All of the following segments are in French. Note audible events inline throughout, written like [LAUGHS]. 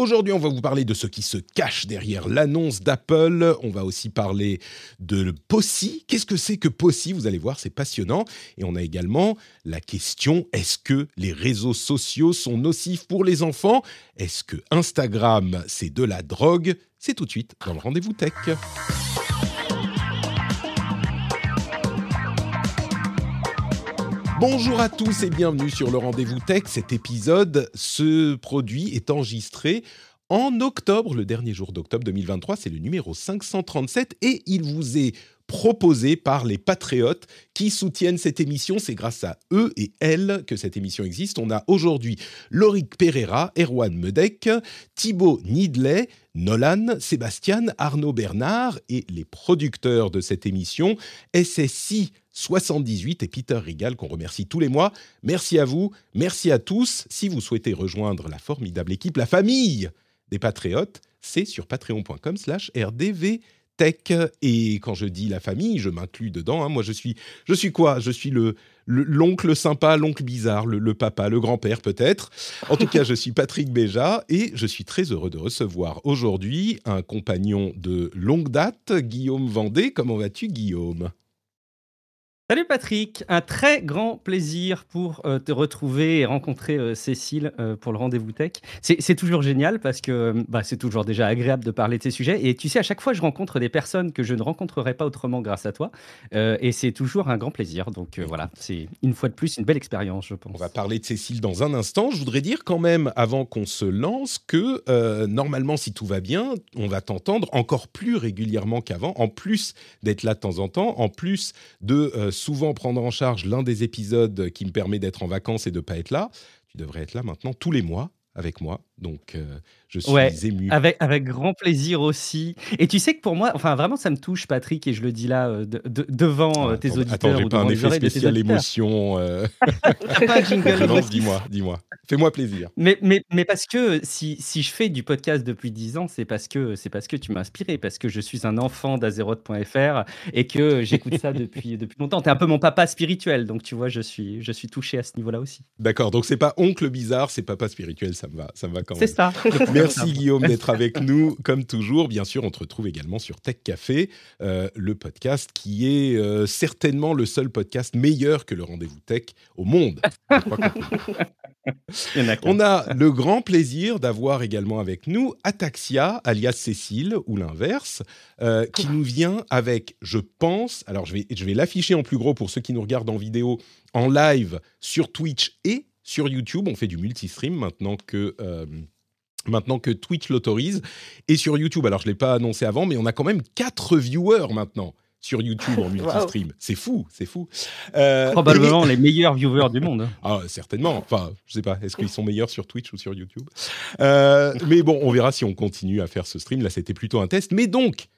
Aujourd'hui, on va vous parler de ce qui se cache derrière l'annonce d'Apple. On va aussi parler de Possi. Qu'est-ce que c'est que Possi Vous allez voir, c'est passionnant. Et on a également la question est-ce que les réseaux sociaux sont nocifs pour les enfants? Est-ce que Instagram, c'est de la drogue? C'est tout de suite dans le rendez-vous tech. Bonjour à tous et bienvenue sur le Rendez-vous Tech. Cet épisode, ce produit est enregistré en octobre, le dernier jour d'octobre 2023. C'est le numéro 537 et il vous est proposé par les patriotes qui soutiennent cette émission. C'est grâce à eux et elles que cette émission existe. On a aujourd'hui Loric Pereira, Erwan Medek, Thibaut Nidley, Nolan, Sébastien, Arnaud Bernard et les producteurs de cette émission, SSI 78 et Peter Rigal qu'on remercie tous les mois. Merci à vous, merci à tous. Si vous souhaitez rejoindre la formidable équipe, la famille des Patriotes, c'est sur patreon.com slash rdvtech. Et quand je dis la famille, je m'inclus dedans. Hein. Moi, je suis, je suis quoi? Je suis le l'oncle sympa, l'oncle bizarre, le, le, papa, le grand-père peut-être. En tout cas, je suis Patrick Béja et je suis très heureux de recevoir aujourd'hui un compagnon de longue date, Guillaume Vendée. Comment vas-tu, Guillaume? Salut Patrick, un très grand plaisir pour euh, te retrouver et rencontrer euh, Cécile euh, pour le rendez-vous tech. C'est toujours génial parce que bah, c'est toujours déjà agréable de parler de ces sujets. Et tu sais, à chaque fois, je rencontre des personnes que je ne rencontrerais pas autrement grâce à toi. et c'est toujours un grand plaisir. Donc voilà, c'est une fois de plus une belle expérience, je pense. On va parler de Cécile dans un instant. Je voudrais dire quand même, avant qu'on se lance, que normalement, si tout va bien, on va t'entendre encore plus régulièrement qu'avant, en plus d'être là de temps en temps, en plus de souvent prendre en charge l'un des épisodes qui me permet d'être en vacances et de ne pas être là. Tu devrais être là maintenant tous les mois avec moi. Donc, euh, je suis ouais, ému. Avec, avec grand plaisir aussi. Et tu sais que pour moi, enfin vraiment, ça me touche, Patrick, et je le dis là euh, de, de, devant euh, tes auditeurs. Attends, j'ai [LAUGHS] pas un effet spécial émotion. Euh... pas jingle dis-moi, dis-moi. Fais-moi plaisir. Mais, mais, mais parce que si, si je fais du podcast depuis 10 ans, c'est parce que, c'est parce que tu m'as inspiré, parce que je suis un enfant d'Azeroth.fr et que j'écoute ça depuis, [LAUGHS] depuis longtemps. Tu es un peu mon papa spirituel, donc tu vois, je suis, je suis touché à ce niveau-là aussi. D'accord, donc c'est pas oncle bizarre, c'est papa spirituel, ça me va, ça me va quand même. C'est ça. Merci Guillaume d'être [LAUGHS] avec nous, comme toujours. Bien sûr, on te retrouve également sur Tech Café, euh, le podcast qui est euh, certainement le seul podcast meilleur que le rendez-vous tech au monde. [LAUGHS] on a le grand plaisir d'avoir également avec nous Ataxia, alias Cécile, ou l'inverse, euh, qui nous vient avec, je pense, alors je vais, je vais l'afficher en plus gros pour ceux qui nous regardent en vidéo, en live sur Twitch et sur YouTube. On fait du multistream maintenant que euh, maintenant que Twitch l'autorise. Et sur YouTube, alors je ne l'ai pas annoncé avant, mais on a quand même 4 viewers maintenant sur YouTube en [LAUGHS] multistream. wow. C'est fou, c'est fou. Euh, Probablement et... [LAUGHS] les meilleurs viewers du monde. Ah, certainement. Enfin, je sais pas, est-ce qu'ils sont meilleurs sur Twitch ou sur YouTube? Euh, Mais bon, on verra si on continue à faire ce stream. Là, c'était plutôt un test. Mais donc,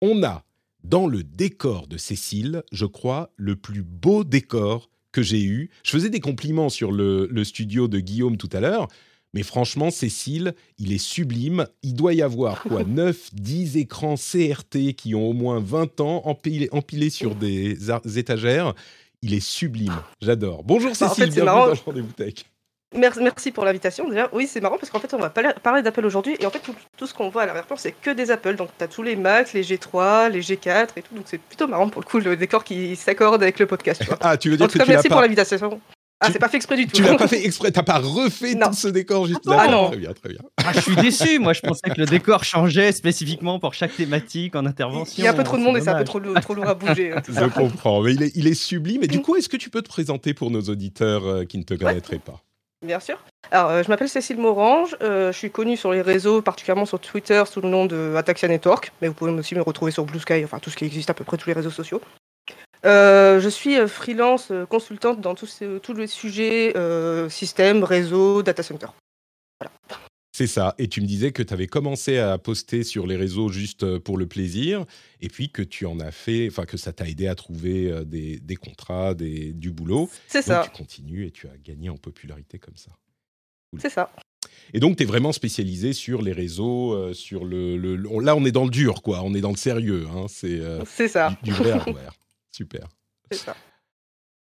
on a dans le décor de Cécile, je crois, le plus beau décor que j'ai eu. Je faisais des compliments sur le, le studio de Guillaume tout à l'heure. Mais franchement, Cécile, il est sublime. Il doit y avoir quoi [LAUGHS] 9, 10 écrans CRT qui ont au moins 20 ans empilés, empilés sur des étagères. Il est sublime. J'adore. Bonjour Cécile, bah, en fait, bienvenue marrant. dans le rendez-vous tech. Merci pour l'invitation. Déjà, oui, c'est marrant parce qu'en fait, on va parler d'Apple aujourd'hui. Et en fait, tout, tout ce qu'on voit à l'arrière-plan, c'est que des Apple. Donc, tu as tous les Mac, les G3, les G4 et tout. Donc, c'est plutôt marrant pour le coup, le décor qui s'accorde avec le podcast. Tu vois. [LAUGHS] ah, tu veux dire en tout que cas, tu merci pour l'invitation. Ah, c'est pas fait exprès du tout. Tu l'as [LAUGHS] pas fait exprès, t'as pas refait non. tout ce décor juste là. Ah non. Très bien, très bien. Ah, je suis déçu. Moi, je pensais que le décor changeait spécifiquement pour chaque thématique en intervention. Il y a un peu trop de monde et c'est un peu trop, trop lourd à bouger. Hein, je comprends, mais il est, il est sublime. Et du coup, est-ce que tu peux te présenter pour nos auditeurs euh, qui ne te connaîtraient ouais. pas? Bien sûr. Alors, euh, je m'appelle Cécile Morange. Euh, je suis connue sur les réseaux, particulièrement sur Twitter, sous le nom de Ataxia Network. Mais vous pouvez aussi me retrouver sur Blue Sky, enfin tout ce qui existe à peu près tous les réseaux sociaux. Euh, je suis freelance consultante dans tous, les sujets euh, système, réseau, data center. Voilà. C'est ça. Et tu me disais que tu avais commencé à poster sur les réseaux juste pour le plaisir, et puis que tu en as fait, enfin que ça t'a aidé à trouver des, des contrats, des, du boulot. C'est ça. Tu continues et tu as gagné en popularité comme ça. Cool. C'est ça. Et donc, tu es vraiment spécialisé sur les réseaux, euh, sur le, le, le, Là, on est dans le dur, quoi. On est dans le sérieux. Hein. C'est euh, ça. Du, du vrai hardware. Super. C'est ça.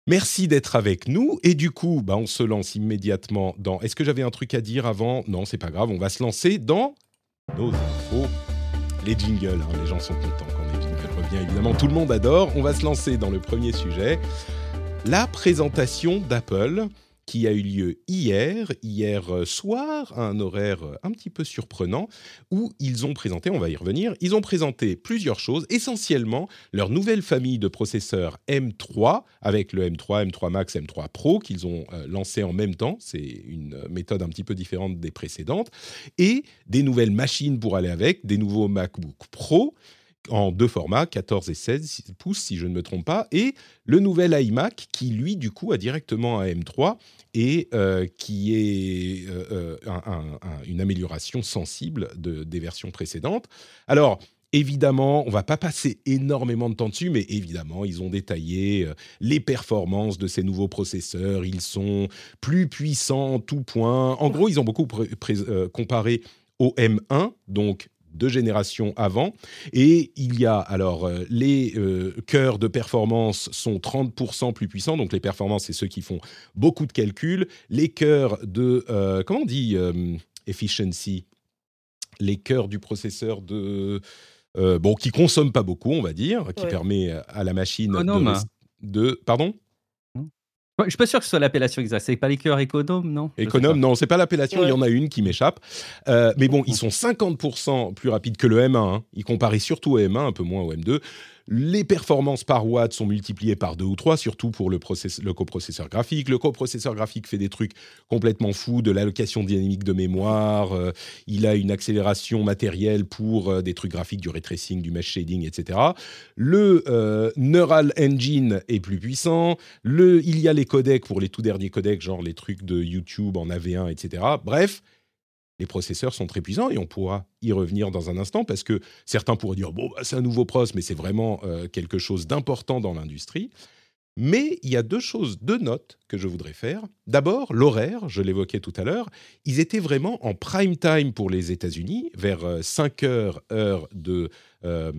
Merci d'être avec nous. Et du coup, bah, on se lance immédiatement dans. Est-ce que j'avais un truc à dire avant? Non, c'est pas grave. On va se lancer dans nos infos. Les jingles, hein. les gens sont contents quand les jingles reviennent. Évidemment, tout le monde adore. On va se lancer dans le premier sujet. La présentation d'Apple qui a eu lieu hier, hier euh, soir, à un horaire euh, un petit peu surprenant, où ils ont présenté, on va y revenir, ils ont présenté plusieurs choses, essentiellement leur nouvelle famille de processeurs M3, avec le M3, M3 Max, M3 Pro, qu'ils ont euh, lancé en même temps, c'est une méthode un petit peu différente des précédentes, et des nouvelles machines pour aller avec, des nouveaux MacBook Pro, en deux formats, 14 et 16 pouces si je ne me trompe pas, et le nouvel iMac qui lui du coup a directement un M3 et euh, qui est euh, euh, une amélioration sensible de, des versions précédentes. Alors Évidemment, on va pas passer énormément de temps dessus, mais évidemment, ils ont détaillé les performances de ces nouveaux processeurs. Ils sont plus puissants en tout point. En gros, ils ont beaucoup comparé au M1, donc deux générations avant. Et il y a alors euh, les euh, cœurs de performance sont 30% plus puissants, donc les performances, c'est ceux qui font beaucoup de calculs. Les cœurs de, euh, comment on dit, efficiency, les cœurs du processeur de... bon, qui consomme pas beaucoup, on va dire, qui permet à la machine de, de, Pardon? Je je suis pas sûr que ce soit l'appellation exacte. C'est pas les cœurs économes, non? Économe, non, c'est pas l'appellation. Il y en a une qui m'échappe. Euh, mais bon, ils sont 50% plus rapides que le M1. Hein. Ils comparaient surtout au M1, un peu moins au M2. Les performances par watt sont multipliées par deux ou trois, surtout pour le, le coprocesseur graphique. Le coprocesseur graphique fait des trucs complètement fous, de l'allocation dynamique de mémoire. Euh, il a une accélération matérielle pour euh, des trucs graphiques, du ray du mesh shading, etc. Le euh, Neural Engine est plus puissant. Il y a les codecs pour les tout derniers codecs, genre les trucs de YouTube en AV1, etc. Bref, les processeurs sont très puissants et on pourra y revenir dans un instant parce que certains pourraient dire bon bah, c'est un nouveau pros mais c'est vraiment euh, quelque chose d'important dans l'industrie. Mais il y a deux choses, deux notes que je voudrais faire. D'abord, l'horaire, je l'évoquais tout à l'heure, ils étaient vraiment en prime time pour les États-Unis, vers 5 euh, heures, heure de, euh,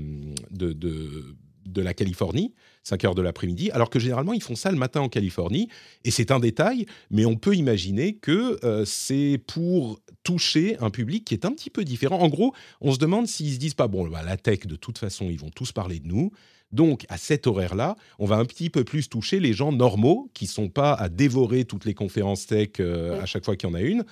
de, de, de la Californie, 5 heures de l'après-midi, alors que généralement ils font ça le matin en Californie, et c'est un détail, mais on peut imaginer que euh, c'est pour toucher un public qui est un petit peu différent. En gros, on se demande s'ils se disent pas, bon, bah, la tech, de toute façon, ils vont tous parler de nous, donc à cet horaire-là, on va un petit peu plus toucher les gens normaux, qui sont pas à dévorer toutes les conférences tech euh, à chaque fois qu'il y en a une,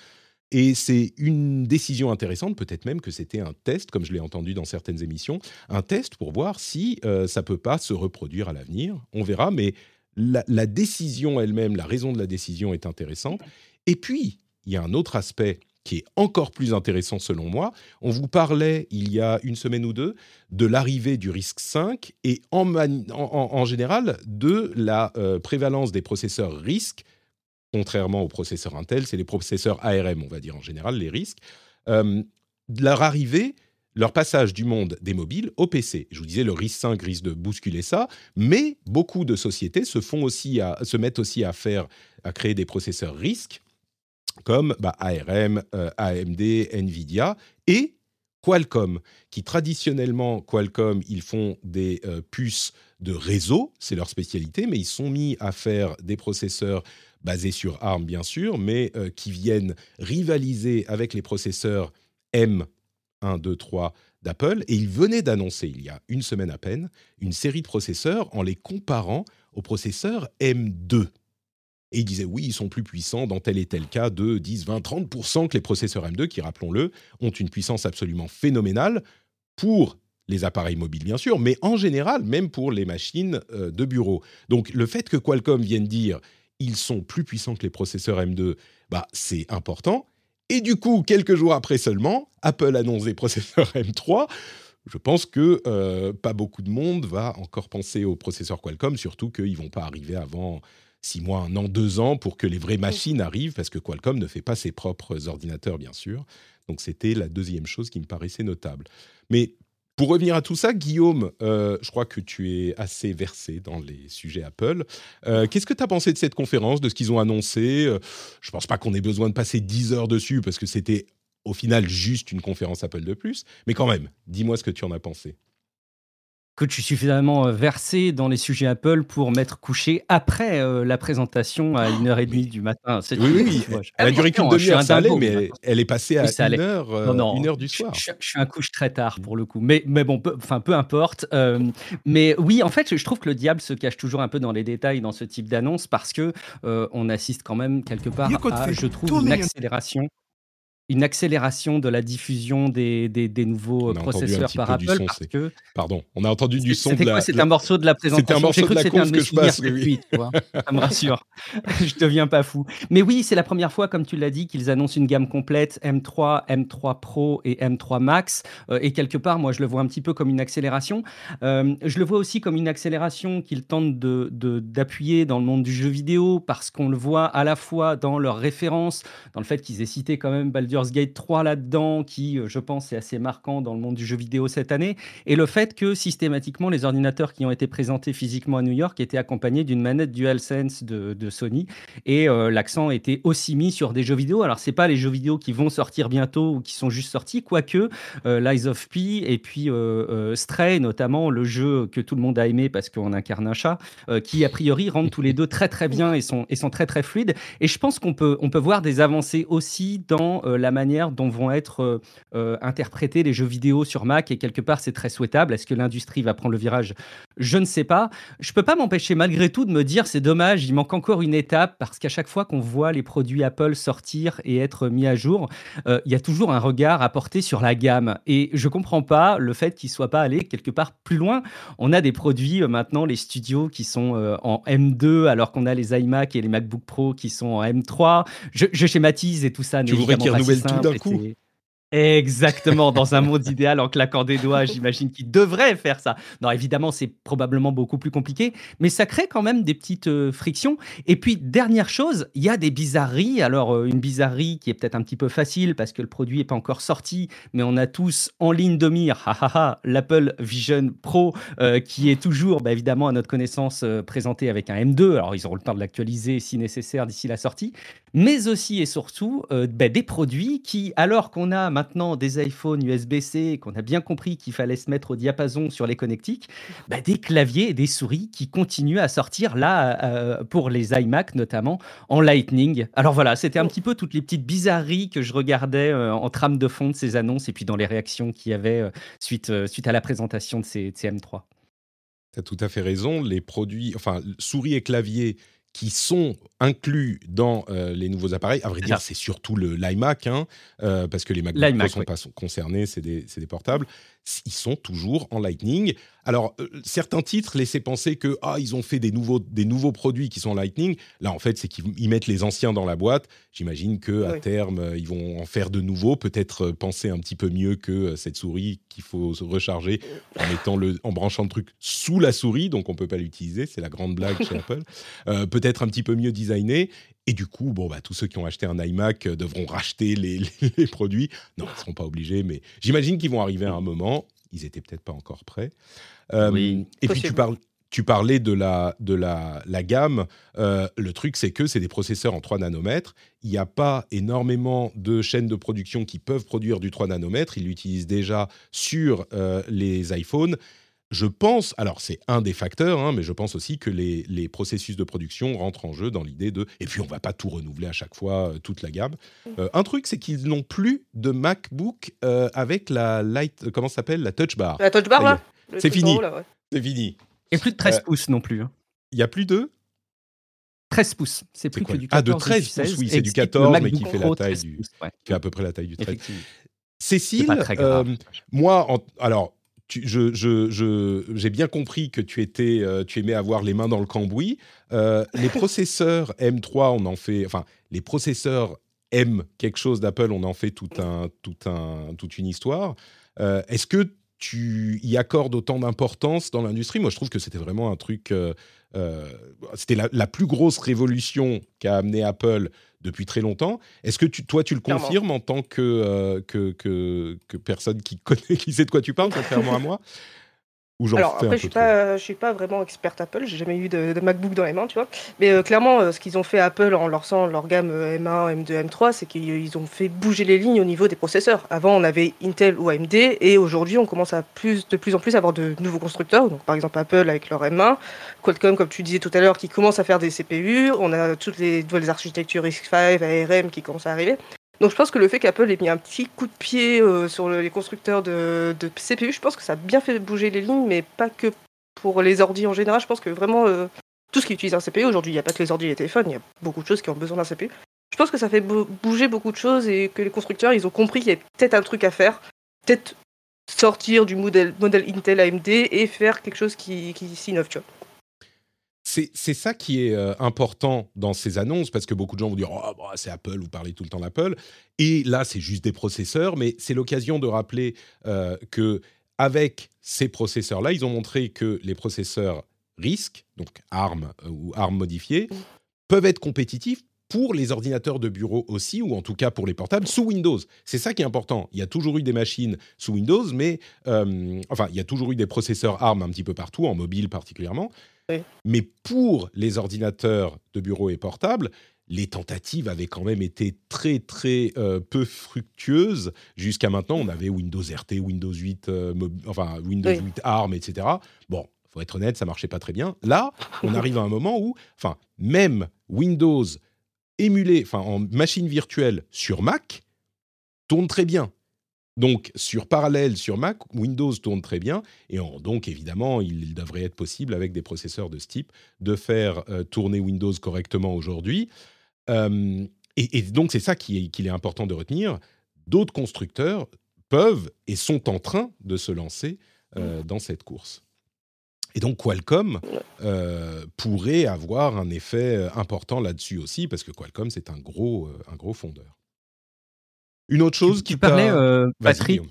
et c'est une décision intéressante, peut-être même que c'était un test, comme je l'ai entendu dans certaines émissions, un test pour voir si euh, ça peut pas se reproduire à l'avenir. On verra, mais la, la décision elle-même, la raison de la décision est intéressante. Et puis, il y a un autre aspect qui est encore plus intéressant selon moi. On vous parlait il y a une semaine ou deux de l'arrivée du risque 5 et en, en, en général de la euh, prévalence des processeurs RISC contrairement aux processeurs Intel, c'est les processeurs ARM, on va dire en général, les risques. Euh, leur arrivée, leur passage du monde des mobiles au PC. Je vous disais, le risque 5 risque de bousculer ça, mais beaucoup de sociétés se, font aussi à, se mettent aussi à, faire, à créer des processeurs risques comme bah, ARM, euh, AMD, Nvidia et Qualcomm, qui traditionnellement, Qualcomm, ils font des euh, puces de réseau, c'est leur spécialité, mais ils sont mis à faire des processeurs basés sur ARM bien sûr, mais euh, qui viennent rivaliser avec les processeurs M1, 2, 3 d'Apple. Et ils venaient d'annoncer, il y a une semaine à peine, une série de processeurs en les comparant aux processeurs M2. Et ils disaient, oui, ils sont plus puissants dans tel et tel cas de 10, 20, 30% que les processeurs M2, qui, rappelons-le, ont une puissance absolument phénoménale pour les appareils mobiles, bien sûr, mais en général, même pour les machines euh, de bureau. Donc, le fait que Qualcomm vienne dire, ils sont plus puissants que les processeurs M2, bah, c'est important. Et du coup, quelques jours après seulement, Apple annonce des processeurs [LAUGHS] M3. Je pense que euh, pas beaucoup de monde va encore penser aux processeurs Qualcomm, surtout qu'ils ne vont pas arriver avant six mois, un an, deux ans pour que les vraies machines arrivent, parce que Qualcomm ne fait pas ses propres ordinateurs, bien sûr. Donc c'était la deuxième chose qui me paraissait notable. Mais pour revenir à tout ça, Guillaume, euh, je crois que tu es assez versé dans les sujets Apple. Euh, qu'est-ce que tu as pensé de cette conférence, de ce qu'ils ont annoncé? Euh, Je ne pense pas qu'on ait besoin de passer 10 heures dessus parce que c'était au final juste une conférence Apple de plus. Mais quand même, dis-moi ce que tu en as pensé. Que tu suis suffisamment versé dans les sujets Apple pour m'être couché après la présentation à 1h30 du matin. Oui, oui, elle a duré qu'une demi-heure, ça allait, mais elle est passée à 1h, heure du soir. Je, suis un couche très tard pour le coup, mais, mais bon, peu, enfin, peu importe. mais oui, en fait, je trouve que le diable se cache toujours un peu dans les détails dans ce type d'annonce parce que on assiste quand même quelque part à, je trouve, une accélération une accélération de la diffusion des, des, des nouveaux processeurs par Apple son, parce que pardon on a entendu du son c'était quoi c'était un morceau de la présentation c'était un morceau de la course que je passe oui. [LAUGHS] ça me rassure. [LAUGHS] Je deviens pas fou. Mais oui c'est la première fois comme tu l'as dit qu'ils annoncent une gamme complète M3 M3 Pro et M3 Max. Euh, et quelque part moi je le vois un petit peu comme une accélération. Euh, je le vois aussi comme une accélération qu'ils tentent de d'appuyer dans le monde du jeu vidéo parce qu'on le voit à la fois dans leurs références dans le fait qu'ils aient cité quand même Baldur Gate 3 là-dedans, qui, euh, je pense, est assez marquant dans le monde du jeu vidéo cette année, et le fait que systématiquement, les ordinateurs qui ont été présentés physiquement à New York étaient accompagnés d'une manette DualSense de, de Sony, et euh, l'accent était aussi mis sur des jeux vidéo. Alors, c'est pas les jeux vidéo qui vont sortir bientôt ou qui sont juste sortis, quoique euh, Lies of P et puis Stray, notamment le jeu que tout le monde a aimé parce qu'on incarne un chat, qui a priori rendent tous les deux très très bien et sont, et sont très très fluides. Et je pense qu'on peut, on peut voir des avancées aussi dans la la manière dont vont être euh, euh, interprétés les jeux vidéo sur Mac et quelque part c'est très souhaitable. Est-ce que l'industrie va prendre le virage? Je ne sais pas. Je peux pas m'empêcher malgré tout de me dire c'est dommage, il manque encore une étape parce qu'à chaque fois qu'on voit les produits Apple sortir et être mis à jour, euh, il y a toujours un regard à porter sur la gamme et je comprends pas le fait qu'ils soient pas allés quelque part plus loin. On a des produits maintenant les studios qui sont en M2 alors qu'on a les iMac et les MacBook Pro qui sont en M3. Je, schématise et tout ça. Tu voudrais qu'ils renouvellent tout d'un coup Exactement, dans un monde [LAUGHS] idéal, en claquant des doigts, j'imagine qu'il devrait faire ça. Non, évidemment, c'est probablement beaucoup plus compliqué, mais ça crée quand même des petites euh, frictions. Et puis, dernière chose, il y a des bizarreries. Alors, euh, une bizarrerie qui est peut-être un petit peu facile parce que le produit n'est pas encore sorti, mais on a tous en ligne de mire, l'Apple Vision Pro, euh, qui est toujours, bah, évidemment, à notre connaissance, présenté avec un M2. Alors, ils auront le temps de l'actualiser si nécessaire d'ici la sortie, mais aussi et surtout bah, des produits qui, alors qu'on a maintenant des iPhones USB-C, qu'on a bien compris qu'il fallait se mettre au diapason sur les connectiques, bah, des claviers et des souris qui continuent à sortir là euh, pour les iMac notamment en Lightning. Alors voilà, c'était un petit peu toutes les petites bizarreries que je regardais euh, en trame de fond de ces annonces et puis dans les réactions qu'il y avait euh, suite, suite à la présentation de ces, de ces M3. Tu as tout à fait raison. Les produits, enfin, souris et clavier qui sont inclus dans euh, les nouveaux appareils. À vrai dire, c'est surtout le l'iMac, hein, euh, parce que les MacBook ne sont pas concernés, c'est des, des, portables ils sont toujours en Lightning. Alors, euh, certains titres laissaient penser que ah, ils ont fait des nouveaux, des nouveaux produits qui sont en Lightning. Là, en fait, c'est qu'ils mettent les anciens dans la boîte. J'imagine que à terme, euh, ils vont en faire de nouveaux. Peut-être euh, penser un petit peu mieux que cette souris qu'il faut recharger en mettant le, en branchant le truc sous la souris, donc on peut pas l'utiliser. C'est la grande blague chez [LAUGHS] Apple. Peut-être un petit peu mieux designé. Et du coup, bon, bah, tous ceux qui ont acheté un iMac euh, devront racheter les, [LAUGHS] les, produits. Non, ils ne seront pas obligés, mais j'imagine qu'ils vont arriver à un moment. Ils n'étaient peut-être pas encore prêts. Euh, oui, et puis, tu, parles, tu parlais de la, de la, la gamme. Euh, le truc, c'est que c'est des processeurs en 3 nanomètres. Il n'y a pas énormément de chaînes de production qui peuvent produire du 3 nanomètres. Ils l'utilisent déjà sur les iPhones. Je pense, alors c'est un des facteurs, hein, mais je pense aussi que les, processus de production rentrent en jeu dans l'idée de. Et puis on va pas tout renouveler à chaque fois, euh, toute la gamme. Mm. Euh, un truc, c'est qu'ils n'ont plus de MacBook euh, avec la light, comment s'appelle, la Touch Bar. La Touch Bar là. C'est fini. C'est fini. Et plus de 13 pouces non plus. Hein. Il y a plus de 13 pouces. C'est plus que du? 14. Ah, de 13 pouces, oui, c'est du 14, mais qui fait la taille du. Qui fait à peu près la taille du 13. Cécile, moi, alors j'ai je, bien compris que tu étais, euh, tu aimais avoir les mains dans le cambouis. Euh, les [LAUGHS] processeurs M3, on en fait, enfin, les processeurs M quelque chose d'Apple, on en fait tout un, tout un, toute une histoire. Euh, est-ce que tu y accordes autant d'importance dans l'industrie? Moi, je trouve que c'était vraiment un truc. c'était la, la, plus grosse révolution qu'a amené Apple depuis très longtemps. Est-ce que tu, toi, tu le confirmes en tant que, euh, que, que, personne qui connaît, [LAUGHS] qui sait de quoi tu parles, contrairement à moi? Alors après, je suis pas, je suis pas vraiment experte Apple. J'ai jamais eu de, MacBook dans les mains, tu vois. Mais euh, clairement, euh, ce qu'ils ont fait Apple en lançant leur gamme M1, M2, M3, c'est qu'ils ont fait bouger les lignes au niveau des processeurs. Avant, on avait Intel ou AMD, et aujourd'hui, on commence à plus, de plus en plus à avoir de nouveaux constructeurs. Donc, par exemple, Apple avec leur M1, Qualcomm, comme tu disais tout à l'heure, qui commence à faire des CPU. On a toutes les nouvelles architectures RISC-V, ARM qui commencent à arriver. Donc je pense que le fait qu'Apple ait mis un petit coup de pied euh, sur les constructeurs de, CPU, je pense que ça a bien fait bouger les lignes, mais pas que pour les ordi en général. Je pense que vraiment euh, tout ce qui utilise un CPU, aujourd'hui il n'y a pas que les ordi et les téléphones, il y a beaucoup de choses qui ont besoin d'un CPU. Je pense que ça fait bouger beaucoup de choses et que les constructeurs ils ont compris qu'il y avait peut-être un truc à faire, peut-être sortir du modèle, modèle Intel AMD et faire quelque chose qui, qui s'innove, tu c'est ça qui est euh, important dans ces annonces, parce que beaucoup de gens vont dire oh, bah, c'est Apple, vous parlez tout le temps d'Apple. Et là, c'est juste des processeurs, mais c'est l'occasion de rappeler euh, que avec ces processeurs-là, ils ont montré que les processeurs RISC, donc ARM euh, ou ARM modifiés, peuvent être compétitifs pour les ordinateurs de bureau aussi, ou en tout cas pour les portables, sous Windows. C'est ça qui est important. Il y a toujours eu des machines sous Windows, mais enfin, il y a toujours eu des processeurs ARM un petit peu partout, en mobile particulièrement. Mais pour les ordinateurs de bureau et portables, les tentatives avaient quand même été très très euh, peu fructueuses. Jusqu'à maintenant, on avait Windows RT, Windows 8, euh, enfin Windows 8 ARM, etc. Bon, faut être honnête, ça marchait pas très bien. Là, on [LAUGHS] arrive à un moment où, enfin, même Windows émulé, enfin en machine virtuelle sur Mac, tourne très bien. Donc, sur parallèle, sur Mac, Windows tourne très bien. Et donc, évidemment, il, devrait être possible, avec des processeurs de ce type, de faire euh, tourner Windows correctement aujourd'hui. Euh, et, donc, c'est ça qu'il est, important de retenir. D'autres constructeurs peuvent et sont en train de se lancer euh, dans cette course. Et donc Qualcomm pourrait avoir un effet important là-dessus aussi, parce que Qualcomm, c'est un gros, un gros fondeur. Une autre chose qui parlait, euh, Patrick.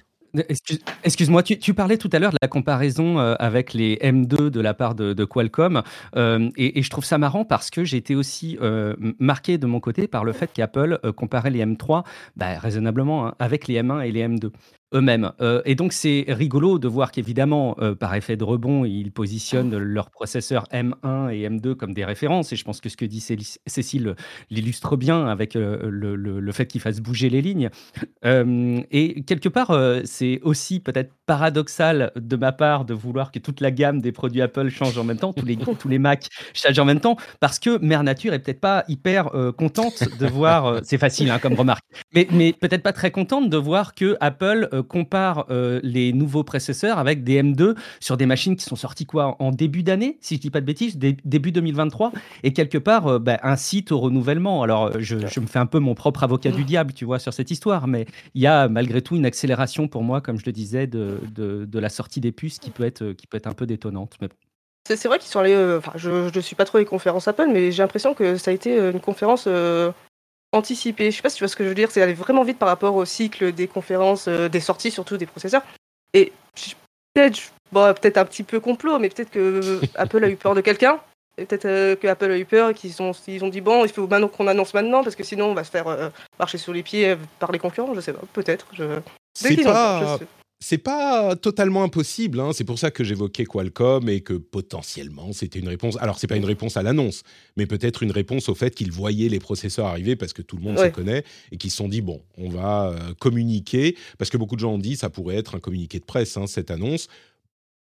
Excuse-moi, tu, parlais tout à l'heure de la comparaison euh, avec les M2 de la part de, Qualcomm, euh, et, je trouve ça marrant parce que j'ai été aussi marqué de mon côté par le fait qu'Apple comparait les M3 bah, raisonnablement hein, avec les M1 et les M2 eux-mêmes. Euh, et donc, c'est rigolo de voir qu'évidemment, euh, par effet de rebond, ils positionnent leurs processeurs M1 et M2 comme des références. Et je pense que ce que dit Cécile l'illustre bien avec euh, le, fait qu'ils fassent bouger les lignes. et quelque part, c'est aussi peut-être paradoxal de ma part de vouloir que toute la gamme des produits Apple change en même temps, tous les, [LAUGHS] tous les Mac changent en même temps, parce que Mère Nature est peut-être pas hyper contente de voir, c'est facile hein, comme remarque, mais, mais peut-être pas très contente de voir que Apple compare euh, les nouveaux processeurs avec des M2 sur des machines qui sont sorties quoi en début d'année, si je dis pas de bêtises, début 2023, et quelque part euh, bah, incite au renouvellement. Alors euh, je, me fais un peu mon propre avocat du diable, tu vois, sur cette histoire, mais il y a malgré tout une accélération pour moi, comme je le disais, de, de, la sortie des puces qui peut être, qui peut être un peu détonnante. Mais C'est vrai qu'ils sont allés. Enfin, je ne suis pas trop les conférences Apple, mais j'ai l'impression que ça a été une conférence anticiper. Je sais pas si tu vois ce que je veux dire, c'est aller vraiment vite par rapport au cycle des conférences, euh, des sorties surtout des processeurs. Et peut-être, bon, peut-être un petit peu complot, mais peut-être que [LAUGHS] Apple a eu peur de quelqu'un. Peut-être euh, que Apple a eu peur et qu'ils ont, ils ont dit bon, il faut maintenant qu'on annonce maintenant parce que sinon on va se faire euh, marcher sur les pieds par les concurrents. Je sais pas, peut-être. Je... C'est pas, c'est pas totalement impossible. Hein. C'est pour ça que j'évoquais Qualcomm et que potentiellement c'était une réponse. Alors c'est pas une réponse à l'annonce, mais peut-être une réponse au fait qu'ils voyaient les processeurs arriver parce que tout le monde se connaît et qu'ils se sont dit bon, on va euh, communiquer parce que beaucoup de gens ont dit ça pourrait être un communiqué de presse hein, cette annonce.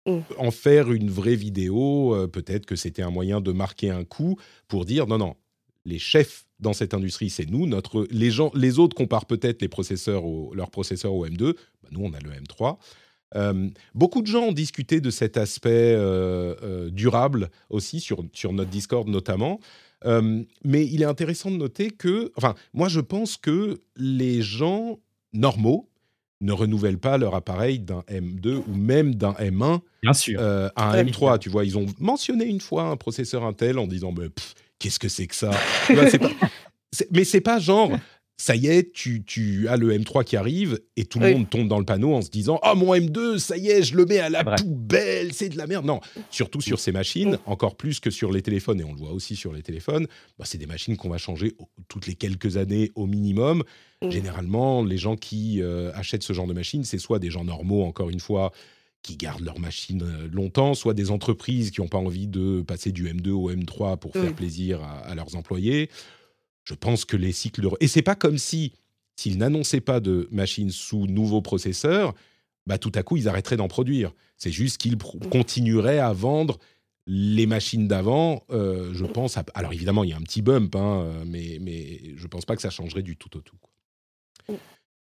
Mm. En faire une vraie vidéo, euh, peut-être que c'était un moyen de marquer un coup pour dire non non, les chefs dans cette industrie, c'est nous. Notre, les, gens, les autres comparent peut-être les processeurs leurs processeurs au M2. Bah, nous, on a le M3. Euh, beaucoup de gens ont discuté de cet aspect euh, euh, durable aussi sur, sur notre Discord notamment. mais il est intéressant de noter que, enfin, moi je pense que les gens normaux ne renouvellent pas leur appareil d'un M2 ou même d'un M1 Bien sûr. à un M3. Tu vois, ils ont mentionné une fois un processeur Intel en disant, bah, qu'est-ce que c'est que ça? [LAUGHS] Mais c'est pas genre, ça y est, tu, tu, as le M3 qui arrive et tout le monde tombe dans le panneau en se disant Oh, mon M2, ça y est, je le mets à la poubelle, c'est de la merde. Non, surtout sur ces machines, encore plus que sur les téléphones, et on le voit aussi sur les téléphones, bah, c'est des machines qu'on va changer toutes les quelques années au minimum. Généralement, les gens qui euh, achètent ce genre de machines, c'est soit des gens normaux, encore une fois, qui gardent leur machine euh, longtemps, soit des entreprises qui n'ont pas envie de passer du M2 au M3 pour faire plaisir à, à leurs employés. Je pense que les cycles de... Et c'est pas comme si, s'ils n'annonçaient pas de machines sous nouveaux processeurs, bah, tout à coup, ils arrêteraient d'en produire. C'est juste qu'ils continueraient à vendre les machines d'avant, euh, je pense. à- Alors évidemment, il y a un petit bump, hein, euh, mais, mais je pense pas que ça changerait du tout au tout. quoi.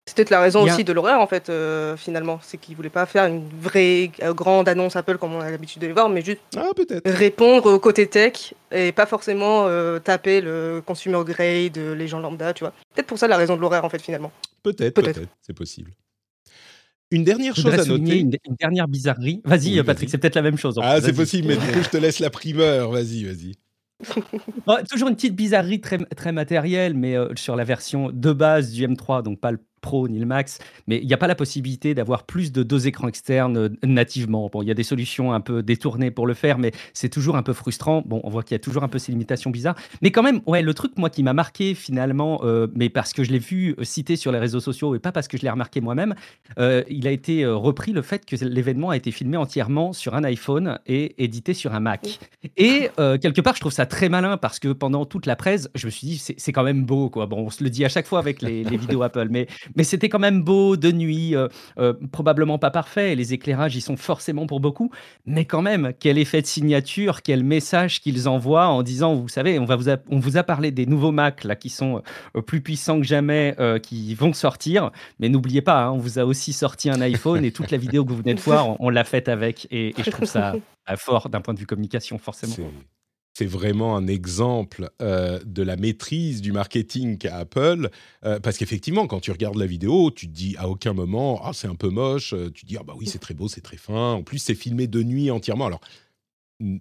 C'est peut-être la raison a- aussi de l'horaire en fait, euh, finalement. C'est qu'ils voulaient pas faire une vraie euh, grande annonce Apple comme on a l'habitude de les voir, mais juste Ah, répondre au côté tech et pas forcément euh, taper le consumer grade, les gens lambda, tu vois. Peut-être pour ça la raison de l'horaire en fait finalement. Peut-être, Peut-être. c'est possible. Une dernière chose à noter. une, une dernière bizarrerie. Vas-y, Oui, Patrick, c'est peut-être la même chose. en Ah, c'est possible, mais du coup, je te laisse la primeur. Vas-y, vas-y. Ouais, [LAUGHS] toujours une petite bizarrerie très, très matérielle, mais euh, sur la version de base du M3, donc pas le Pro ni le Max, mais il n'y a pas la possibilité d'avoir plus de deux écrans externes euh, nativement. Bon, il y a des solutions un peu détournées pour le faire, mais c'est toujours un peu frustrant. Bon, on voit qu'il y a toujours un peu ces limitations bizarres. Mais quand même, ouais, le truc, moi, qui m'a marqué finalement, euh, mais parce que je l'ai vu euh, cité sur les réseaux sociaux et pas parce que je l'ai remarqué moi-même, euh, il a été repris le fait que l'événement a été filmé entièrement sur un iPhone et édité sur un Mac. Et euh, quelque part, je trouve ça très malin parce que pendant toute la presse, je me suis dit, c'est c'est quand même beau. Quoi. Bon, on se le dit à chaque fois avec les, les vidéos Apple, mais, mais c'était quand même beau de nuit, euh, euh, probablement pas parfait. Les éclairages, ils sont forcément pour beaucoup. Mais quand même, quel effet de signature, quel message qu'ils envoient en disant, vous savez, on, va vous a, on vous a parlé des nouveaux Mac là, qui sont euh, plus puissants que jamais, euh, qui vont sortir. Mais n'oubliez pas, hein, on vous a aussi sorti un iPhone et toute la vidéo que vous venez de voir, on, on l'a faite avec. Et, et je trouve ça [LAUGHS] fort d'un point de vue communication, forcément. C'est- vraiment un exemple euh, de la maîtrise du marketing qu'a Apple. euh, parce qu'effectivement, quand tu regardes la vidéo, tu te dis à aucun moment, ah, c'est un peu moche. euh, Tu te dis, ah bah oui, c'est très beau, c'est très fin. En plus, c'est filmé de nuit entièrement. Alors,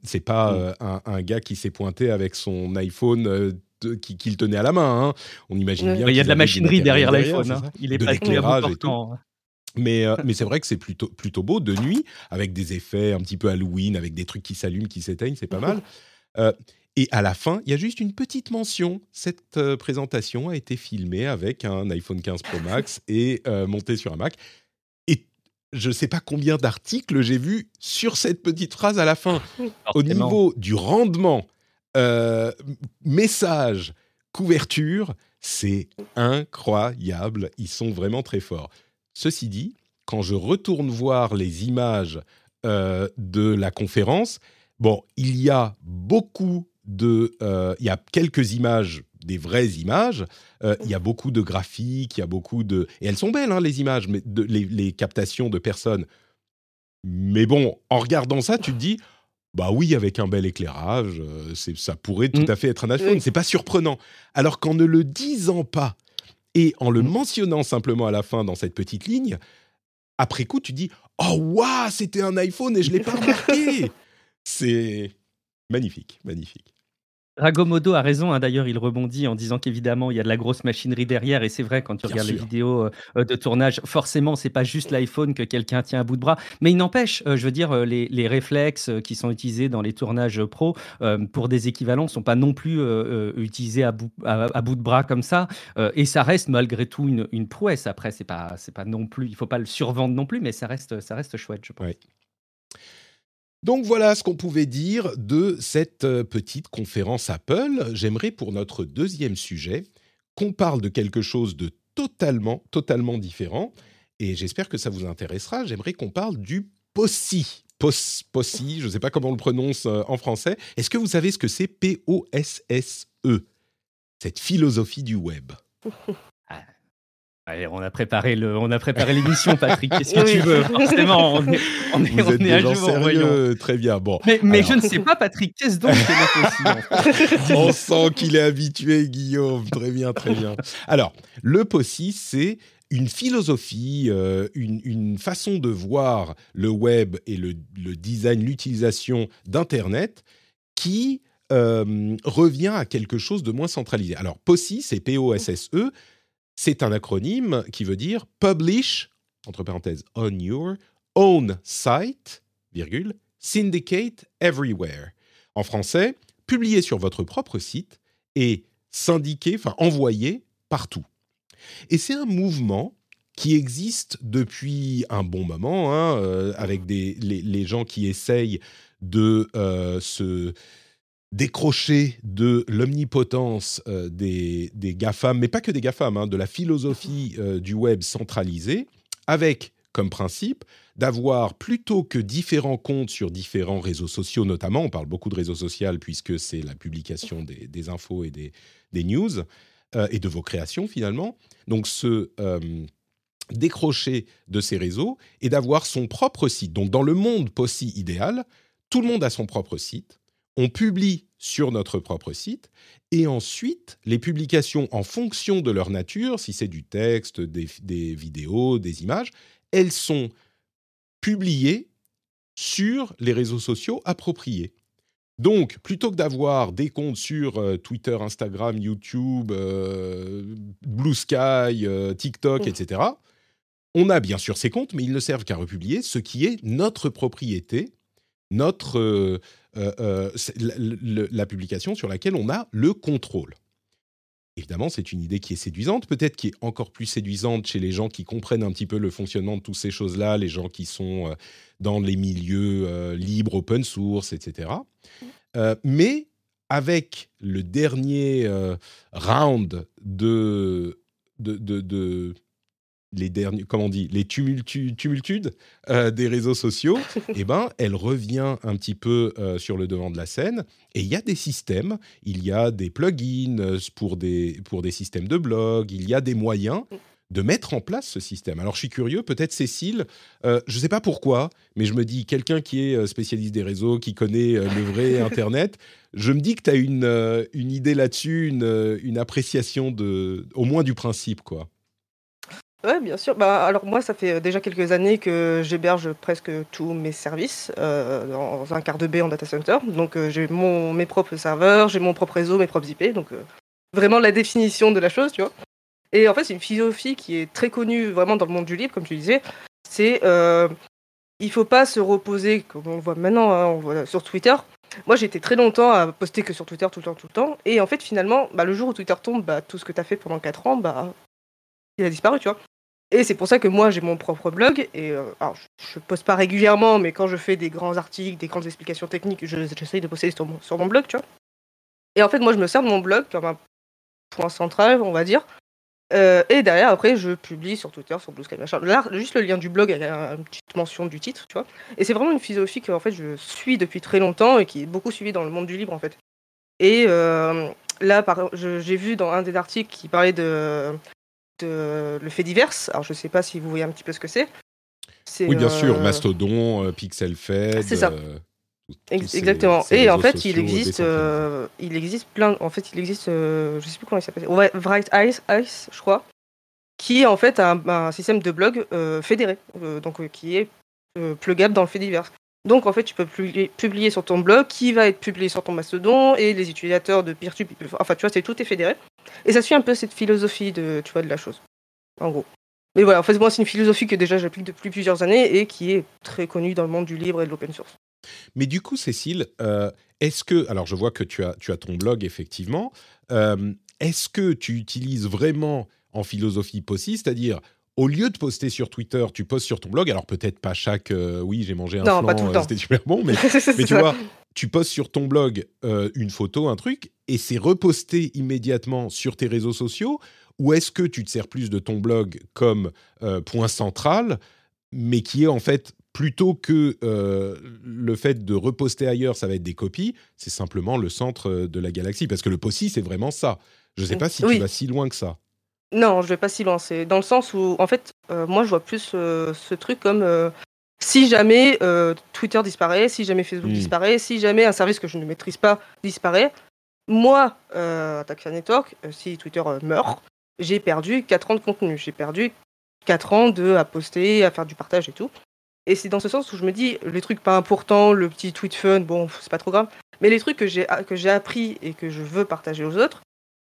c'est pas Mm. euh, un, un gars qui s'est pointé avec son iPhone euh, de- qui- qu'il tenait à la main. hein. On imagine Ouais. bien. Il y a de la machinerie derrière l'iPhone. hein. Il est De pas très l'éclairage et tout. important. Mais, euh, [LAUGHS] mais c'est vrai que c'est plutôt, plutôt beau de nuit, avec des effets un petit peu Halloween, avec des trucs qui s'allument, qui s'éteignent, c'est pas mal. [LAUGHS] Euh, et à la fin, il y a juste une petite mention. Cette euh, présentation a été filmée avec un iPhone 15 Pro Max [LAUGHS] et euh, montée sur un Mac. Et je ne sais pas combien d'articles j'ai vus sur cette petite phrase à la fin. Au niveau du rendement, euh, message, couverture, c'est incroyable. Ils sont vraiment très forts. Ceci dit, quand je retourne voir les images de la conférence, bon, il y a beaucoup de, euh, il y a quelques images, des vraies images. euh, il y a beaucoup de graphiques, il y a beaucoup de, et elles sont belles hein, les images, mais de, les, les captations de personnes. Mais bon, en regardant ça, tu te dis, bah oui, avec un bel éclairage, euh, ça pourrait tout Mm. à fait être un iPhone. Oui. C'est pas surprenant. Alors qu'en ne le disant pas et en le Mm. mentionnant simplement à la fin dans cette petite ligne, après coup, tu dis, oh waouh, c'était un iPhone et je l'ai pas remarqué. [LAUGHS] c'est magnifique, magnifique. Ragomodo a raison, hein, d'ailleurs, il rebondit en disant qu'évidemment, il y a de la grosse machinerie derrière, et c'est vrai, quand tu Bien regardes les vidéos euh, euh, de tournage, forcément, c'est pas juste l'iPhone que quelqu'un tient à bout de bras, mais il n'empêche, euh, je veux dire, les, les réflexes qui sont utilisés dans les tournages pro euh, pour des équivalents sont pas non plus utilisés à bout, à, à bout de bras comme ça, et ça reste malgré tout une, une prouesse. Après, c'est pas, c'est pas non plus, il faut pas le survendre non plus, mais ça reste, ça reste chouette, je pense. Donc voilà ce qu'on pouvait dire de cette euh, petite conférence Apple. J'aimerais pour notre deuxième sujet qu'on parle de quelque chose de totalement, totalement différent. Et j'espère que ça vous intéressera. J'aimerais qu'on parle du POSSI. Pos, POSSI, je ne sais pas comment on le prononce euh, en français. Est-ce que vous savez ce que c'est P-O-S-S-E Cette philosophie du web. [LAUGHS] Allez, on a préparé le, on a préparé l'émission, [LAUGHS] Patrick. Qu'est-ce que tu veux Forcément, on est, on est, Vous on êtes est à jour, sérieux. Très bien. Bon, Mais, je ne sais pas, Patrick, qu'est-ce donc que le [LAUGHS] On sent qu'il est habitué, Guillaume. Très bien, très bien. Alors, le POSSI, c'est une philosophie, euh, une, une façon de voir le web et le, le design, l'utilisation d'Internet qui euh, revient à quelque chose de moins centralisé. Alors, POSSI, c'est P-O-S-S-E, c'est un acronyme qui veut dire Publish, entre parenthèses, on your own site, virgule, syndicate everywhere. En français, publier sur votre propre site et syndiquer, enfin envoyer partout. Et c'est un mouvement qui existe depuis un bon moment, hein, euh, avec des, les, gens qui essayent de euh, se décrocher de l'omnipotence euh, des, des GAFAM, mais pas que des GAFAM, hein, de la philosophie du web centralisée, avec comme principe d'avoir plutôt que différents comptes sur différents réseaux sociaux, notamment, on parle beaucoup de réseaux sociaux puisque c'est la publication des, infos et des, des news, et de vos créations finalement. Donc ce décrocher de ces réseaux et d'avoir son propre site. Donc dans le monde POSI idéal, tout le monde a son propre site, on publie sur notre propre site, et ensuite les publications en fonction de leur nature, si c'est du texte, des, vidéos, des images, elles sont publiées sur les réseaux sociaux appropriés. Donc, plutôt que d'avoir des comptes sur euh, Twitter, Instagram, YouTube, euh, Blue Sky, euh, TikTok, etc., on a bien sûr ces comptes, mais ils ne servent qu'à republier ce qui est notre propriété, notre, euh, euh, euh, la, publication sur laquelle on a le contrôle. Évidemment, c'est une idée qui est séduisante, peut-être qui est encore plus séduisante chez les gens qui comprennent un petit peu le fonctionnement de toutes ces choses-là, les gens qui sont dans les milieux libres, open source, etc. mais avec le dernier round de, de, de les derniers, comment on dit, les tumultudes euh, des réseaux sociaux, [LAUGHS] eh ben, elle revient un petit peu euh, sur le devant de la scène. Et il y a des systèmes, il y a des plugins euh, pour des, pour des systèmes de blog, il y a des moyens de mettre en place ce système. Alors je suis curieux, peut-être Cécile, je ne sais pas pourquoi, mais je me dis, quelqu'un qui est spécialiste des réseaux, qui connaît le vrai [LAUGHS] Internet, je me dis que tu as une, une idée là-dessus, une, une appréciation de, au moins du principe, quoi. Ouais, bien sûr. Bah, alors moi, ça fait déjà quelques années que j'héberge presque tous mes services euh, dans un quart de B en data center. Donc euh, j'ai mes propres serveurs, j'ai mon propre réseau, mes propres IP. Donc euh, vraiment la définition de la chose, tu vois. Et en fait, c'est une philosophie qui est très connue vraiment dans le monde du libre, comme tu disais. C'est il faut pas se reposer, comme on le voit maintenant, hein, on voit sur Twitter. Moi, j'ai été très longtemps à poster que sur Twitter tout le temps, tout le temps. Et en fait, finalement, bah, le jour où Twitter tombe, bah, tout ce que tu as fait pendant 4 ans, bah, il a disparu, tu vois. Et c'est pour ça que moi j'ai mon propre blog et euh, alors je, poste pas régulièrement, mais quand je fais des grands articles, des grandes explications techniques, j'essaye de poster sur mon, sur mon blog, tu vois. Et en fait, moi je me sers de mon blog comme un point central, on va dire. Euh, et derrière, après, je publie sur Twitter, sur Blue Sky, machin. Là, juste le lien du blog avec une petite mention du titre, tu vois. Et c'est vraiment une philosophie que en fait je suis depuis très longtemps et qui est beaucoup suivie dans le monde du libre en fait. Et euh, là, j'ai vu dans un des articles qui parlait de le fait divers. Alors, je ne sais pas si vous voyez un petit peu ce que c'est. Oui, bien sûr, euh, Mastodon, euh, Pixel Fed. C'est ça. Euh, exactement. et en fait, il existe, il existe plein. En fait, il existe, je sais plus comment il s'appelle. Bright Ice, Ice, je crois, qui est en fait un, système de blog fédéré, donc qui est plugable dans le fait divers. Donc en fait, tu peux publier, sur ton blog, qui va être publié sur ton Mastodon, et les utilisateurs de peer enfin tu vois, c'est tout est fédéré. Et ça suit un peu cette philosophie de, tu vois, de la chose, en gros. Mais voilà, en fait, moi, c'est une philosophie que déjà j'applique depuis plusieurs années et qui est très connue dans le monde du libre et de l'open source. Mais du coup, Cécile, euh, est-ce que, alors je vois que tu as, tu as ton blog, effectivement, euh, est-ce que tu utilises vraiment en philosophie POSI, c'est-à-dire au lieu de poster sur Twitter, tu postes sur ton blog? Alors peut-être pas chaque, euh, oui, j'ai mangé un non, flan, c'était super bon, mais, [LAUGHS] mais tu vois, tu postes sur ton blog euh, une photo, un truc, et c'est reposté immédiatement sur tes réseaux sociaux Ou est-ce que tu te sers plus de ton blog comme euh, point central, mais qui est en fait plutôt que euh, le fait de reposter ailleurs, ça va être des copies, c'est simplement le centre de la galaxie Parce que le POSI, c'est vraiment ça. Je ne sais pas si tu vas si loin que ça. Non, je vais pas si loin. C'est dans le sens où, en fait, moi, je vois plus ce truc comme si jamais euh, Twitter disparaît, si jamais Facebook hmm. disparaît, si jamais un service que je ne maîtrise pas disparaît, moi, euh, Network, euh, si Twitter euh, meurt, j'ai perdu 4 ans de contenu. J'ai perdu 4 ans de à poster, à faire du partage et tout. Et c'est dans ce sens où je me dis, les trucs pas importants, le petit tweet fun, bon, c'est pas trop grave. Mais les trucs que j'ai, que j'ai appris et que je veux partager aux autres,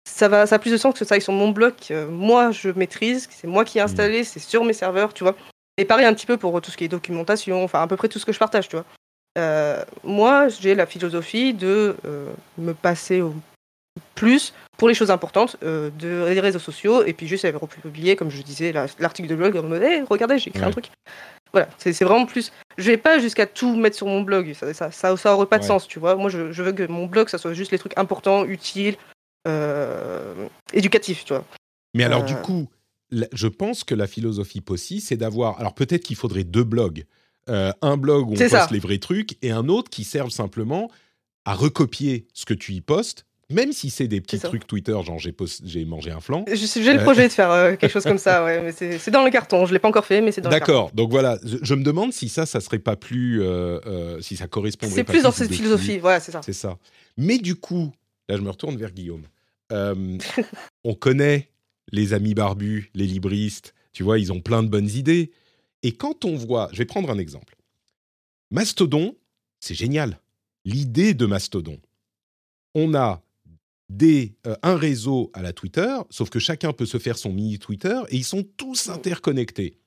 ça, va, ça a plus de sens que ça aille sur mon blog. moi, je maîtrise, c'est moi qui ai hmm. installé, c'est sur mes serveurs, tu vois. Et pareil un petit peu pour tout ce qui est documentation, enfin à peu près tout ce que je partage, tu vois. Euh, moi, j'ai la philosophie de euh, me passer au plus pour les choses importantes euh, de, des réseaux sociaux. Et puis juste, avait republié, comme je disais, l'article de blog en mode hey, regardez, j'ai écrit un truc. Voilà, c'est vraiment plus. Je vais pas jusqu'à tout mettre sur mon blog, ça, ça, ça, ça aurait pas de sens, tu vois. Moi, je, je, veux que mon blog, ça soit juste les trucs importants, utiles, éducatifs, tu vois. Mais alors, du coup, je pense que la philosophie possible, c'est d'avoir. Alors, peut-être qu'il faudrait deux blogs. un blog où on poste les vrais trucs et un autre qui serve simplement à recopier ce que tu y postes même si c'est des petits trucs Twitter, genre j'ai, mangé un flan. J'ai le euh, projet de faire euh, [LAUGHS] quelque chose comme ça, ouais, mais c'est dans le carton. Je l'ai pas encore fait, mais c'est dans le carton. D'accord. Donc voilà, je, me demande si ça, ça serait pas plus, euh, si ça correspondrait. C'est plus dans cette philosophie, voilà, c'est ça. C'est ça. Mais du coup, là, je me retourne vers Guillaume. [LAUGHS] on connaît les amis barbus, les libristes. Tu vois, ils ont plein de bonnes idées. Et quand on voit, je vais prendre un exemple. Mastodon, c'est génial. L'idée de Mastodon. On a des, euh, un réseau à la Twitter, sauf que chacun peut se faire son mini Twitter et ils sont tous interconnectés.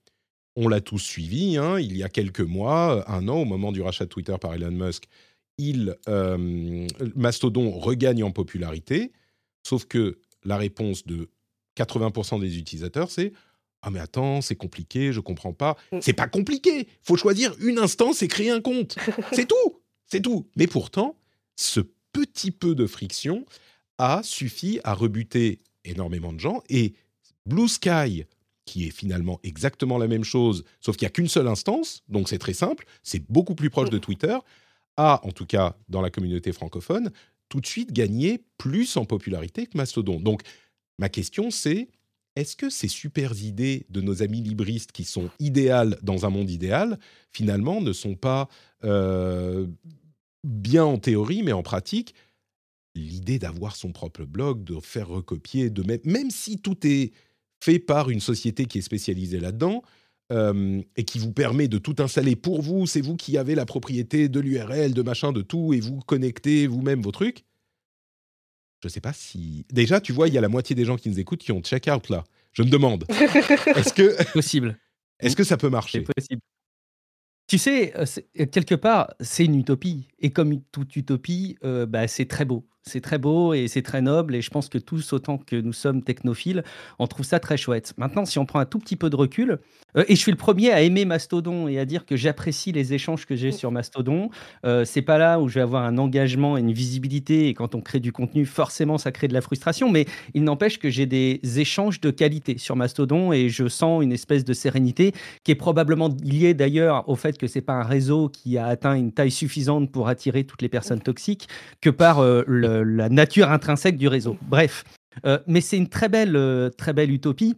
On l'a tous suivi, hein, il y a quelques mois, euh, un an, au moment du rachat de Twitter par Elon Musk, il, euh, Mastodon regagne en popularité, sauf que la réponse de 80% des utilisateurs, c'est ah mais attends, c'est compliqué, je comprends pas. Mm. C'est pas compliqué. Faut choisir une instance et créer un compte. [LAUGHS] C'est tout. C'est tout. Mais pourtant, ce petit peu de friction a suffi à rebuter énormément de gens. Et Blue Sky, qui est finalement exactement la même chose, sauf qu'il n'y a qu'une seule instance, donc c'est très simple, c'est beaucoup plus proche de Twitter, a, en tout cas dans la communauté francophone, tout de suite gagné plus en popularité que Mastodon. Donc ma question c'est, est-ce que ces super idées de nos amis libristes qui sont idéales dans un monde idéal, finalement ne sont pas euh, bien en théorie, mais en pratique, l'idée d'avoir son propre blog, de faire recopier, de mettre, même si tout est fait par une société qui est spécialisée là-dedans euh, et qui vous permet de tout installer pour vous, c'est vous qui avez la propriété de l'URL, de machin, de tout, et vous connectez vous-même vos trucs. Je ne sais pas si. Déjà, tu vois, il y a la moitié des gens qui nous écoutent qui ont check-out là. Je me demande. [LAUGHS] Est-ce que. Possible. Est-ce que ça peut marcher? C'est possible. Tu sais, euh, quelque part, c'est une utopie. Et comme toute utopie, euh, bah, c'est très beau c'est très beau et c'est très noble. Et je pense que tous, autant que nous sommes technophiles, on trouve ça très chouette. Maintenant, si on prend un tout petit peu de recul, euh, et je suis le premier à aimer Mastodon et à dire que j'apprécie les échanges que j'ai sur Mastodon. Euh, c'est pas là où je vais avoir un engagement et une visibilité. Et quand on crée du contenu, forcément, ça crée de la frustration. Mais il n'empêche que j'ai des échanges de qualité sur Mastodon et je sens une espèce de sérénité qui est probablement liée d'ailleurs au fait que c'est pas un réseau qui a atteint une taille suffisante pour attirer toutes les personnes toxiques que par euh, le la nature intrinsèque du réseau. Bref, euh, mais c'est une très belle, euh, très belle utopie.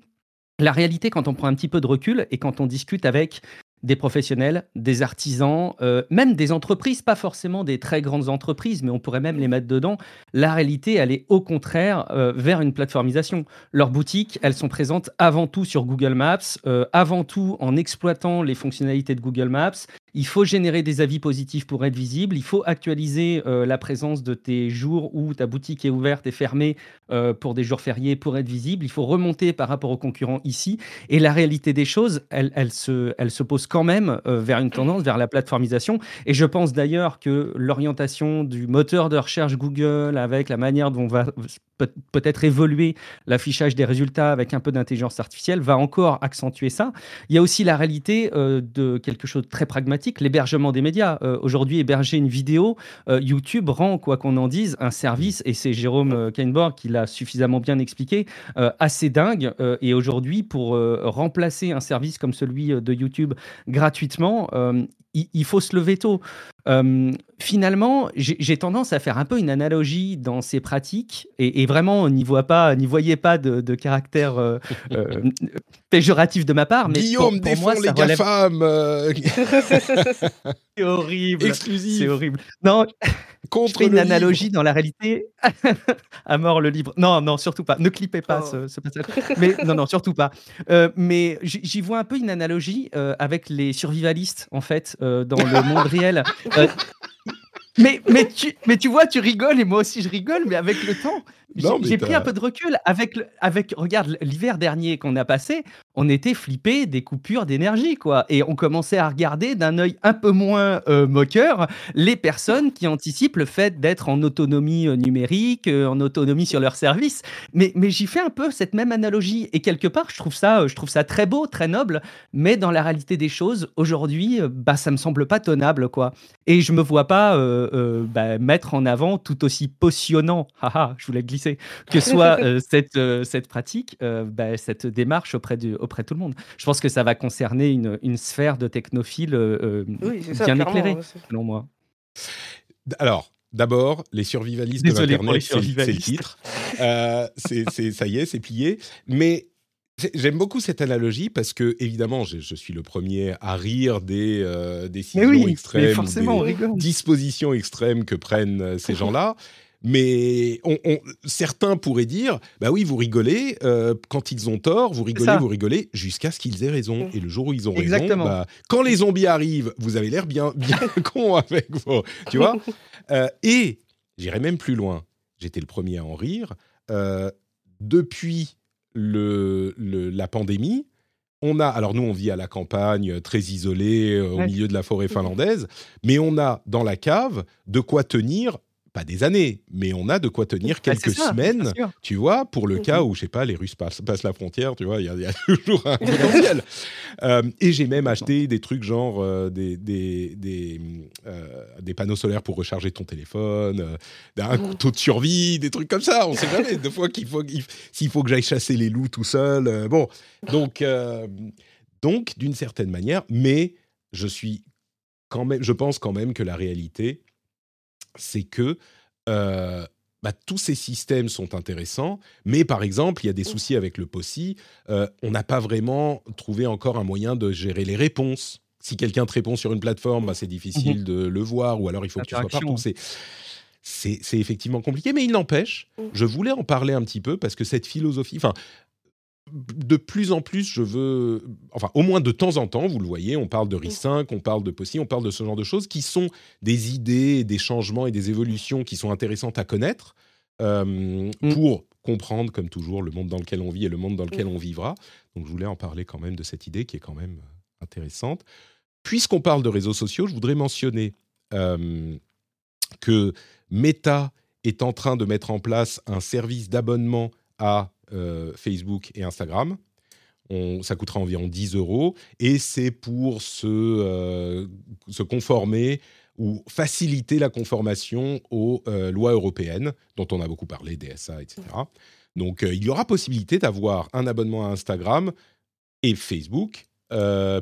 La réalité, quand on prend un petit peu de recul et quand on discute avec des professionnels, des artisans, euh, même des entreprises, pas forcément des très grandes entreprises, mais on pourrait même les mettre dedans. La réalité, elle est au contraire vers une plateformisation. Leurs boutiques, elles sont présentes avant tout sur Google Maps, avant tout en exploitant les fonctionnalités de Google Maps, il faut générer des avis positifs pour être visible. Il faut actualiser euh, la présence de tes jours où ta boutique est ouverte et fermée euh, pour des jours fériés pour être visible. Il faut remonter par rapport aux concurrents ici. Et la réalité des choses, elle, elle, se, elle se pose quand même euh, vers une tendance, vers la plateformisation. Et je pense d'ailleurs que l'orientation du moteur de recherche Google avec la manière dont va peut-être évoluer l'affichage des résultats avec un peu d'intelligence artificielle va encore accentuer ça. Il y a aussi la réalité de quelque chose de très pragmatique l'hébergement des médias. Euh, aujourd'hui, héberger une vidéo, euh, YouTube rend, quoi qu'on en dise, un service, et c'est Jérôme euh, Kainborg qui l'a suffisamment bien expliqué, assez dingue. et aujourd'hui, pour remplacer un service comme celui de YouTube gratuitement, il, faut se lever tôt. finalement, j'ai tendance à faire un peu une analogie dans ces pratiques, et, vraiment, n'y voit pas, n'y voyez pas de, caractère [LAUGHS] péjoratif de ma part. Mais Guillaume pour, moi, les relève... [LAUGHS] [LAUGHS] c'est horrible. Exclusif. C'est horrible. Non, Contre je fais une analogie dans la réalité. [LAUGHS] à mort le livre. Non, non, surtout pas. Ne clippez pas oh. ce, passage. Mais [LAUGHS] non, non, surtout pas. Euh, mais j'y vois un peu une analogie euh, avec les survivalistes, en fait, euh, dans le [LAUGHS] monde réel. mais, mais, tu, mais tu vois, tu rigoles et moi aussi je rigole, mais avec le temps, J'ai pris un peu de recul avec, avec regarde, l'hiver dernier qu'on a passé, on était flippé des coupures d'énergie, quoi. Et on commençait à regarder d'un œil un peu moins euh, moqueur les personnes qui anticipent le fait d'être en autonomie euh, numérique, euh, en autonomie sur leur service. Mais, mais j'y fais un peu cette même analogie. Et quelque part, je trouve ça, je trouve ça très beau, très noble. Mais dans la réalité des choses, aujourd'hui, bah, ça me semble pas tenable, quoi. Et je me vois pas bah, mettre en avant tout aussi potionnant, haha, je voulais glisser, que soit [LAUGHS] cette, cette pratique, bah, cette démarche auprès du auprès de tout le monde. Je pense que ça va concerner une, une sphère de technophiles euh, euh, bien éclairée, selon moi. Alors, D'abord, les survivalistes Désolé de Internet, c'est le titre. Euh, c'est, ça y est, c'est plié. Mais j'aime beaucoup cette analogie parce que, évidemment, je, je suis le premier à rire des euh, décisions oui, extrêmes, des dispositions extrêmes que prennent ces gens-là. Mais on, certains pourraient dire, bah oui, vous rigolez euh, quand ils ont tort, vous rigolez, vous rigolez, jusqu'à ce qu'ils aient raison. Et le jour où ils ont raison, bah, quand les zombies arrivent, vous avez l'air bien, bien [LAUGHS] con avec vous, tu vois. [LAUGHS] Euh, et j'irai même plus loin. J'étais le premier à en rire. Euh, depuis le, la pandémie, on a, alors nous on vit à la campagne, très isolé, au milieu de la forêt finlandaise, mais on a dans la cave de quoi tenir pas des années, mais on a de quoi tenir quelques semaines, tu vois, pour le cas mhm. où, je sais pas, les Russes passent, la frontière, tu vois, il y, a [LAUGHS] toujours un potentiel. Euh, et j'ai même acheté des trucs genre euh, des, des, des, euh, des, panneaux solaires pour recharger ton téléphone, un couteau de survie, des trucs comme ça, on sait jamais, des fois qu'il faut, s'il faut que j'aille chasser les loups tout seul. bon, donc, donc d'une certaine manière, mais je suis quand même, je pense quand même que la réalité, c'est que euh, bah, tous ces systèmes sont intéressants, mais par exemple, il y a des soucis avec le POSI. Euh, on n'a pas vraiment trouvé encore un moyen de gérer les réponses. Si quelqu'un te répond sur une plateforme, bah, c'est difficile mmh de le voir, ou alors il faut que tu sois partout. C'est effectivement compliqué, mais il n'empêche, mmh. je voulais en parler un petit peu parce que cette philosophie, enfin, de plus en plus, je veux, enfin, au moins de temps en temps, vous le voyez, on parle de RIS5, on parle de POSSI, on parle de ce genre de choses qui sont des idées, des changements et des évolutions qui sont intéressantes à connaître euh, mm. pour comprendre, comme toujours, le monde dans lequel on vit et le monde dans lequel on vivra. Donc, je voulais en parler quand même de cette idée qui est quand même intéressante. Puisqu'on parle de réseaux sociaux, je voudrais mentionner euh, que Meta est en train de mettre en place un service d'abonnement à euh, Facebook et Instagram. ça coûtera environ 10 euros et c'est pour se, euh, se conformer ou faciliter la conformation aux euh, lois européennes dont on a beaucoup parlé, DSA, etc. Donc il y aura possibilité d'avoir un abonnement à Instagram et Facebook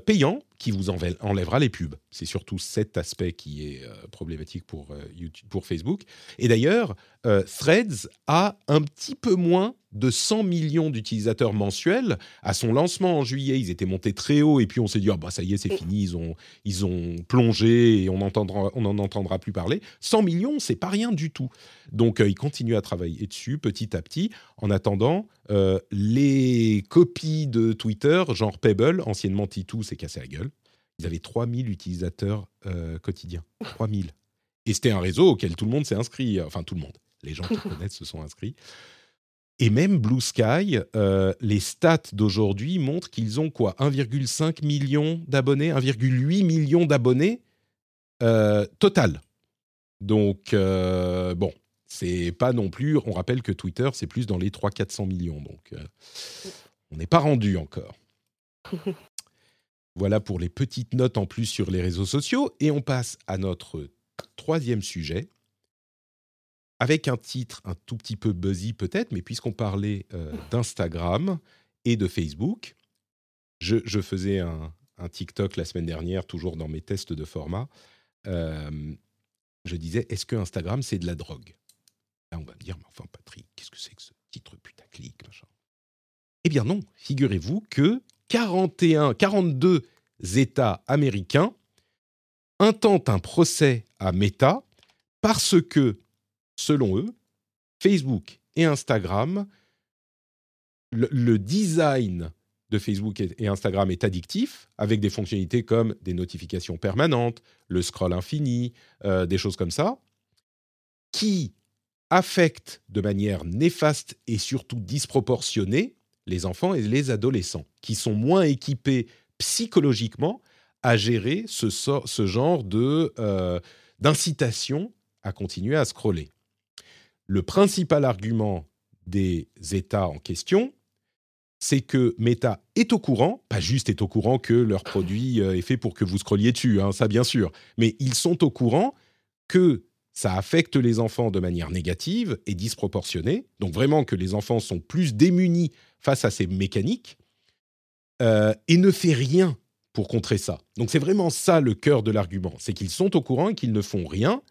payant qui vous enlèvera les pubs. C'est surtout cet aspect qui est problématique pour, YouTube, pour Facebook. Et d'ailleurs, Threads a un petit peu moins de 100 millions d'utilisateurs mensuels. À son lancement en juillet, ils étaient montés très haut et puis on s'est dit ah bah ça y est, c'est fini, ils ont ils ont plongé et on entendra on n'en entendra plus parler. 100 millions, c'est pas rien du tout. Donc euh, ils continuent à travailler dessus petit à petit en attendant euh, les copies de Twitter genre Pebble, anciennement Titou, s'est cassé la gueule. Ils avaient 3000 utilisateurs euh, quotidiens. 3000. Et c'était un réseau auquel tout le monde s'est inscrit. Enfin, tout le monde. Les gens qui [LAUGHS] connaissent se sont inscrits. Et même Blue Sky, euh, les stats d'aujourd'hui montrent qu'ils ont quoi? 1,5 million d'abonnés, 1,8 million d'abonnés euh, total. Donc, euh, bon, c'est pas non plus. On rappelle que Twitter, c'est plus dans les 300-400 millions. Donc, on n'est pas rendu encore. [LAUGHS] voilà pour les petites notes en plus sur les réseaux sociaux. Et on passe à notre troisième sujet avec un titre un tout petit peu buzzy peut-être, mais puisqu'on parlait euh, d'Instagram et de Facebook, je, faisais un, TikTok la semaine dernière, toujours dans mes tests de format. Euh, je disais, est-ce que Instagram, c'est de la drogue? Là, on va me dire, mais enfin, Patrick, qu'est-ce que c'est que ce titre putaclic machin? Eh bien non, figurez-vous que 41, 42 États américains intentent un procès à Meta parce que selon eux, Facebook et Instagram, le, design de Facebook et Instagram est addictif, avec des fonctionnalités comme des notifications permanentes, le scroll infini, euh, des choses comme ça, qui affecte de manière néfaste et surtout disproportionnée les enfants et les adolescents, qui sont moins équipés psychologiquement à gérer ce, genre euh, d'incitation à continuer à scroller. Le principal argument des États en question, c'est que Meta est au courant, pas juste est au courant que leur produit euh, est fait pour que vous scrolliez dessus, hein, ça bien sûr, mais ils sont au courant que ça affecte les enfants de manière négative et disproportionnée, donc vraiment que les enfants sont plus démunis face à ces mécaniques, euh, et ne fait rien pour contrer ça. Donc c'est vraiment ça le cœur de l'argument, c'est qu'ils sont au courant et qu'ils ne font rien,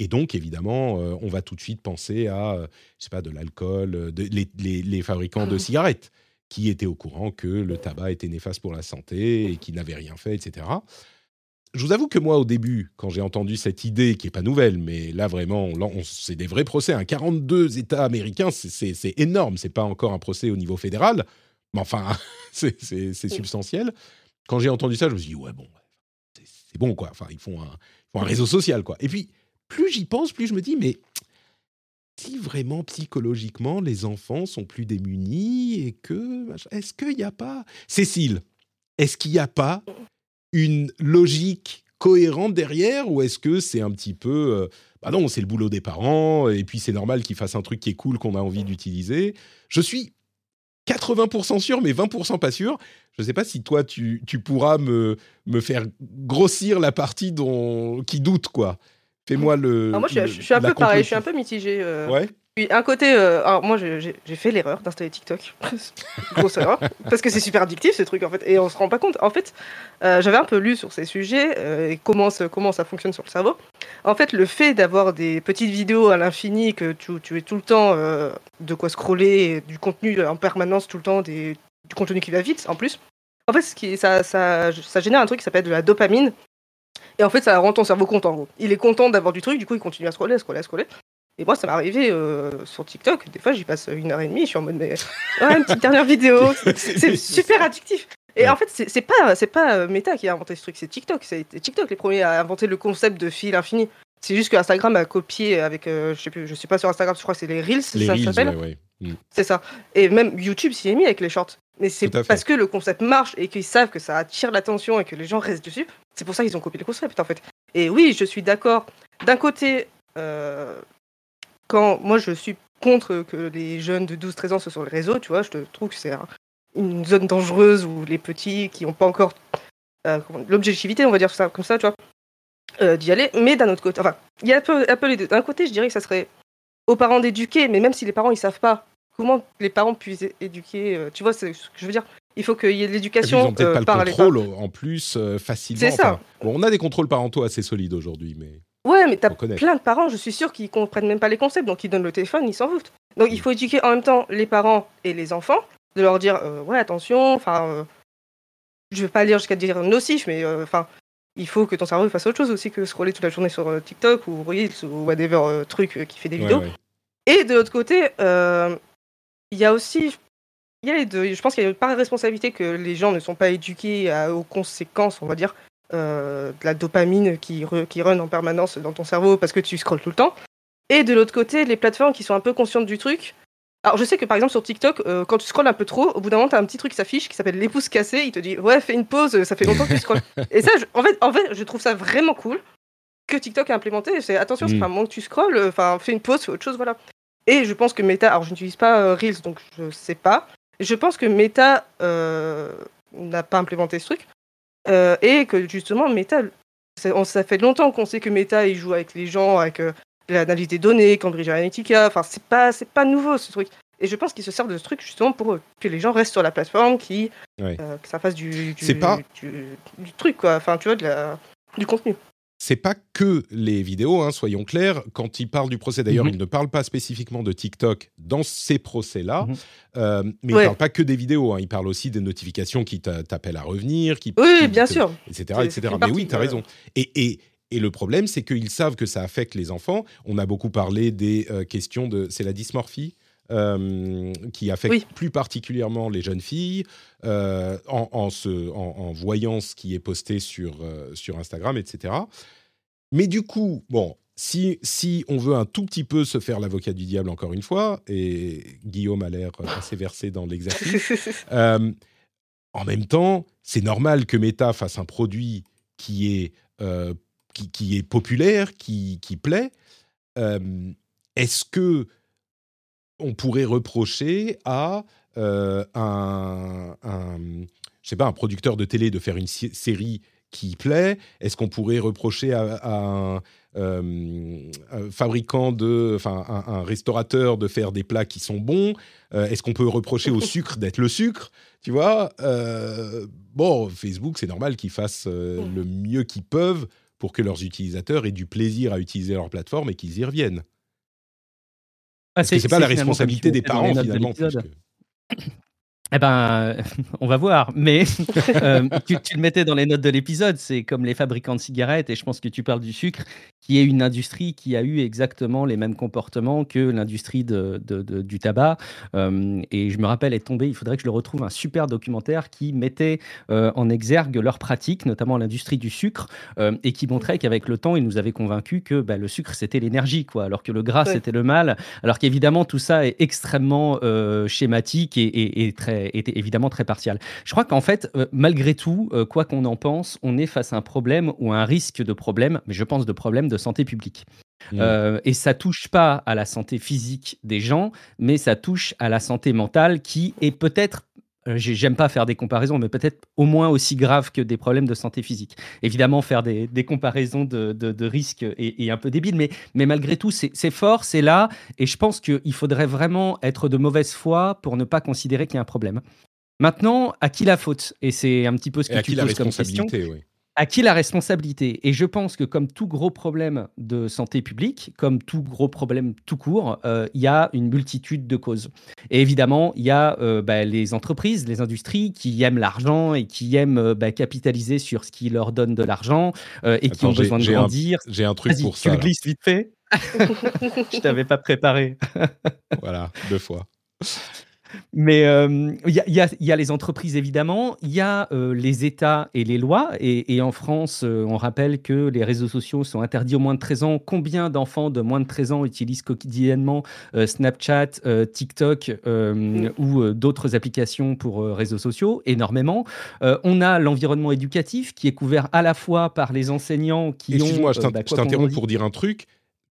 et donc, évidemment, euh, on va tout de suite penser à, euh, je sais pas, de l'alcool, les, fabricants de cigarettes qui étaient au courant que le tabac était néfaste pour la santé et qui n'avaient rien fait, etc. Je vous avoue que moi, au début, quand j'ai entendu cette idée, qui est pas nouvelle, mais là vraiment, c'est des vrais procès. Hein, 42 États américains, c'est énorme. C'est pas encore un procès au niveau fédéral, mais enfin, [LAUGHS] c'est substantiel. Quand j'ai entendu ça, je me suis dit ouais bon, c'est bon quoi. Enfin, ils font un, ils font un réseau social quoi. Et puis plus j'y pense, plus je me dis, mais si vraiment psychologiquement les enfants sont plus démunis et que. Est-ce qu'il n'y a pas. Cécile, est-ce qu'il n'y a pas une logique cohérente derrière ou est-ce que c'est un petit peu. Euh, bah non, c'est le boulot des parents et puis c'est normal qu'ils fassent un truc qui est cool qu'on a envie d'utiliser. Je suis 80% sûr, mais 20% pas sûr. Je ne sais pas si toi, tu, tu pourras me, me faire grossir la partie dont, qui doute, quoi. Fais-moi le. moi, je, suis un peu pareil, je suis un peu mitigé. Euh. Ouais. Un côté, euh, alors moi j'ai fait l'erreur d'installer TikTok, [LAUGHS] grosse erreur, parce que c'est super addictif ce truc en fait, et on se rend pas compte. En fait, euh, j'avais un peu lu sur ces sujets et comment, ça fonctionne sur le cerveau. En fait, le fait d'avoir des petites vidéos à l'infini, que tu, tu tout le temps de quoi scroller, du contenu en permanence tout le temps, du contenu qui va vite en plus. En fait, ça, ça génère un truc qui s'appelle de la dopamine, et en fait, ça rend ton cerveau content. En gros. Il est content d'avoir du truc, du coup, il continue à scroller, à scroller, à scroller. Et moi, ça m'est arrivé euh, sur TikTok. Des fois, j'y passe une heure et demie. Je suis en mode, mais ouais, une petite dernière vidéo. [LAUGHS] C'est super addictif. Et en fait, c'est pas, c'est pas euh, Meta qui a inventé ce truc, c'est TikTok. C'est TikTok les premiers à inventer le concept de fil infini. C'est juste que Instagram a copié avec, euh, je sais plus, je sais pas sur Instagram, je crois que c'est les Reels, les ça s'appelle. Ouais, mm. C'est ça. Et même YouTube s'y est mis avec les shorts. Mais c'est parce que le concept marche et qu'ils savent que ça attire l'attention et que les gens restent dessus. C'est pour ça qu'ils ont copié le concept en fait. Et oui, je suis d'accord. D'un côté, euh, quand moi je suis contre que les jeunes de 12-13 ans soient sur les réseaux, tu vois, je trouve que c'est une zone dangereuse où les petits qui n'ont pas encore euh, l'objectivité, on va dire ça comme ça, tu vois, euh, d'y aller. Mais d'un autre côté, enfin, il y a un peu, un peu les deux. D'un côté, je dirais que ça serait aux parents d'éduquer, mais même si les parents ils savent pas, comment les parents puissent éduquer, euh, tu vois, c'est ce que je veux dire. Il faut qu'il y ait de l'éducation. Ils n'ont peut-être pas le contrôle en plus facilement. C'est ça. bon, on a des contrôles parentaux assez solides aujourd'hui, mais. Ouais, mais t'as plein de parents, je suis sûr, qui comprennent même pas les concepts, donc ils donnent le téléphone, ils s'en foutent. Donc il faut éduquer en même temps les parents et les enfants, de leur dire, ouais, attention, enfin, je vais pas lire jusqu'à dire nocif, mais enfin, il faut que ton cerveau fasse autre chose aussi que scroller toute la journée sur euh, TikTok ou Reels ou whatever euh, truc euh, qui fait des vidéos. Et de l'autre côté, il y a aussi, il y a les deux. Je pense qu'il y a pas de responsabilité que les gens ne sont pas éduqués aux conséquences, on va dire, de la dopamine qui, qui run en permanence dans ton cerveau parce que tu scrolles tout le temps. Et de l'autre côté, les plateformes qui sont un peu conscientes du truc alors je sais que par exemple sur TikTok, euh, quand tu scrolles un peu trop, au bout d'un moment, t'as un petit truc qui s'affiche qui s'appelle l'épouse cassée. Il te dit ouais, fais une pause, ça fait longtemps que tu scrolles. [LAUGHS] Et ça, en, fait, en fait, je trouve ça vraiment cool que TikTok a implémenté. C'est attention, c'est mm. pas un moment que tu scrolles, enfin fais une pause, fais autre chose, voilà. Et je pense que Meta, alors je n'utilise pas euh, Reels, donc je sais pas. Je pense que Meta euh, n'a pas implémenté ce truc et que justement Meta, ça, ça fait longtemps qu'on sait que Meta il joue avec les gens, avec l'analyse des données, Cambridge Analytica. Enfin, c'est pas, c'est pas nouveau ce truc. Et je pense qu'ils se servent de ce truc justement pour que les gens restent sur la plateforme, qui, euh, que ça fasse du, du, pas... du, truc, quoi. Enfin, tu vois, de la, du contenu. C'est pas que les vidéos, hein, soyons clairs. Quand il parle du procès, d'ailleurs, mhm. il ne parle pas spécifiquement de TikTok dans ces procès-là. Mhm. Euh, mais il ne parle pas que des vidéos. Hein. Il parle aussi des notifications qui t'appellent à revenir, qui, oui, bien sûr, etc., etc. Mais oui, tu as raison. Et, et, et le problème, c'est qu'ils savent que ça affecte les enfants. On a beaucoup parlé des euh, questions de... C'est la dysmorphie euh, qui affecte plus particulièrement les jeunes filles euh, en, en, voyant ce qui est posté sur, sur Instagram, etc. Mais du coup, bon, si, si on veut un tout petit peu se faire l'avocat du diable encore une fois, et Guillaume a l'air assez versé dans l'exercice, [LAUGHS] euh, en même temps, c'est normal que Meta fasse un produit qui est, euh, qui, est populaire, qui, qui plaît. Euh, est-ce que on pourrait reprocher à un, un, je sais pas, un producteur de télé de faire une série qui plaît Est-ce qu'on pourrait reprocher à, un, fabricant de, enfin, un, restaurateur de faire des plats qui sont bons? Est-ce qu'on peut reprocher au sucre d'être le sucre? Tu vois Bon, Facebook, c'est normal qu'ils fassent le mieux qu'ils peuvent pour que leurs utilisateurs aient du plaisir à utiliser leur plateforme et qu'ils y reviennent. Ah, Parce que c'est pas la responsabilité des parents finalement. Eh ben, [LAUGHS] on va voir. Mais [LAUGHS] euh, tu, le mettais dans les notes de l'épisode. C'est comme les fabricants de cigarettes, et je pense que tu parles du sucre, qui est une industrie qui a eu exactement les mêmes comportements que l'industrie de, du tabac. Euh, et je me rappelle être tombé, il faudrait que je le retrouve, un super documentaire qui mettait euh, en exergue leurs pratiques, notamment l'industrie du sucre, et qui montrait qu'avec le temps, ils nous avaient convaincus que bah, le sucre, c'était l'énergie, quoi, alors que le gras, c'était le mal. Alors qu'évidemment, tout ça est extrêmement schématique et, et très était évidemment très partial. Je crois qu'en fait, euh, malgré tout, euh, quoi qu'on en pense, on est face à un problème ou à un risque de problème, mais je pense de problème de santé publique. Mmh. Euh, et ça touche pas à la santé physique des gens, mais ça touche à la santé mentale qui est peut-être J'aime pas faire des comparaisons, mais peut-être au moins aussi grave que des problèmes de santé physique. Évidemment, faire des, comparaisons de, de, risques est, un peu débile, mais, mais malgré tout, c'est fort, c'est là, et je pense qu'il faudrait vraiment être de mauvaise foi pour ne pas considérer qu'il y a un problème. Maintenant, à qui la faute? Et c'est un petit peu ce que tu poses comme question. Oui à qui la responsabilité Et je pense que comme tout gros problème de santé publique, comme tout gros problème tout court, euh, il y a une multitude de causes. Et évidemment, il y a euh, bah, les entreprises, les industries qui aiment l'argent et qui aiment euh, bah, capitaliser sur ce qui leur donne de l'argent et qui ont besoin de grandir. J'ai un truc pour ça. Tu le glisses vite fait. [LAUGHS] [LAUGHS] je t'avais pas préparé. voilà, deux fois. [LAUGHS] Mais il y, a les entreprises, évidemment, il y a les États et les lois. Et, en France, on rappelle que les réseaux sociaux sont interdits aux moins de 13 ans. Combien d'enfants de moins de 13 ans utilisent quotidiennement Snapchat, TikTok ou d'autres applications pour réseaux sociaux? Énormément. on a l'environnement éducatif qui est couvert à la fois par les enseignants qui ont... Excuse-moi, je bah, t'interromps pour dire un truc.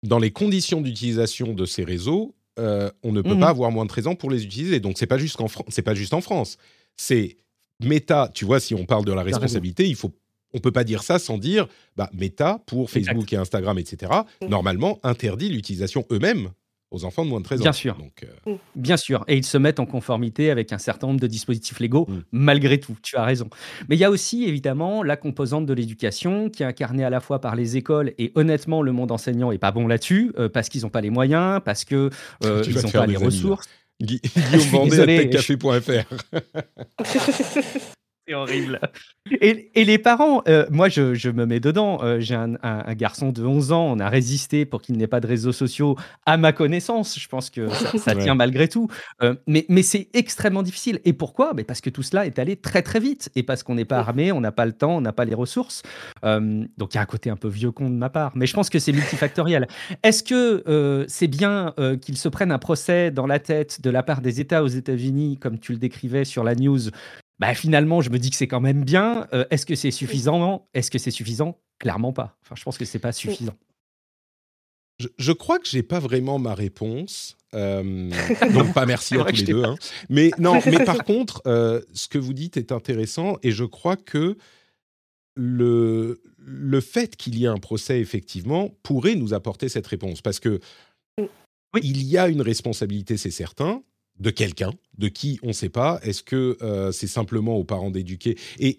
Dans les conditions d'utilisation de ces réseaux, euh, on ne peut pas mhm. avoir moins de 13 ans pour les utiliser. Donc, c'est pas juste c'est pas juste en France. C'est Meta, tu vois, si on parle de la responsabilité, il faut, on peut pas dire ça sans dire, bah, Meta pour Facebook et Instagram, etc. Normalement interdit l'utilisation eux-mêmes aux enfants de moins de 13 ans. Bien sûr. Donc, euh, mm. Bien sûr. Et ils se mettent en conformité avec un certain nombre de dispositifs légaux, mm. malgré tout. Tu as raison. Mais il y a aussi, évidemment, la composante de l'éducation qui est incarnée à la fois par les écoles et honnêtement, le monde enseignant est pas bon là-dessus euh, parce qu'ils n'ont pas les moyens, parce qu'ils euh, n'ont pas les ressources. [LAUGHS] Guillaume [LAUGHS] Vendée à techcafé.fr. [LAUGHS] horrible. Et, les parents, euh, moi je, me mets dedans. Euh, j'ai un, garçon de 11 ans, on a résisté pour qu'il n'ait pas de réseaux sociaux à ma connaissance. Je pense que ça, tient malgré tout. Euh, mais, mais c'est extrêmement difficile. Et pourquoi? Mais Parce que tout cela est allé très très vite. Et parce qu'on n'est pas armé, on n'a pas le temps, on n'a pas les ressources. donc il y a un côté un peu vieux con de ma part. Mais je pense que c'est multifactoriel. Est-ce que c'est bien qu'ils se prennent un procès dans la tête de la part des États aux États-Unis, comme tu le décrivais sur la news, bah, finalement, je me dis que c'est quand même bien. Euh, est-ce que c'est suffisant? Est-ce que c'est suffisant? Clairement pas. Enfin, je pense que c'est pas suffisant. Je, crois que j'ai pas vraiment ma réponse. [LAUGHS] Euh, donc pas merci à tous les deux. Hein. Mais [LAUGHS] non, mais par contre, euh, ce que vous dites est intéressant et je crois que le, le fait qu'il y ait un procès effectivement pourrait nous apporter cette réponse parce que il y a une responsabilité, c'est certain, de quelqu'un, de qui on ne sait pas. Est-ce que euh, c'est simplement aux parents d'éduquer? Et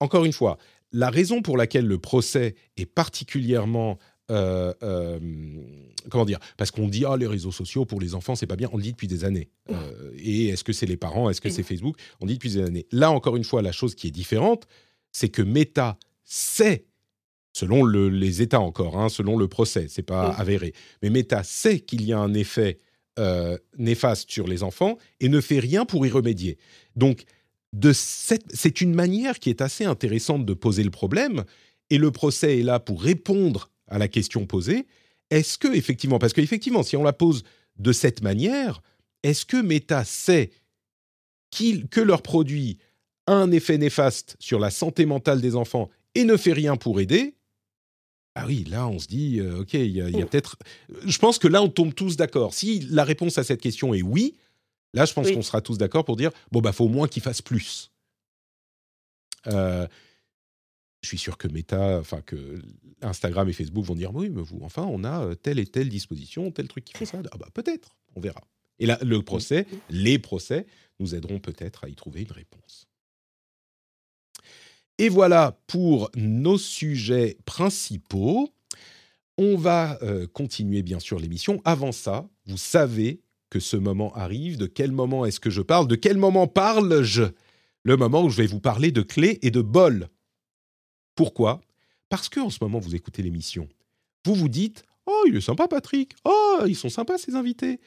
encore une fois, la raison pour laquelle le procès est particulièrement euh, euh, comment dire? Parce qu'on dit ah les réseaux sociaux pour les enfants c'est pas bien. On le dit depuis des années. et est-ce que c'est les parents? Est-ce que c'est Facebook? On dit depuis des années. Là encore une fois, la chose qui est différente, c'est que Meta sait, selon les États encore, hein, selon le procès, c'est pas avéré, mais Meta sait qu'il y a un effet euh, néfaste sur les enfants et ne fait rien pour y remédier. Donc, c'est une manière qui est assez intéressante de poser le problème, et le procès est là pour répondre à la question posée. est-ce que effectivement, parce qu'effectivement, si on la pose de cette manière, est-ce que Meta sait que leur produit a un effet néfaste sur la santé mentale des enfants et ne fait rien pour aider? Ah oui, là, on se dit, euh, ok, il y a, Oh. peut-être. Je pense que là, on tombe tous d'accord. Si la réponse à cette question est oui, là, je pense Oui. qu'on sera tous d'accord pour dire, bon, bah, faut au moins qu'il fasse plus. Euh, je suis sûr que Meta, enfin que Instagram et Facebook vont dire, oui, mais vous, enfin, on a euh, telle et telle disposition, tel truc qui fait ça. Ah bah peut-être, on verra. Et là, le procès, les procès, nous aideront peut-être à y trouver une réponse. Et voilà pour nos sujets principaux. On va euh, continuer bien sûr l'émission. Avant ça, vous savez que ce moment arrive. De quel moment est-ce que je parle? De quel moment parle-je? Le moment où je vais vous parler de clés et de bols. Pourquoi? Parce que en ce moment, vous écoutez l'émission. Vous vous dites Oh, il est sympa, Patrick. Oh, ils sont sympas, ces invités.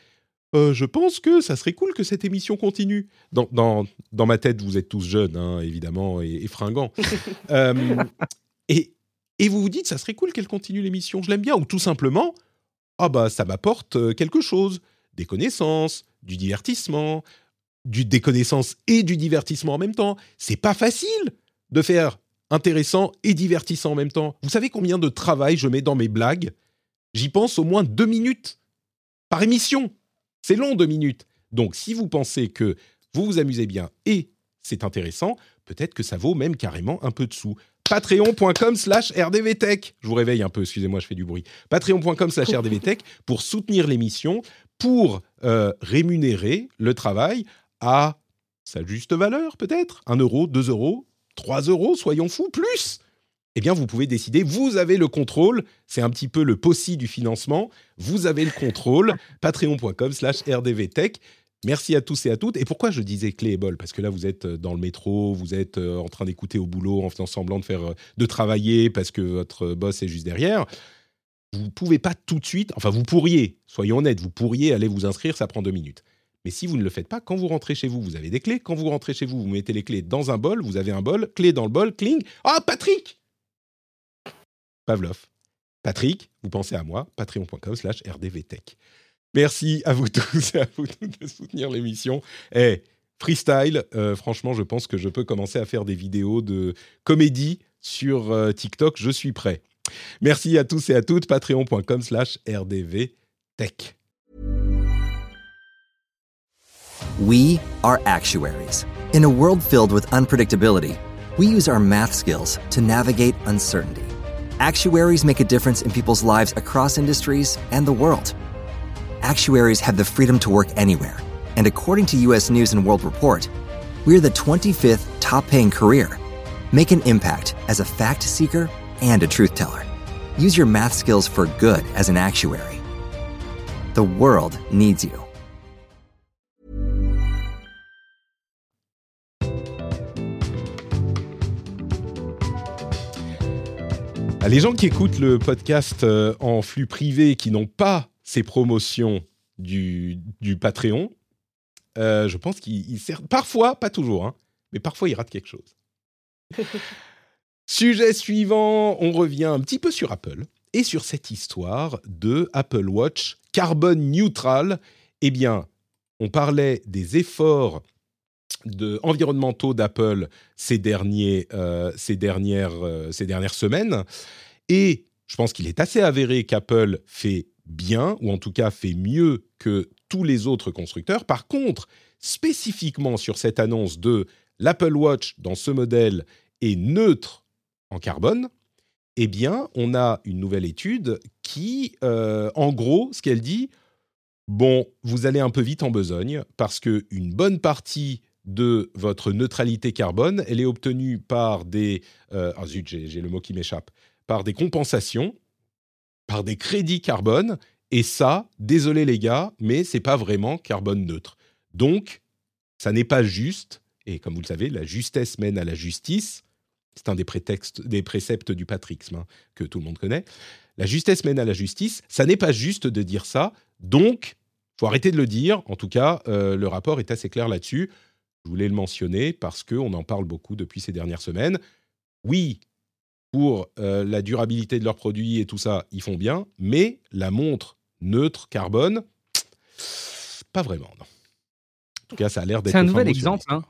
Euh, je pense que ça serait cool que cette émission continue. Dans, dans, dans ma tête, vous êtes tous jeunes, hein, évidemment, et, et fringants. [LAUGHS] Euh, et, et vous vous dites, ça serait cool qu'elle continue l'émission, je l'aime bien. Ou tout simplement, ah bah ça m'apporte euh, quelque chose. Des connaissances, du divertissement, du, des connaissances et du divertissement en même temps. C'est pas facile de faire intéressant et divertissant en même temps. Vous savez combien de travail je mets dans mes blagues? J'y pense au moins deux minutes par émission. C'est long, deux minutes. Donc, si vous pensez que vous vous amusez bien et c'est intéressant, peut-être que ça vaut même carrément un peu de sous. Patreon.com slash rdvtech. Je vous réveille un peu, excusez-moi, je fais du bruit. Patreon.com slash [LAUGHS] rdvtech pour soutenir l'émission, pour euh, rémunérer le travail à sa juste valeur, peut-être. 1 euro, 2 euros, 3 euros, soyons fous, plus eh bien, vous pouvez décider. Vous avez le contrôle. C'est un petit peu le possi du financement. Vous avez le contrôle. [LAUGHS] Patreon.com slash rdvtech. Merci à tous et à toutes. Et pourquoi je disais clé et bol? Parce que là, vous êtes dans le métro, vous êtes euh, en train d'écouter au boulot, en faisant semblant de faire, euh, de travailler parce que votre boss est juste derrière. Vous pouvez pas tout de suite. Enfin, vous pourriez. Soyons honnêtes. Vous pourriez aller vous inscrire. Ça prend deux minutes. Mais si vous ne le faites pas, quand vous rentrez chez vous, vous avez des clés. Quand vous rentrez chez vous, vous mettez les clés dans un bol. Vous avez un bol, clé dans le bol, cling. Ah, Patrick Pavlov. Patrick, vous pensez à moi, patreon.com slash rdvtech. Merci à vous tous et à vous toutes de soutenir l'émission. Eh, freestyle, euh, franchement, je pense que je peux commencer à faire des vidéos de comédie sur euh, TikTok. Je suis prêt. Merci à tous et à toutes. Patreon.com slash rdvtech. We are actuaries. In a world filled with unpredictability, we use our math skills to navigate uncertainty. Actuaries make a difference in people's lives across industries and the world. Actuaries have the freedom to work anywhere, and according to US News and World Report, we're the 25th top paying career. Make an impact as a fact seeker and a truth teller. Use your math skills for good as an actuary. The world needs you. Les gens qui écoutent le podcast euh, en flux privé qui n'ont pas ces promotions du, du Patreon, euh, je pense qu'ils ils servent. Parfois, pas toujours, hein, mais parfois ils ratent quelque chose. [LAUGHS] Sujet suivant, on revient un petit peu sur Apple et sur cette histoire de Apple Watch carbone neutral. Eh bien, on parlait des efforts de, environnementaux d'Apple ces, euh, ces, dernières, euh, ces dernières semaines. Et je pense qu'il est assez avéré qu'Apple fait bien, ou en tout cas fait mieux que tous les autres constructeurs. Par contre, spécifiquement sur cette annonce de l'Apple Watch dans ce modèle est neutre en carbone, eh bien, on a une nouvelle étude qui, euh, en gros, ce qu'elle dit, bon, vous allez un peu vite en besogne parce que une bonne partie de votre neutralité carbone, elle est obtenue par des, euh, ah zut, j'ai le mot qui m'échappe, par des compensations, par des crédits carbone, et ça, désolé les gars, mais c'est pas vraiment carbone neutre. Donc, ça n'est pas juste, et comme vous le savez, la justesse mène à la justice. C'est un des, prétextes, des préceptes du patrixme hein, que tout le monde connaît. La justesse mène à la justice. Ça n'est pas juste de dire ça. Donc, faut arrêter de le dire. En tout cas, euh, le rapport est assez clair là-dessus. Je voulais le mentionner parce qu'on en parle beaucoup depuis ces dernières semaines. Oui, pour euh, la durabilité de leurs produits et tout ça, ils font bien, mais la montre neutre carbone, pas vraiment, non. En tout cas, ça a l'air d'être. C'est un nouvel exemple. hein.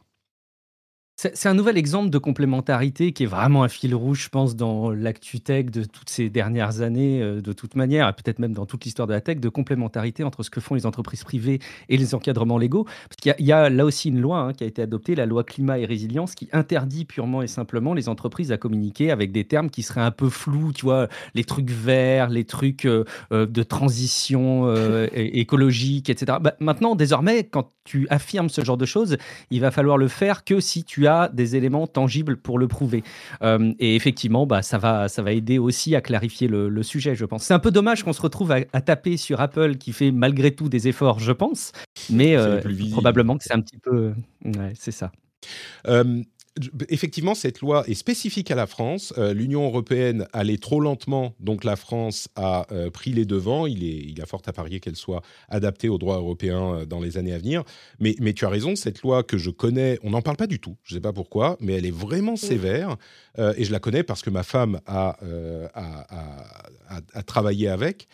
C'est un nouvel exemple de complémentarité qui est vraiment un fil rouge, je pense, dans l'actu tech de toutes ces dernières années, euh, de toute manière, et peut-être même dans toute l'histoire de la tech, de complémentarité entre ce que font les entreprises privées et les encadrements légaux. Parce qu'il y y, a là aussi une loi hein, qui a été adoptée, la loi climat et résilience, qui interdit purement et simplement les entreprises à communiquer avec des termes qui seraient un peu flous, tu vois, les trucs verts, les trucs euh, euh, de transition écologique, etc. Bah, maintenant, désormais, quand tu affirmes ce genre de choses, il va falloir le faire que si tu as des éléments tangibles pour le prouver. Euh, et effectivement, bah, ça, va, ça va aider aussi à clarifier le, le sujet, je pense. C'est un peu dommage qu'on se retrouve à, à taper sur Apple qui fait malgré tout des efforts, je pense, mais euh, probablement que c'est un petit peu... Ouais, c'est ça. Euh, effectivement, cette loi est spécifique à la France. Euh, L'Union européenne allait trop lentement, donc la France a euh, pris les devants. Il, est, il a fort à parier qu'elle soit adaptée au droit européen euh, dans les années à venir. Mais, mais tu as raison, cette loi que je connais, on n'en parle pas du tout. Je ne sais pas pourquoi, mais elle est vraiment sévère. Et je la connais parce que ma femme a, a, a- travaillé avec.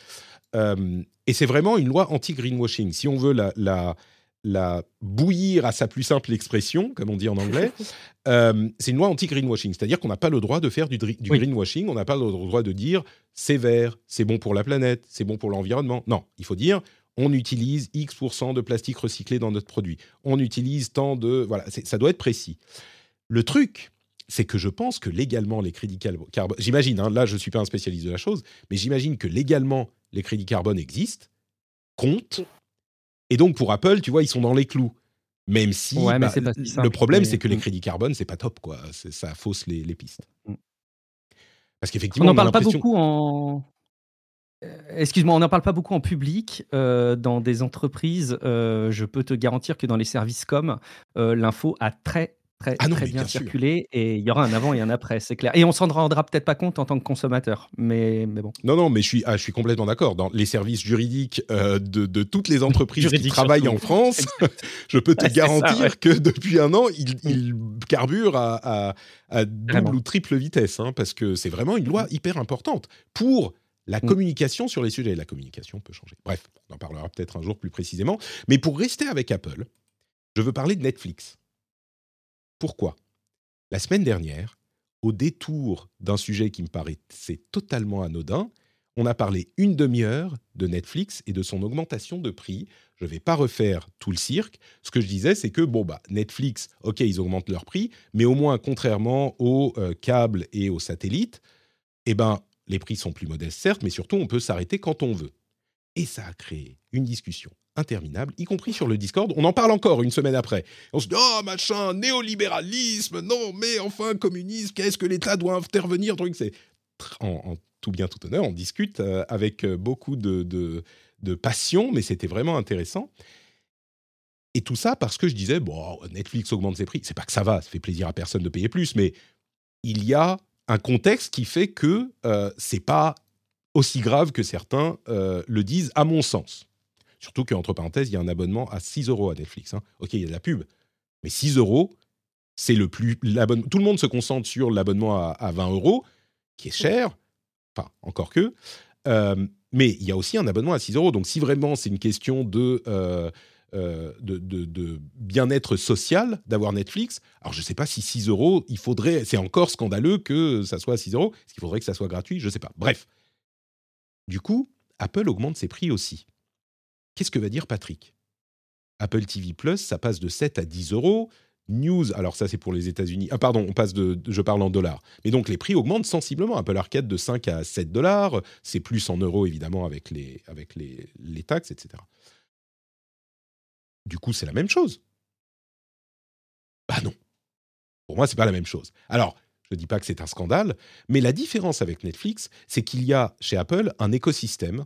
Et c'est vraiment une loi anti-greenwashing. Si on veut la, la, la bouillir à sa plus simple expression, comme on dit en anglais, [LAUGHS] euh, c'est une loi anti-greenwashing. C'est-à-dire qu'on n'a pas le droit de faire du, dri- du Oui. greenwashing, on n'a pas le droit de dire c'est vert, c'est bon pour la planète, c'est bon pour l'environnement. Non, il faut dire on utilise X% de plastique recyclé dans notre produit. On utilise tant de... Voilà, ça doit être précis. Le truc, c'est que je pense que légalement, les crédits carbone... J'imagine, hein, là, je ne suis pas un spécialiste de la chose, mais j'imagine que légalement, les crédits carbone existent, comptent, et donc pour Apple, tu vois, ils sont dans les clous. Même si Ouais, bah, c'est pas si le problème, c'est que les Mm. crédits carbone, c'est pas top, quoi. Ça fausse les, les pistes. Mm. Parce qu'effectivement, n'en on a parle pas beaucoup en... Euh, Excuse-moi, on n'en parle pas beaucoup en public. euh, dans des entreprises, euh, je peux te garantir que dans les services com, euh, l'info a très, très, Ah non, très mais bien circulé et il y aura un avant et un après, c'est clair. Et on s'en rendra peut-être pas compte en tant que consommateur, mais, mais bon. Non, non, mais je suis, ah, je suis complètement d'accord. Dans les services juridiques euh, de, de toutes les entreprises qui travaillent surtout. en France, [LAUGHS] je peux te ça, garantir ouais. que depuis un an, ils, ils carburent à, à- à double Vraiment. ou triple vitesse, hein, parce que c'est vraiment une loi hyper importante pour la Mm. communication sur les sujets. La communication peut changer. Bref, on en parlera peut-être un jour plus précisément. Mais pour rester avec Apple, je veux parler de Netflix. Pourquoi? La semaine dernière, au détour d'un sujet qui me paraissait totalement anodin, on a parlé une demi-heure de Netflix et de son augmentation de prix. Je ne vais pas refaire tout le cirque. Ce que je disais, c'est que bon bah Netflix, ok, ils augmentent leur prix, mais au moins contrairement aux euh, câbles et aux satellites, eh ben les prix sont plus modestes certes, mais surtout on peut s'arrêter quand on veut. Et ça a créé une discussion interminable, y compris sur le Discord. On en parle encore une semaine après. On se dit oh machin néolibéralisme, non mais enfin communisme, qu'est-ce que l'État doit intervenir truc c'est en, tout bien tout honneur, on discute euh, avec euh, beaucoup de, de, passion, mais c'était vraiment intéressant. Et tout ça parce que je disais bon Netflix augmente ses prix, c'est pas que ça va, ça fait plaisir à personne de payer plus, mais il y a un contexte qui fait que euh, c'est pas aussi grave que certains le disent, à mon sens. Surtout qu'entre parenthèses, il y a un abonnement à 6 euros à Netflix. hein. Ok, il y a de la pub, mais 6 euros, c'est le plus. Tout le monde se concentre sur l'abonnement à, à 20 euros, qui est cher, enfin, encore que. Euh, mais il y a aussi un abonnement à 6 euros. Donc, si vraiment c'est une question de. euh, euh, de bien-être social d'avoir Netflix. Alors, je ne sais pas si 6 euros, il faudrait. C'est encore scandaleux que ça soit à 6 euros. Est-ce qu'il faudrait que ça soit gratuit? Je ne sais pas. Bref. Du coup, Apple augmente ses prix aussi. Qu'est-ce que va dire Patrick? Apple TV Plus, ça passe de 7 à 10 euros. News, alors ça c'est pour les États-Unis. Ah pardon, on passe de, je parle en dollars. Mais donc les prix augmentent sensiblement. Apple Arcade de 5 à 7 dollars. C'est plus en euros évidemment avec les, avec les taxes, etc. Du coup, c'est la même chose. Bah non. Pour moi, c'est pas la même chose. Alors, je ne dis pas que c'est un scandale, mais la différence avec Netflix, c'est qu'il y a chez Apple un écosystème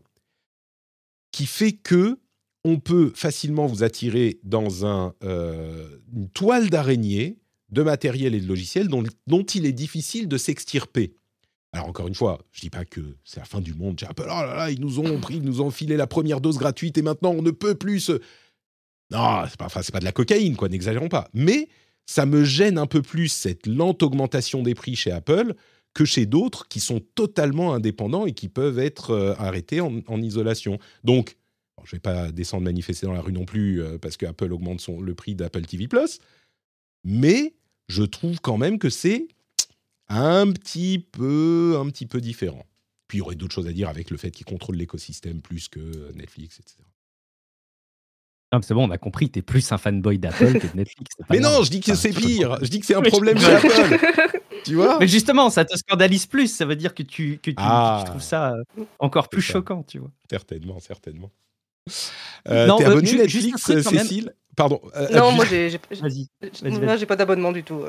qui fait que on peut facilement vous attirer dans un, euh, une toile d'araignée de matériel et de logiciels dont, il est difficile de s'extirper. Alors encore une fois, je dis pas que c'est la fin du monde. Chez Apple, oh là ils nous ont pris, ils nous ont filé la première dose gratuite et maintenant on ne peut plus se... Non, c'est pas, pas de la cocaïne, quoi, n'exagérons pas. Mais ça me gêne un peu plus cette lente augmentation des prix chez Apple que chez d'autres qui sont totalement indépendants et qui peuvent être euh, arrêtés en, isolation. Donc, je ne vais pas descendre manifester dans la rue non plus euh, parce que Apple augmente son, le prix d'Apple TV Plus, mais je trouve quand même que c'est un petit peu, un petit peu différent. Puis il y aurait d'autres choses à dire avec le fait qu'ils contrôlent l'écosystème plus que Netflix, etc. c'est bon, on a compris, tu es plus un fanboy d'Apple que de Netflix. mais non, je dis que c'est pire. Je dis que c'est un problème chez Apple. [LAUGHS] tu vois Mais justement, ça te scandalise plus. Ça veut dire que tu, que tu, ah. trouves ça euh, encore plus choquant, tu vois. Certainement, certainement. Euh, T'es euh, abonné Netflix, Cécile? Pardon. Euh, non, moi, j'ai, j'ai pas d'abonnement du tout.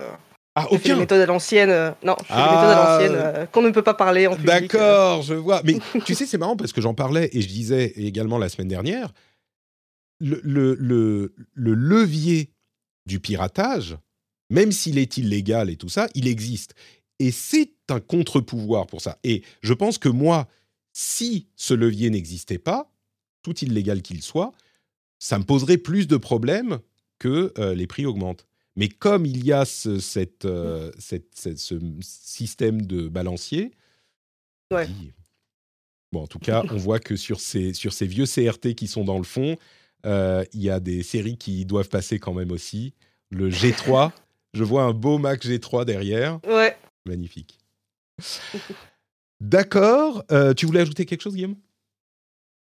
Ah, aucun. Des méthodes à l'ancienne. non, je fais méthodes à l'ancienne qu'on ne peut pas parler en public. D'accord, je vois. Mais [LAUGHS] tu sais, c'est marrant parce que j'en parlais et je disais également la semaine dernière le, le, le, levier du piratage, même s'il est illégal et tout ça, il existe. Et c'est un contre-pouvoir pour ça. Et je pense que moi, si ce levier n'existait pas, tout illégal qu'il soit, ça me poserait plus de problèmes que euh, les prix augmentent. Mais comme il y a ce, cette, euh, ce système de balancier, bon, en tout cas, on voit que sur ces, sur ces vieux CRT qui sont dans le fond, euh, il y a des séries qui doivent passer quand même aussi. Le G3, je vois un beau Mac G3 derrière. Ouais. Magnifique. D'accord. Euh, tu voulais ajouter quelque chose, Guillaume?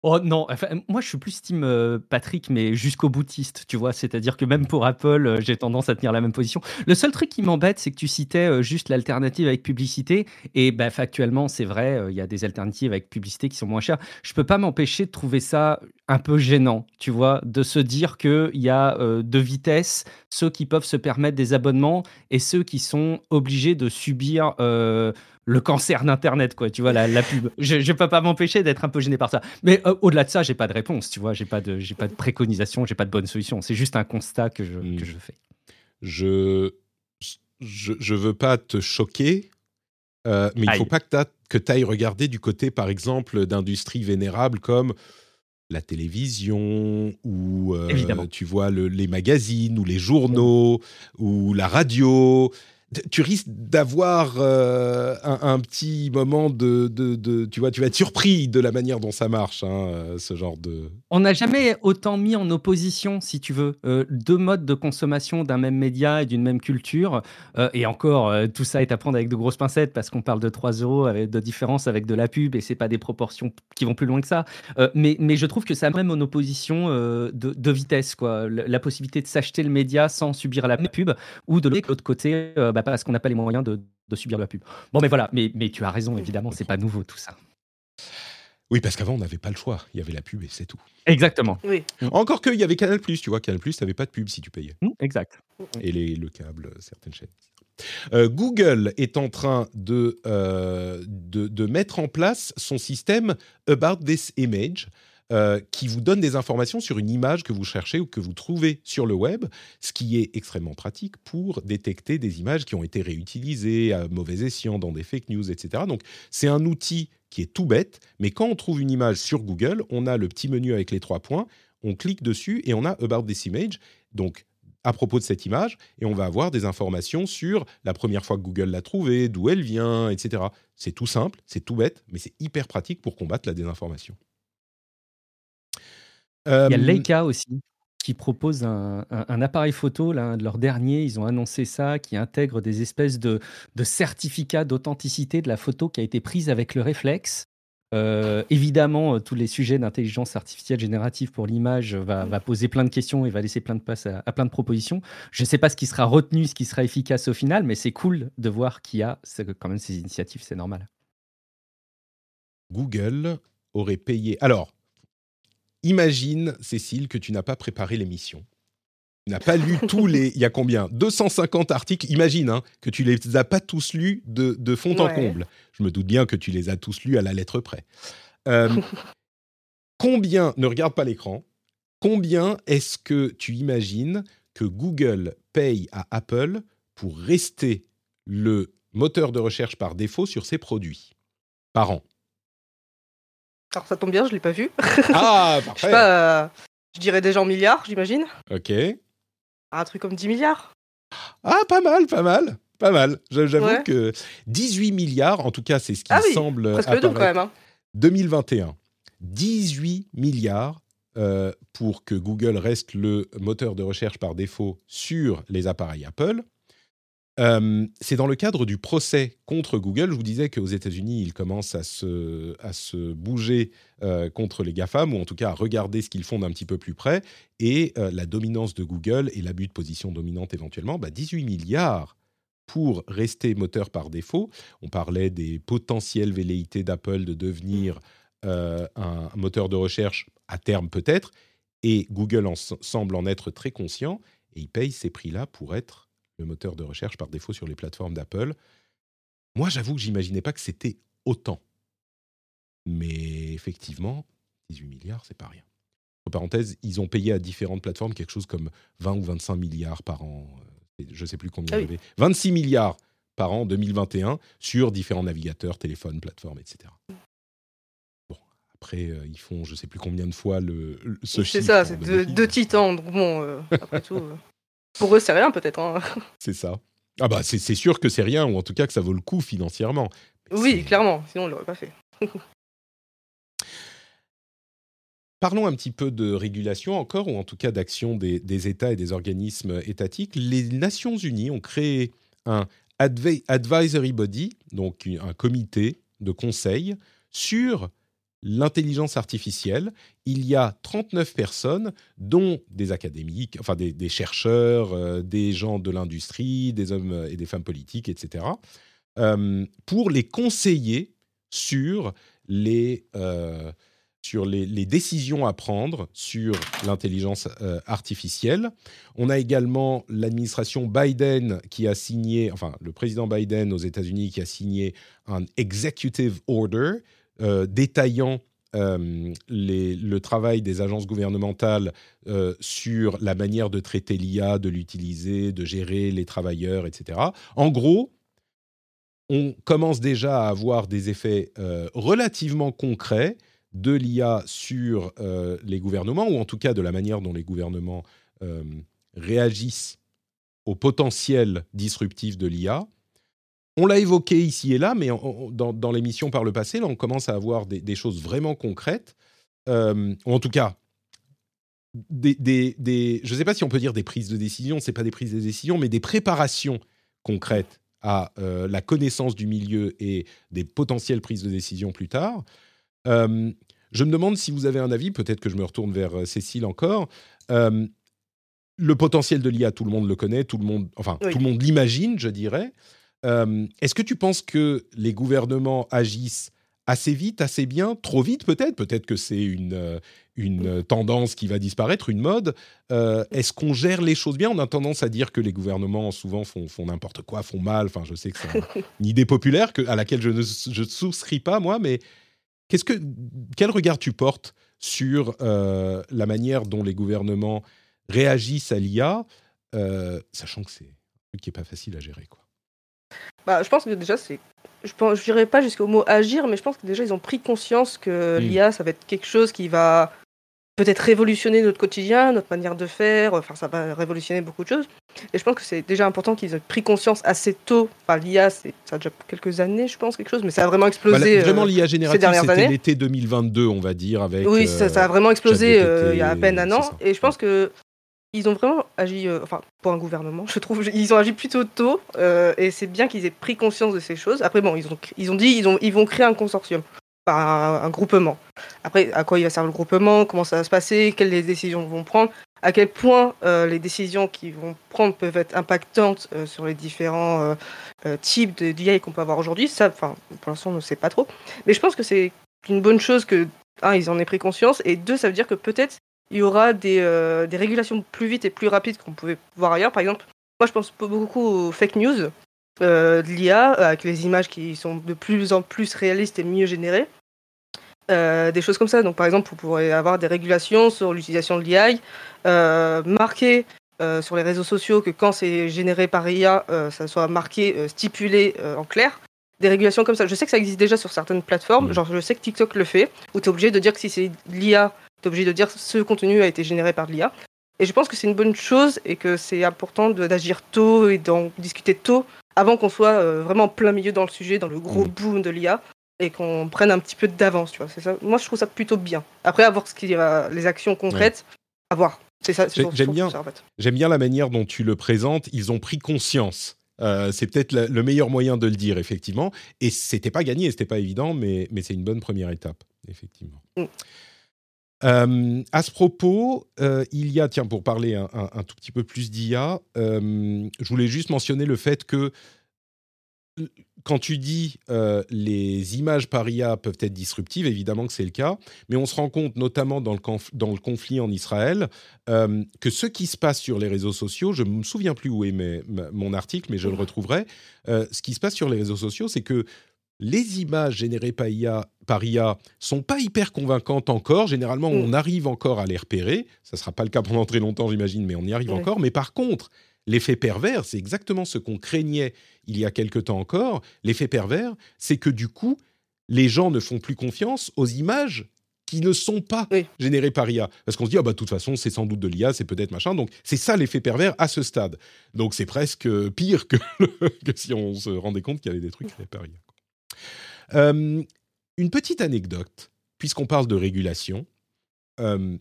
Oh non, enfin, moi je suis plus team euh, Patrick, mais jusqu'au boutiste, tu vois. C'est-à-dire que même pour Apple, euh, j'ai tendance à tenir la même position. Le seul truc qui m'embête, c'est que tu citais euh, juste l'alternative avec publicité. Et bah, factuellement, c'est vrai, il y a des alternatives avec publicité qui sont moins chères. Je peux pas m'empêcher de trouver ça un peu gênant, tu vois, de se dire qu'il y a deux vitesses, ceux qui peuvent se permettre des abonnements et ceux qui sont obligés de subir le cancer d'Internet, quoi, tu vois, la, pub. Je ne peux pas m'empêcher d'être un peu gêné par ça. Mais euh, au-delà de ça, j'ai pas de réponse, tu vois, j'ai pas de, j'ai pas de préconisation, j'ai pas de bonne solution. C'est juste un constat que je, hmm. que je fais. Je, je, je veux pas te choquer, euh, mais il faut pas que tu ailles regarder du côté, par exemple, d'industries vénérables comme la télévision ou euh, tu vois les magazines ou les journaux ou la radio tu risques d'avoir euh, un, petit moment de, tu vois, tu vas être surpris de la manière dont ça marche, hein, euh, ce genre de. On n'a jamais autant mis en opposition, si tu veux, euh, deux modes de consommation d'un même média et d'une même culture. et encore, tout ça est à prendre avec de grosses pincettes parce qu'on parle de 3 euros de différence avec de la pub et c'est pas des proportions qui vont plus loin que ça. mais, je trouve que ça même en opposition de, de, vitesse, quoi. La, possibilité de s'acheter le média sans subir la pub ou de l'autre côté. Bah, parce qu'on n'a pas les moyens de, subir la pub. Bon, mais voilà, mais, mais tu as raison, évidemment, c'est pas nouveau tout ça. Oui, parce qu'avant, on n'avait pas le choix. Il y avait la pub et c'est tout. Exactement. Oui. Encore qu'il y avait Canal+, tu vois, Canal+, tu n'avais pas de pub si tu payais. Mmh, exact. Et les, le câble, certaines chaînes. Euh, Google est en train de, euh, de, de, mettre en place son système About This Image, euh, qui vous donne des informations sur une image que vous cherchez ou que vous trouvez sur le web, ce qui est extrêmement pratique pour détecter des images qui ont été réutilisées à mauvais escient dans des fake news, etc. Donc c'est un outil qui est tout bête, mais quand on trouve une image sur Google, on a le petit menu avec les trois points, on clique dessus et on a About this image. Donc à propos de cette image et on va avoir des informations sur la première fois que Google l'a trouvée, d'où elle vient, etc. C'est tout simple, c'est tout bête, mais c'est hyper pratique pour combattre la désinformation. Il y a Leica aussi qui propose un, appareil photo, là, leur dernier, ils ont annoncé ça, qui intègre des espèces de, certificats d'authenticité de la photo qui a été prise avec le réflexe. Euh, évidemment, euh, tous les sujets d'intelligence artificielle générative pour l'image va, poser plein de questions et va laisser plein de place à, plein de propositions. Je ne sais pas ce qui sera retenu, ce qui sera efficace au final, mais c'est cool de voir qu'il y a quand même ces initiatives, c'est normal. Google aurait payé. Alors, imagine, Cécile, que tu n'as pas préparé l'émission. Tu n'as pas lu tous les. Il y a combien? 250 articles. Imagine hein, que tu les as pas tous lus de, fond en comble. Je me doute bien que tu les as tous lus à la lettre près. Euh, [LAUGHS] combien, ne regarde pas l'écran, combien est-ce que tu imagines que Google paye à Apple pour rester le moteur de recherche par défaut sur ses produits par an? Alors ça tombe bien, je l'ai pas vu. Ah, parfait. [LAUGHS] je, sais pas, euh, je dirais déjà en milliards, j'imagine. Ok. Un truc comme 10 milliards. Ah, pas mal, pas mal. Pas mal. J'avoue que 18 milliards, en tout cas, c'est ce qui ah oui, semble. Presque le double quand même. Hein. 2021, 18 milliards euh, pour que Google reste le moteur de recherche par défaut sur les appareils Apple. Euh, c'est dans le cadre du procès contre Google. Je vous disais qu'aux États-Unis, ils commencent à se, bouger euh, contre les GAFAM, ou en tout cas à regarder ce qu'ils font d'un petit peu plus près. Et la dominance de Google et l'abus de position dominante éventuellement, bah 18 milliards pour rester moteur par défaut. On parlait des potentielles velléités d'Apple de devenir euh, un moteur de recherche à terme peut-être, et Google semble en être très conscient, et il paye ces prix-là pour être le moteur de recherche par défaut sur les plateformes d'Apple. Moi, j'avoue que j'imaginais pas que c'était autant. Mais effectivement, 18 milliards, c'est pas rien. En parenthèse, ils ont payé à différentes plateformes quelque chose comme 20 ou 25 milliards par an euh, je ne sais plus combien ah il y avait, 26 milliards par an en 2021 sur différents navigateurs, téléphones, plateformes, etc. Bon, après, euh, ils font je ne sais plus combien de fois le, ce chiffre. C'est ça, c'est deux, titans. Donc bon, euh, après tout, euh, [LAUGHS] pour eux, c'est rien peut-être. Hein. [LAUGHS] C'est ça. Ah bah c'est sûr que c'est rien, ou en tout cas que ça vaut le coup financièrement. oui, clairement, sinon on ne l'aurait pas fait. [LAUGHS] Parlons un petit peu de régulation encore, ou en tout cas d'action des, États et des organismes étatiques. Les Nations Unies ont créé un advisory body, donc un comité de conseil sur l'intelligence artificielle. Il y a 39 personnes, dont des académiques, enfin des, chercheurs, euh, des gens de l'industrie, des hommes et des femmes politiques, etc., euh, pour les conseiller sur les... Euh, sur les, décisions à prendre sur l'intelligence euh, artificielle. On a également l'administration Biden qui a signé, enfin le président Biden aux États-Unis qui a signé un executive order euh, détaillant euh, le travail des agences gouvernementales sur la manière de traiter l'IA, de l'utiliser, de gérer les travailleurs, etc. En gros, on commence déjà à avoir des effets relativement concrets de l'IA sur euh, les gouvernements, ou en tout cas de la manière dont les gouvernements euh, réagissent au potentiel disruptif de l'IA. On l'a évoqué ici et là, mais dans, l'émission par le passé, là, on commence à avoir des, choses vraiment concrètes, euh, ou en tout cas, des, je ne sais pas si on peut dire des prises de décision, ce n'est pas des prises de décision, mais des préparations concrètes à la connaissance du milieu et des potentielles prises de décision plus tard. Euh, je me demande si vous avez un avis, peut-être que je me retourne vers euh, Cécile encore. Euh, le potentiel de l'IA, tout le monde le connaît, tout le monde, enfin, tout le monde l'imagine, je dirais. Est-ce que tu penses que les gouvernements agissent assez vite, assez bien, trop vite peut-être? Peut-être que c'est une, une tendance qui va disparaître, une mode. Est-ce qu'on gère les choses bien? On a tendance à dire que les gouvernements souvent font, font n'importe quoi, font mal. Enfin, je sais que c'est [LAUGHS] une idée populaire que, à laquelle je ne je souscris pas, moi, mais Qu'est-ce que, quel regard tu portes sur euh, la manière dont les gouvernements réagissent à l'IA, euh, sachant que c'est un truc qui n'est pas facile à gérer quoi? Bah, je pense que déjà, c'est. Je ne dirais pas jusqu'au mot agir, mais je pense que déjà, ils ont pris conscience que hmm. l'IA, ça va être quelque chose qui va peut-être révolutionner notre quotidien, notre manière de faire, enfin ça va révolutionner beaucoup de choses. Et je pense que c'est déjà important qu'ils aient pris conscience assez tôt. Enfin, l'IA, ça a déjà quelques années, je pense, quelque chose, mais ça a vraiment explosé. Bah, vraiment, l'IA euh, générative, c'était l'été 2022, on va dire, avec. Oui, ça, a vraiment explosé euh, il y a à peine un an. Et je pense que ils ont vraiment agi, euh, enfin, pour un gouvernement, je trouve, ils ont agi plutôt tôt, et c'est bien qu'ils aient pris conscience de ces choses. Après, bon, ils ont, ils ont dit ils, ont, ils vont créer un consortium un, groupement. Après, à quoi il va servir le groupement, comment ça va se passer, quelles décisions vont prendre, à quel point euh, les décisions qu'ils vont prendre peuvent être impactantes euh, sur les différents euh, types de d'IA qu'on peut avoir aujourd'hui. Ça, enfin, pour l'instant, on ne sait pas trop. Mais je pense que c'est une bonne chose que, un, ils en aient pris conscience, et deux, ça veut dire que peut-être il y aura des, des régulations plus vite et plus rapides qu'on pouvait voir ailleurs. Par exemple, moi, je pense beaucoup aux fake news. de l'IA, avec les images qui sont de plus en plus réalistes et mieux générées. Euh, des choses comme ça. Donc, par exemple, vous pourrez avoir des régulations sur l'utilisation de l'IA, euh, marquer euh, sur les réseaux sociaux que quand c'est généré par IA, ça soit marqué, stipulé en clair. Des régulations comme ça. Je sais que ça existe déjà sur certaines plateformes. Genre, je sais que TikTok le fait, où tu es obligé de dire que si c'est l'IA, tu es obligé de dire ce contenu a été généré par l'IA. Et je pense que c'est une bonne chose et que c'est important d'agir tôt et d'en discuter tôt avant qu'on soit euh, vraiment plein milieu dans le sujet, dans le gros Mm. boom de l'IA, et qu'on prenne un petit peu d'avance, tu vois. C'est ça. Moi, je trouve ça plutôt bien. Après, à voir ce qu'il y a, les actions concrètes, à voir. C'est ça. j'aime bien. en fait. J'aime bien la manière dont tu le présentes. Ils ont pris conscience. Euh, c'est peut-être le meilleur moyen de le dire, effectivement. Et c'était pas gagné, c'était pas évident, mais, mais c'est une bonne première étape, effectivement. Mm. Euh, à ce propos, euh, il y a, tiens, pour parler un, un- un tout petit peu plus d'IA, euh, je voulais juste mentionner le fait que euh, quand tu dis les images par IA peuvent être disruptives, évidemment que c'est le cas, mais on se rend compte, notamment dans le, conf- dans le conflit en Israël, que ce qui se passe sur les réseaux sociaux, je ne me souviens plus où est mes- mon article, mais je le retrouverai, ce qui se passe sur les réseaux sociaux, c'est que les images générées par IA, par IA sont pas hyper convaincantes encore. Généralement, Mm. on arrive encore à les repérer. Ça sera pas le cas pendant très longtemps, j'imagine, mais on y arrive encore. Mais par contre, l'effet pervers, c'est exactement ce qu'on craignait il y a quelque temps encore. L'effet pervers, c'est que du coup, les gens ne font plus confiance aux images qui ne sont pas Oui. générées par IA. Parce qu'on se dit, ah bah, de toute façon, c'est sans doute de l'IA, c'est peut-être machin. Donc, c'est ça l'effet pervers à ce stade. Donc, c'est presque pire que, [LAUGHS] que si on se rendait compte qu'il y avait des trucs faits par IA. Euh, une petite anecdote, puisqu'on parle de régulation. Euh,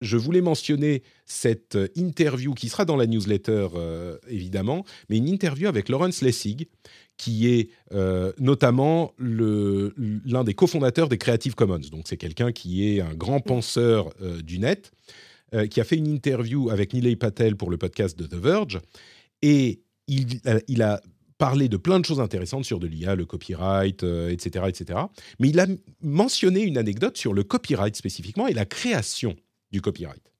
je voulais mentionner cette interview qui sera dans la newsletter, euh, évidemment, mais une interview avec Lawrence Lessig, qui est euh, notamment l'un des cofondateurs des Creative Commons. Donc, c'est quelqu'un qui est un grand penseur euh, du net, euh, qui a fait une interview avec Nilay Patel pour le podcast de The Verge. Et euh, il a parlé de plein de choses intéressantes sur de l'IA, le copyright, euh, etc., etc. Mais il a mentionné une anecdote sur le copyright spécifiquement et la création du copyright.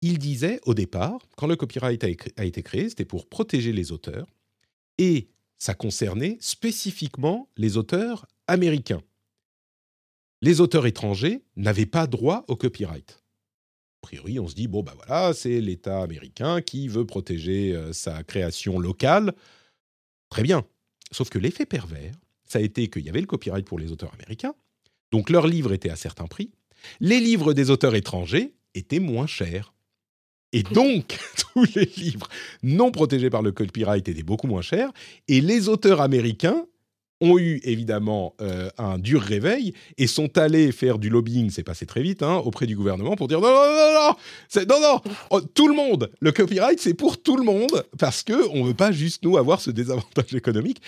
Il disait au départ, quand le copyright a, été créé, c'était pour protéger les auteurs et ça concernait spécifiquement les auteurs américains. Les auteurs étrangers n'avaient pas droit au copyright. A priori, on se dit, bon, bah voilà, c'est l'État américain qui veut protéger euh, sa création locale. Très bien. Sauf que l'effet pervers, ça a été qu'il y avait le copyright pour les auteurs américains, donc leurs livres étaient à certains prix. Les livres des auteurs étrangers étaient moins chers. Et [LAUGHS] donc, tous les livres non protégés par le copyright étaient beaucoup moins chers. Et les auteurs américains ont eu évidemment euh, un dur réveil et sont allés faire du lobbying, c'est passé très vite, hein, auprès du gouvernement pour dire non, non, non, non, non, non, oh, tout le monde, le copyright c'est pour tout le monde parce que on veut pas juste nous avoir ce désavantage économique.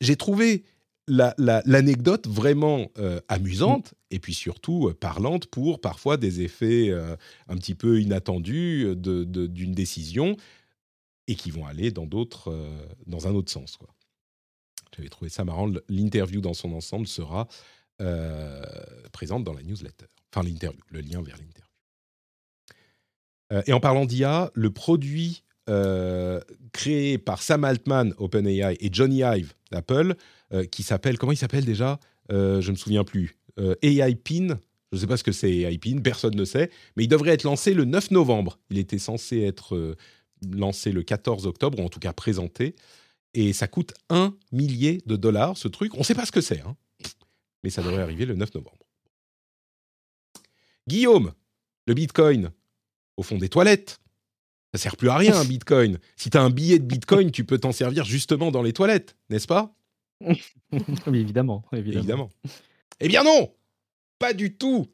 J'ai trouvé la- la- l'anecdote vraiment euh, amusante et puis surtout euh, parlante pour parfois des effets euh, un petit peu inattendus euh, de- de- d'une décision et qui vont aller dans d'autres, euh, dans un autre sens, quoi. J'avais trouvé ça marrant. L'interview dans son ensemble sera euh, présente dans la newsletter. Enfin, l'interview, le lien vers l'interview. Euh, et en parlant d'IA, le produit euh, créé par Sam Altman, OpenAI, et Johnny Ive d'Apple, qui s'appelle, comment il s'appelle déjà? Je ne me souviens plus. AI Pin. Je ne sais pas ce que c'est AI Pin, personne ne sait, mais il devrait être lancé le 9 novembre. Il était censé être lancé le 14 octobre, ou en tout cas présenté et ça coûte un millier de dollars, ce truc. On ne sait pas ce que c'est, hein. mais ça devrait arriver le 9 novembre. Guillaume, le Bitcoin, au fond des toilettes, ça sert plus à rien, un Bitcoin. Si tu as un billet de Bitcoin, tu peux t'en servir justement dans les toilettes, n'est-ce pas? [LAUGHS] Oui, évidemment, évidemment. Évidemment. Eh bien non Pas du tout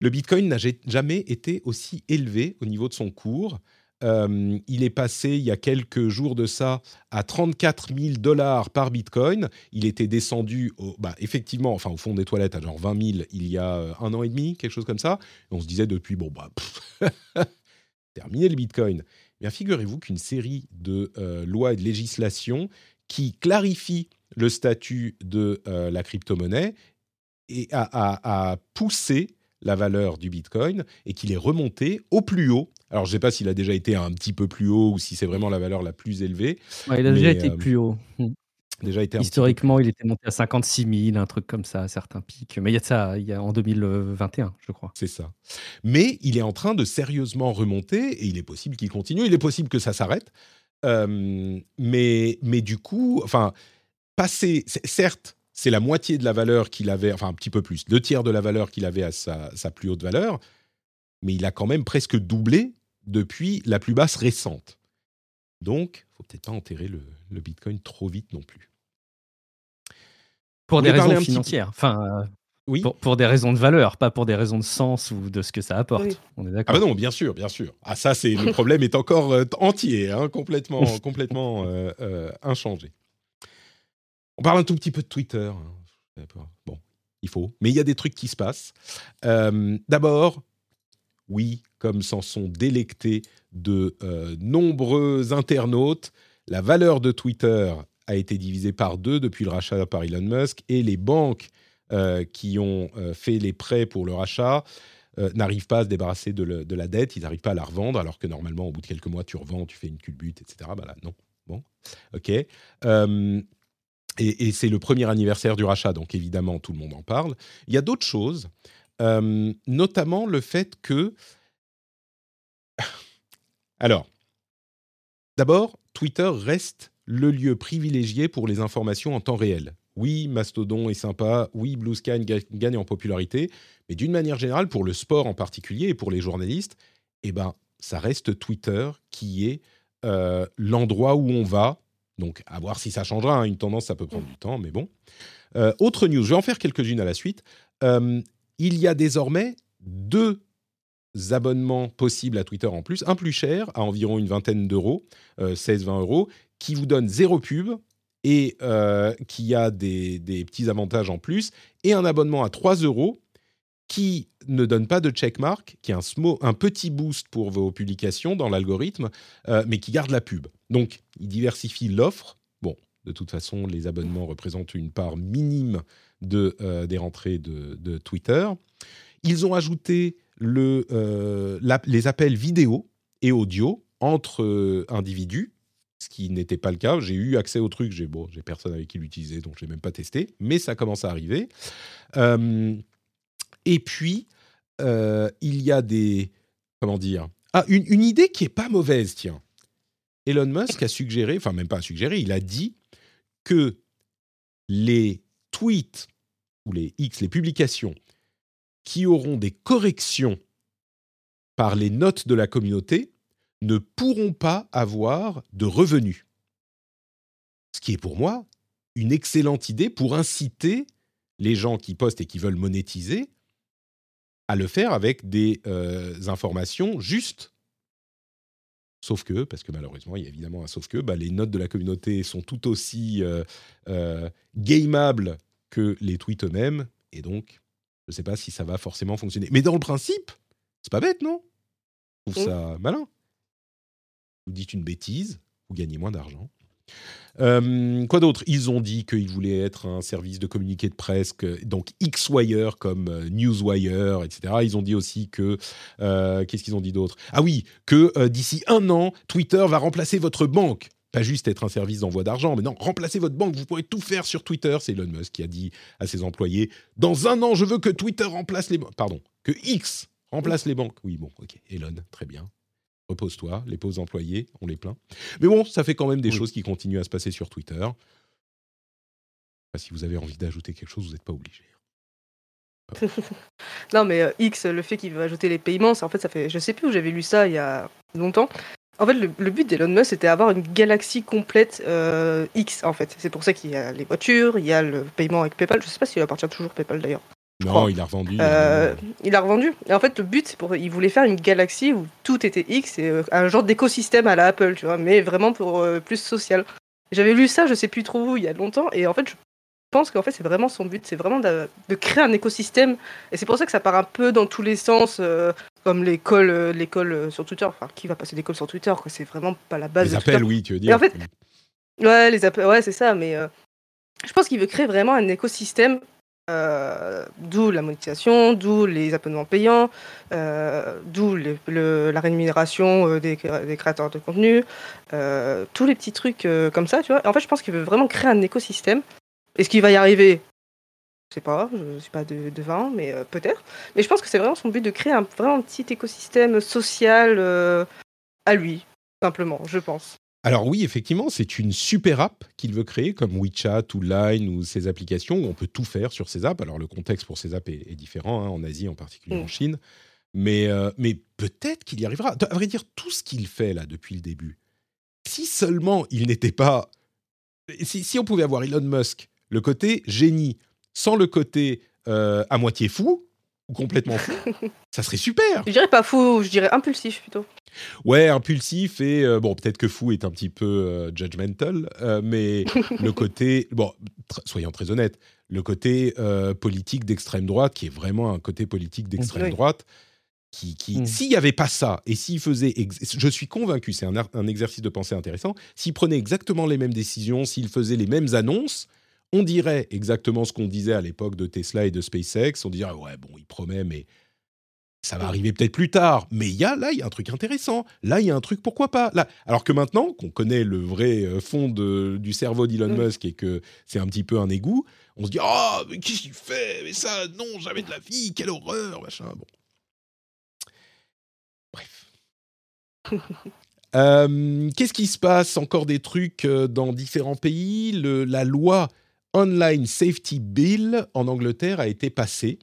Le Bitcoin n'a ja- jamais été aussi élevé au niveau de son cours. Euh, il est passé il y a quelques jours de ça à 34 000 dollars par Bitcoin. Il était descendu, au- bah, effectivement, enfin au fond des toilettes à genre 20 000 il y a euh, un an et demi, quelque chose comme ça. On se disait depuis, bon, bah, [LAUGHS] terminé le Bitcoin. Bien, figurez-vous qu'une série de euh, lois et de législations qui clarifient le statut de la crypto-monnaie et a- a poussé la valeur du Bitcoin et qu'il est remonté au plus haut. Alors, je ne sais pas s'il a déjà été un petit peu plus haut ou si c'est vraiment la valeur la plus élevée. Ouais, il a déjà été euh, plus haut. Mm. Déjà été Historiquement, il était monté à 56 000, un truc comme ça, à certains pics. Mais il y a de ça, il y a en 2021, je crois. C'est ça. Mais il est en train de sérieusement remonter et il est possible qu'il continue. Il est possible que ça s'arrête. Euh, mais, mais du coup, enfin, passer, certes, c'est la moitié de la valeur qu'il avait, enfin un petit peu plus, deux tiers de la valeur qu'il avait à sa, sa plus haute valeur, mais il a quand même presque doublé depuis la plus basse récente. Donc, faut peut-être pas enterrer le, le Bitcoin trop vite non plus. Pour des raisons financières. Enfin, euh, Oui. pour, pour des raisons de valeur, pas pour des raisons de sens ou de ce que ça apporte. Oui. On est Ah d'accord. bah non, bien sûr, bien sûr. Ah ça, c'est le problème est encore euh, entier, hein, complètement, [LAUGHS] complètement euh, euh, inchangé. On parle un tout petit peu de Twitter. hein. Bon, il faut, mais il y a des trucs qui se passent. Euh, D'abord, oui, comme s'en sont délectés de euh, nombreux internautes, la valeur de Twitter a été divisée par deux depuis le rachat par Elon Musk et les banques euh, qui ont euh, fait les prêts pour le rachat n'arrivent pas à se débarrasser de, la dette, ils n'arrivent pas à la revendre, alors que normalement, au bout de quelques mois, tu revends, tu fais une culbute, etc. Bah non. Bon, ok. Et c'est le premier anniversaire du rachat, donc évidemment, tout le monde en parle. Il y a d'autres choses, notamment le fait que... Alors, d'abord, Twitter reste le lieu privilégié pour les informations en temps réel. Oui, Mastodon est sympa, oui, Blue Sky ga- gagne en popularité, mais d'une manière générale, pour le sport en particulier et pour les journalistes, eh ben, ça reste Twitter qui est euh, l'endroit où on va. Donc, à voir si ça changera. hein. Une tendance, ça peut prendre du temps, mais bon. Euh, autre news, je vais en faire quelques-unes à la suite. Euh, il y a désormais deux abonnements possibles à Twitter en plus. Un plus cher, à environ une vingtaine d'euros, euh, 16-20 euros, qui vous donne zéro pub et euh, qui a des, des petits avantages en plus. Et un abonnement à 3 euros qui ne donne pas de checkmark, qui est un, smo- un petit boost pour vos publications dans l'algorithme, euh, mais qui garde la pub. Donc, il diversifie l'offre. Bon, de toute façon, les abonnements représentent une part minime de, euh, des rentrées de, de Twitter. Ils ont ajouté euh, les appels vidéo et audio entre euh, individus, ce qui n'était pas le cas. J'ai eu accès au truc, j'ai bon, j'ai personne avec qui l'utiliser, donc je l'ai même pas testé, mais ça commence à arriver. Euh, et puis, il y a des... Comment dire Ah, une, une idée qui est pas mauvaise, tiens. Elon Musk a suggéré, enfin même pas suggéré, il a dit que les tweets ou les X, les publications qui auront des corrections par les notes de la communauté ne pourront pas avoir de revenus. Ce qui est pour moi une excellente idée pour inciter les gens qui postent et qui veulent monétiser à le faire avec des euh, informations justes. Sauf que, parce que malheureusement, il y a évidemment un sauf que, bah, les notes de la communauté sont tout aussi euh, euh, gameables que les tweets eux-mêmes, et donc, je ne sais pas si ça va forcément fonctionner. Mais dans le principe, c'est pas bête, non? Je trouve Oui. ça malin. Vous dites une bêtise, vous gagnez moins d'argent. Euh, quoi d'autre? Ils ont dit qu'ils voulaient être un service de communiqué de presse, donc X-Wire comme euh, Newswire, etc. Ils ont dit aussi que... euh, Qu'est-ce qu'ils ont dit d'autre? Ah oui, que euh, d'ici un an, Twitter va remplacer votre banque. Pas juste être un service d'envoi d'argent, mais non, remplacer votre banque. Vous pourrez tout faire sur Twitter. C'est Elon Musk qui a dit à ses employés Dans un an, je veux que Twitter remplace les banques. Pardon, que X remplace les banques. Oui, bon, ok. Elon, très bien. Repose-toi. Les pauvres employés, on les plaint. Mais bon, ça fait quand même des Oui. choses qui continuent à se passer sur Twitter. Enfin, si vous avez envie d'ajouter quelque chose, vous n'êtes pas obligé. [LAUGHS] Non, mais euh, X, le fait qu'il veut ajouter les paiements, c'est en fait, ça fait. Je sais plus où j'avais lu ça il y a longtemps. En fait, le, le but d'Elon Musk, c'était avoir une galaxie complète euh, X, en fait. C'est pour ça qu'il y a les voitures, il y a le paiement avec PayPal. Je sais pas s'il appartient toujours PayPal d'ailleurs. Non, crois. il a revendu. Euh, il a revendu. Et en fait, le but, c'est pour, il voulait faire une galaxie où tout était X et euh, un genre d'écosystème à la Apple, tu vois, mais vraiment pour euh, plus social. J'avais lu ça, je sais plus trop où, il y a longtemps, et en fait, je pense qu'en fait, c'est vraiment son but, c'est vraiment de, de créer un écosystème. Et c'est pour ça que ça part un peu dans tous les sens, euh, comme l'école, euh, l'école euh, sur Twitter. Enfin, qui va passer d'école sur Twitter quoi C'est vraiment pas la base les de appels, Twitter. oui, tu veux dire. en fait, Ouais, les appels, ouais, c'est ça, mais je pense qu'il veut créer vraiment un écosystème, d'où la monétisation, d'où les abonnements payants, d'où la rémunération des, cré- des créateurs de contenu, tous les petits trucs comme ça, tu vois. En fait, je pense qu'il veut vraiment créer un écosystème. Est-ce qu'il va y arriver? Je sais pas, je suis pas de, devin, mais euh, peut-être. Mais je pense que c'est vraiment son but de créer un vraiment petit écosystème social euh, à lui, simplement, je pense. Alors oui, effectivement, c'est une super app qu'il veut créer, comme WeChat ou Line ou ces applications où on peut tout faire sur ces apps. Alors le contexte pour ces apps est, est différent, hein, en Asie en particulier, Mm. en Chine. Mais, euh, mais peut-être qu'il y arrivera. À vrai dire, tout ce qu'il fait là depuis le début, si seulement il n'était pas... Si, si on pouvait avoir Elon Musk, le côté génie, sans le côté euh, à moitié fou, ou complètement fou, [LAUGHS] ça serait super. Je dirais pas fou, je dirais impulsif plutôt. Ouais, impulsif et euh, bon, peut-être que fou est un petit peu euh, judgmental, euh, mais [LAUGHS] le côté, bon, tr- soyons très honnêtes, le côté euh, politique d'extrême droite, qui est vraiment un côté politique d'extrême Oui. droite, qui, qui Mm. s'il n'y avait pas ça et s'il faisait, je suis convaincu, c'est un, un exercice de pensée intéressant, s'il prenait exactement les mêmes décisions, s'il faisait les mêmes annonces, on dirait exactement ce qu'on disait à l'époque de Tesla et de SpaceX. On dirait, ouais, bon, il promet, mais ça va arriver peut-être plus tard. Mais y a, là, il y a un truc intéressant. Là, il y a un truc, pourquoi pas? Là. Alors que maintenant, qu'on connaît le vrai euh, fond de- du cerveau d'Elon. Musk et que c'est un petit peu un égout, on se dit, oh, mais qu'est-ce qu'il fait? Mais ça, non, jamais de la vie, quelle horreur, machin. Bon. Bref. [LAUGHS] Euh, Qu'est-ce qui se passe? Encore des trucs euh, dans différents pays? Le- la loi Online Safety Bill en Angleterre a été passée.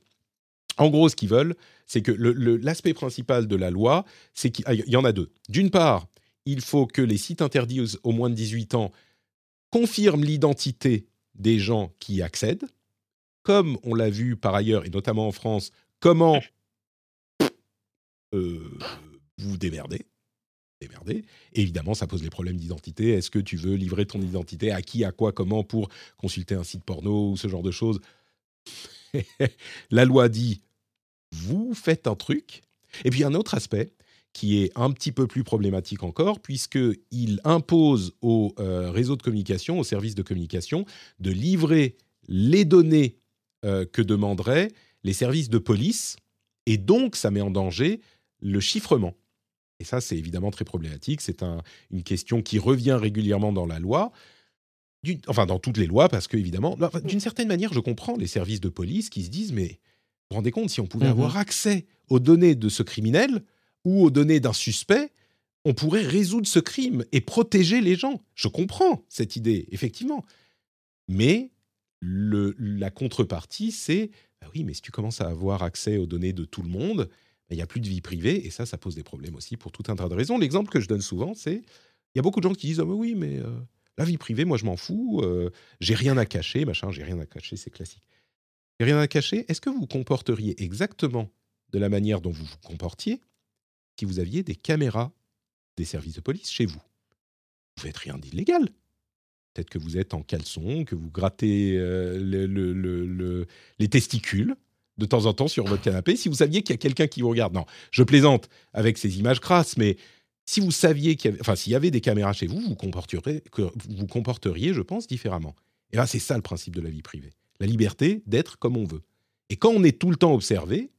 En gros, ce qu'ils veulent, c'est que l'aspect principal de la loi, c'est qu'il ah, y en a deux. D'une part, il faut que les sites interdits aux, aux moins de 18 ans confirment l'identité des gens qui y accèdent. Comme on l'a vu par ailleurs, et notamment en France, comment euh, vous démerdez. Évidemment, ça pose les problèmes d'identité. Est-ce que tu veux livrer ton identité à qui, à quoi, comment pour consulter un site porno ou ce genre de choses? [LAUGHS] La loi dit, vous faites un truc. Et puis un autre aspect qui est un petit peu plus problématique encore, puisqu'il impose aux euh, réseaux de communication, aux services de communication, de livrer les données euh, que demanderaient les services de police, et donc ça met en danger le chiffrement. Et ça, c'est évidemment très problématique. C'est un- une question qui revient régulièrement dans la loi, enfin dans toutes les lois, parce que évidemment, d'une certaine manière, je comprends les services de police qui se disent, mais vous vous rendez compte, si on pouvait Mhm. avoir accès aux données de ce criminel ou aux données d'un suspect, on pourrait résoudre ce crime et protéger les gens. Je comprends cette idée, effectivement. Mais le- la contrepartie, c'est, bah oui, mais si tu commences à avoir accès aux données de tout le monde, il n'y a plus de vie privée, et ça, ça pose des problèmes aussi pour tout un tas de raisons. L'exemple que je donne souvent, c'est, il y a beaucoup de gens qui disent, ah mais oui, mais euh, la vie privée, moi je m'en fous, euh, j'ai rien à cacher, machin, j'ai rien à cacher, c'est classique. J'ai rien à cacher, est-ce que vous comporteriez exactement de la manière dont vous vous comportiez si vous aviez des caméras des services de police chez vous? Vous faites rien d'illégal. Peut-être que vous êtes en caleçon, que vous grattez euh, le- le- le- le- les testicules de temps en temps sur votre canapé. Si vous saviez qu'il y a quelqu'un qui vous regarde, non, je plaisante avec ces images crasses, mais si vous saviez qu'il y avait, s'il y avait des caméras chez vous, vous comporteriez, vous comporteriez, je pense, différemment. Et là, c'est ça le principe de la vie privée. La liberté d'être comme on veut. Et quand on est tout le temps observé,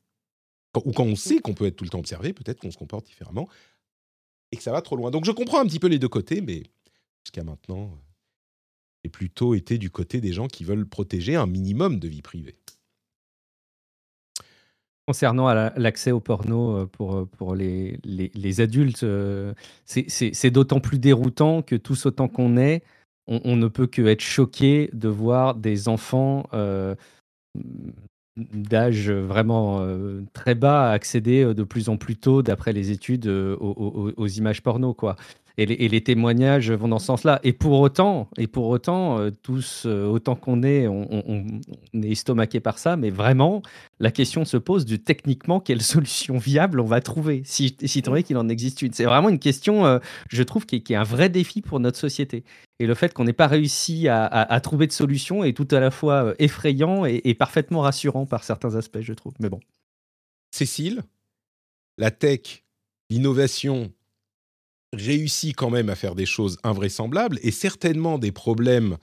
ou quand on sait qu'on peut être tout le temps observé, peut-être qu'on se comporte différemment et que ça va trop loin. Donc je comprends un petit peu les deux côtés, mais jusqu'à maintenant, euh, j'ai plutôt été du côté des gens qui veulent protéger un minimum de vie privée. Concernant l'accès au porno euh, pour, euh, pour les, adultes, euh, c'est- d'autant plus déroutant que tous autant qu'on est, on, ne peut que être choqué de voir des enfants d'âge vraiment très bas accéder de plus en plus tôt, d'après les études, aux images porno. Quoi. Et, les, témoignages vont dans ce sens-là. Et pour autant, et pour autant euh, tous, euh, autant qu'on est, on, est estomaqué par ça, mais vraiment, la question se pose de techniquement quelle [LAUGHS] solution viable on va trouver, si, si tant est qu'il en existe une. C'est vraiment une question, euh, je trouve, qui est, un vrai défi pour notre société. Et le fait qu'on n'ait pas réussi à, trouver de solution est tout à la fois effrayant et, et parfaitement rassurant par certains aspects, je trouve. Mais bon. Cécile, la tech, l'innovation réussit quand même à faire des choses invraisemblables et certainement des problèmes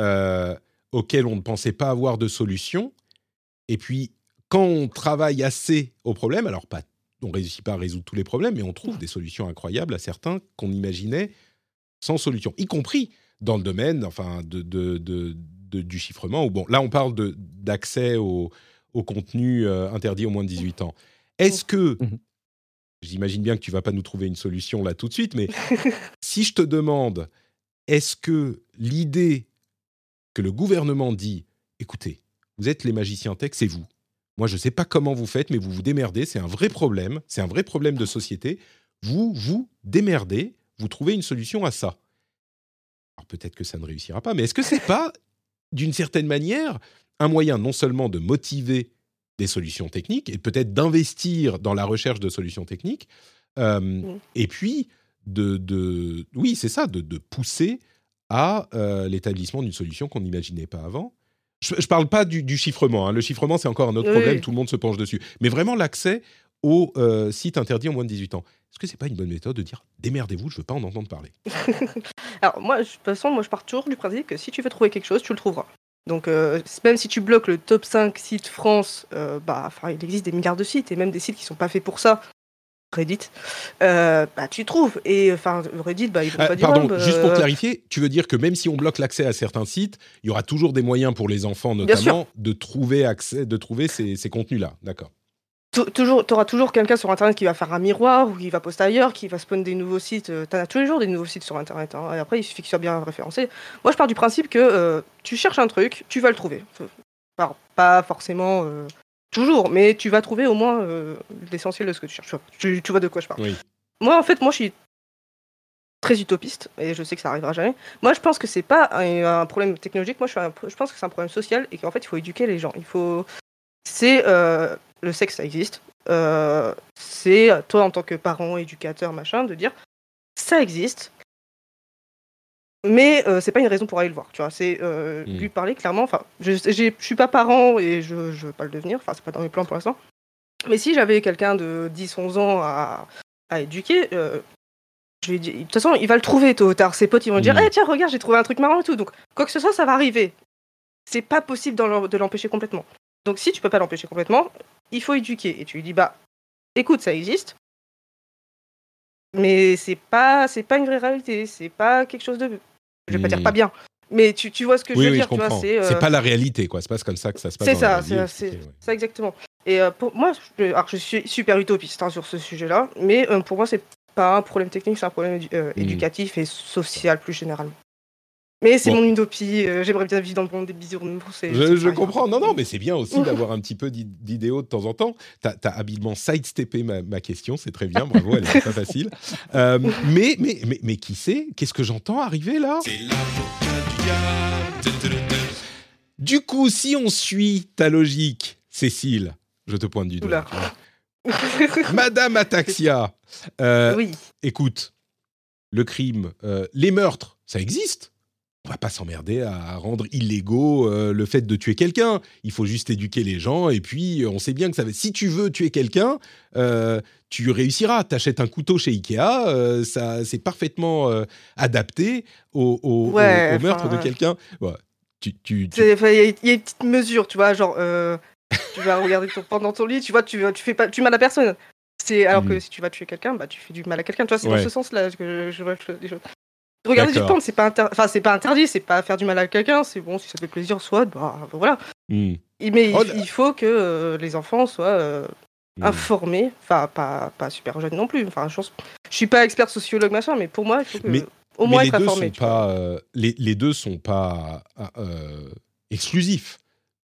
euh, auxquels on ne pensait pas avoir de solution. Et puis, quand on travaille assez aux problèmes, alors pas, on ne réussit pas à résoudre tous les problèmes, mais on trouve des solutions incroyables à certains qu'on imaginait sans solution, y compris dans le domaine enfin, de, de- de- de- du chiffrement. Où, bon, là, on parle d'accès au, au contenu euh, interdit aux moins de 18 ans. Est-ce que, Mhm. J'imagine bien que tu vas pas nous trouver une solution là tout de suite, mais [LAUGHS] si je te demande, est-ce que l'idée que le gouvernement dit, écoutez, vous êtes les magiciens tech, c'est vous. Moi, je ne sais pas comment vous faites, mais vous vous démerdez, c'est un vrai problème, c'est un vrai problème de société. Vous vous démerdez, vous trouvez une solution à ça. alors peut-être que ça ne réussira pas, mais est-ce que c'est pas, d'une certaine manière, un moyen non seulement de motiver des solutions techniques et peut-être d'investir dans la recherche de solutions techniques, euh, Mm. et puis de, de oui, c'est ça, de, de pousser à euh, l'établissement d'une solution qu'on n'imaginait pas avant. Je ne parle pas du, du chiffrement. hein. Le chiffrement, c'est encore un autre Oui, problème. Tout le monde se penche dessus. Mais vraiment, l'accès aux euh, sites interdits en moins de 18 ans. Est-ce que c'est pas une bonne méthode de dire démerdez-vous, je veux pas en entendre parler? [LAUGHS] Alors moi, je- de toute façon, moi je pars toujours du principe que si tu veux trouver quelque chose, tu le trouveras. Donc euh, même si tu bloques le top 5 sites France, euh, bah, enfin, il existe des milliards de sites et même des sites qui sont pas faits pour ça. Reddit, euh, bah tu trouves. Et enfin Reddit, bah ils vont pas dire. Pardon, oh, bah, juste pour clarifier, tu veux dire que même si on bloque l'accès à certains sites, il y aura toujours des moyens pour les enfants notamment de trouver accès, de trouver ces, ces contenus-là. D'accord. Tou- Toujours, t'auras toujours quelqu'un sur internet qui va faire un miroir ou qui va poster ailleurs, qui va spawn des nouveaux sites. euh, T'en as tous les jours des nouveaux sites sur internet. hein, Et après, il suffit qu'ils soient bien référencés. Moi, je pars du principe que euh, tu cherches un truc, tu vas le trouver. Pas forcément euh, toujours, mais tu vas trouver au moins euh, l'essentiel de ce que tu cherches. Tu, tu vois de quoi je parle. Oui. Moi, en fait, moi, je suis très utopiste et je sais que ça arrivera jamais. Moi, je pense que c'est pas un, un problème technologique. Moi, je, suis un- je pense que c'est un problème social et qu'en fait, il faut éduquer les gens. Il faut. C'est euh, le sexe, ça existe. Euh, c'est toi en tant que parent, éducateur, machin, de dire ça existe. Mais euh, c'est pas une raison pour aller le voir, tu vois. C'est euh, Mm. lui parler clairement. Enfin, je, je suis pas parent et je, je veux pas le devenir. Enfin, c'est pas dans mes plans pour l'instant. Mais si j'avais quelqu'un de 10-11 ans à, à éduquer, euh, je lui dis, de toute façon, il va le trouver tôt ou tard. Ses potes, ils vont dire, Mm. Eh, tiens, regarde, j'ai trouvé un truc marrant et tout. Donc, quoi que ce soit, ça va arriver. C'est pas possible de l'empêcher complètement. Donc, si tu peux pas l'empêcher complètement, il faut éduquer. Et tu lui dis, bah, écoute, ça existe. Mais c'est pas, c'est pas une vraie réalité. C'est pas quelque chose de. Je vais pas dire pas bien. Mais tu, tu vois ce que oui, je veux oui, dire, je tu vois. C'est euh, pas la réalité, quoi. C'est pas comme ça que ça se passe. c'est ça, c'est ouais. ça exactement. Et euh, pour moi, je, alors, je suis super utopiste hein, sur ce sujet-là, mais euh, pour moi, c'est pas un problème technique, c'est un problème édu- euh, Mm. éducatif et social plus généralement. Mais c'est Bon. mon utopie, euh, j'aimerais bien vivre dans le monde des bisounours. c'est- Je, c'est je comprends. Non, non, mais c'est bien aussi d'avoir un petit peu d'i- d'idéaux de temps en temps. Tu as, habilement sidesteppé ma, ma question, c'est très bien, bravo, elle n'est pas facile. [LAUGHS] Euh, mais, mais, mais, mais qui sait Qu'est-ce que j'entends arriver là? Du coup, si on suit ta logique, Cécile, je te pointe du doigt. [LAUGHS] Madame Ataxia, euh, oui, écoute, le crime, euh, les meurtres, ça existe? On va pas s'emmerder à rendre illégaux euh, le fait de tuer quelqu'un. Il faut juste éduquer les gens et puis euh, on sait bien que ça va. Si tu veux tuer quelqu'un, euh, tu réussiras. T'achètes un couteau chez Ikea, euh, ça c'est parfaitement adapté au, au- au- Ouais, au meurtre de quelqu'un. Ouais. Tu, il y, a- il y a une petite mesure, tu vois, genre, tu vas regarder ton, pendant ton lit, tu vois, tu, tu fais pas, tu mal à personne. C'est alors que Mhm. si tu vas tuer quelqu'un, bah tu fais du mal à quelqu'un. Tu vois, c'est Ouais. dans ce sens-là que je, je vois les choses. Regarder du porn, c'est pas, inter- enfin, c'est pas interdit, c'est pas faire du mal à quelqu'un. C'est bon, si ça fait plaisir, soit, bah voilà. Hmm. Mais Oh il, faut que euh, les enfants soient euh, Hmm. informés, enfin pas, pas super jeunes non plus. Enfin, je, pense- je suis pas expert sociologue machin, mais pour moi, il faut que Mais- au Mais moins les être deux informé. sont pas, euh, les, les deux sont pas exclusifs.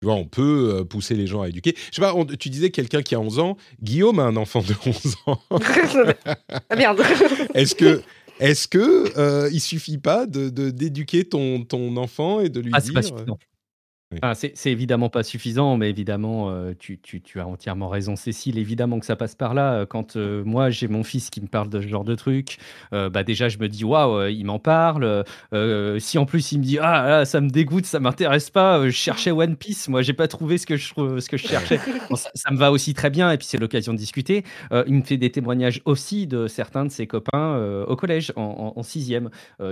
Tu vois, on peut pousser les gens à éduquer. Je sais pas, on- tu disais quelqu'un qui a 11 ans. Guillaume a un enfant de 11 ans. [LAUGHS] ah merde. [LAUGHS] Est-ce que, est-ce que euh, il suffit pas de d'éduquer ton, ton enfant et de lui Ah, dire suffisant. Oui. C'est c'est évidemment pas suffisant, mais évidemment, euh, tu, tu- tu as entièrement raison, Cécile. Évidemment que ça passe par là. Euh, Quand euh, moi, j'ai mon fils qui me parle de ce genre de truc, bah déjà, je me dis, waouh, il m'en parle. Si en plus, il me dit, ah, là, ça me dégoûte, ça m'intéresse pas, je cherchais One Piece, moi, j'ai pas trouvé ce que je, ce que je cherchais. [LAUGHS] Bon, ça, ça me va aussi très bien, et puis c'est l'occasion de discuter. Il me fait des témoignages aussi de certains de ses copains au collège, en, en-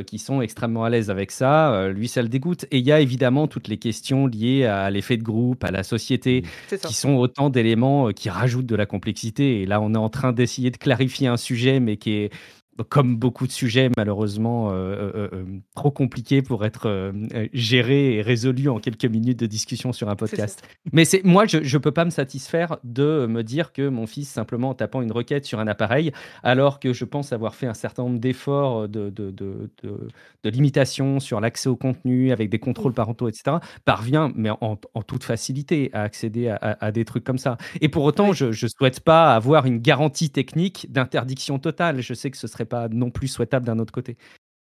qui sont extrêmement à l'aise avec ça. Lui, ça le dégoûte. Et il y a évidemment toutes les questions liées à l'effet de groupe, à la société, ça. qui sont autant d'éléments euh, qui rajoutent de la complexité. Et là, on est en train d'essayer de clarifier un sujet, mais qui est, comme beaucoup de sujets, malheureusement, euh, euh, euh, trop compliqué pour être euh, euh, géré et résolu en quelques minutes de discussion sur un podcast. Mais c'est moi, je ne peux pas me satisfaire de me dire que mon fils, simplement en tapant une requête sur un appareil, alors que je pense avoir fait un certain nombre d'efforts de, de, de, de- de limitation sur l'accès au contenu avec des contrôles parentaux, etc., parvient, mais en, en toute facilité, à accéder à, à- à des trucs comme ça. Et pour autant, Oui. je ne souhaite pas avoir une garantie technique d'interdiction totale. Je sais que ce serait pas non plus souhaitable d'un autre côté.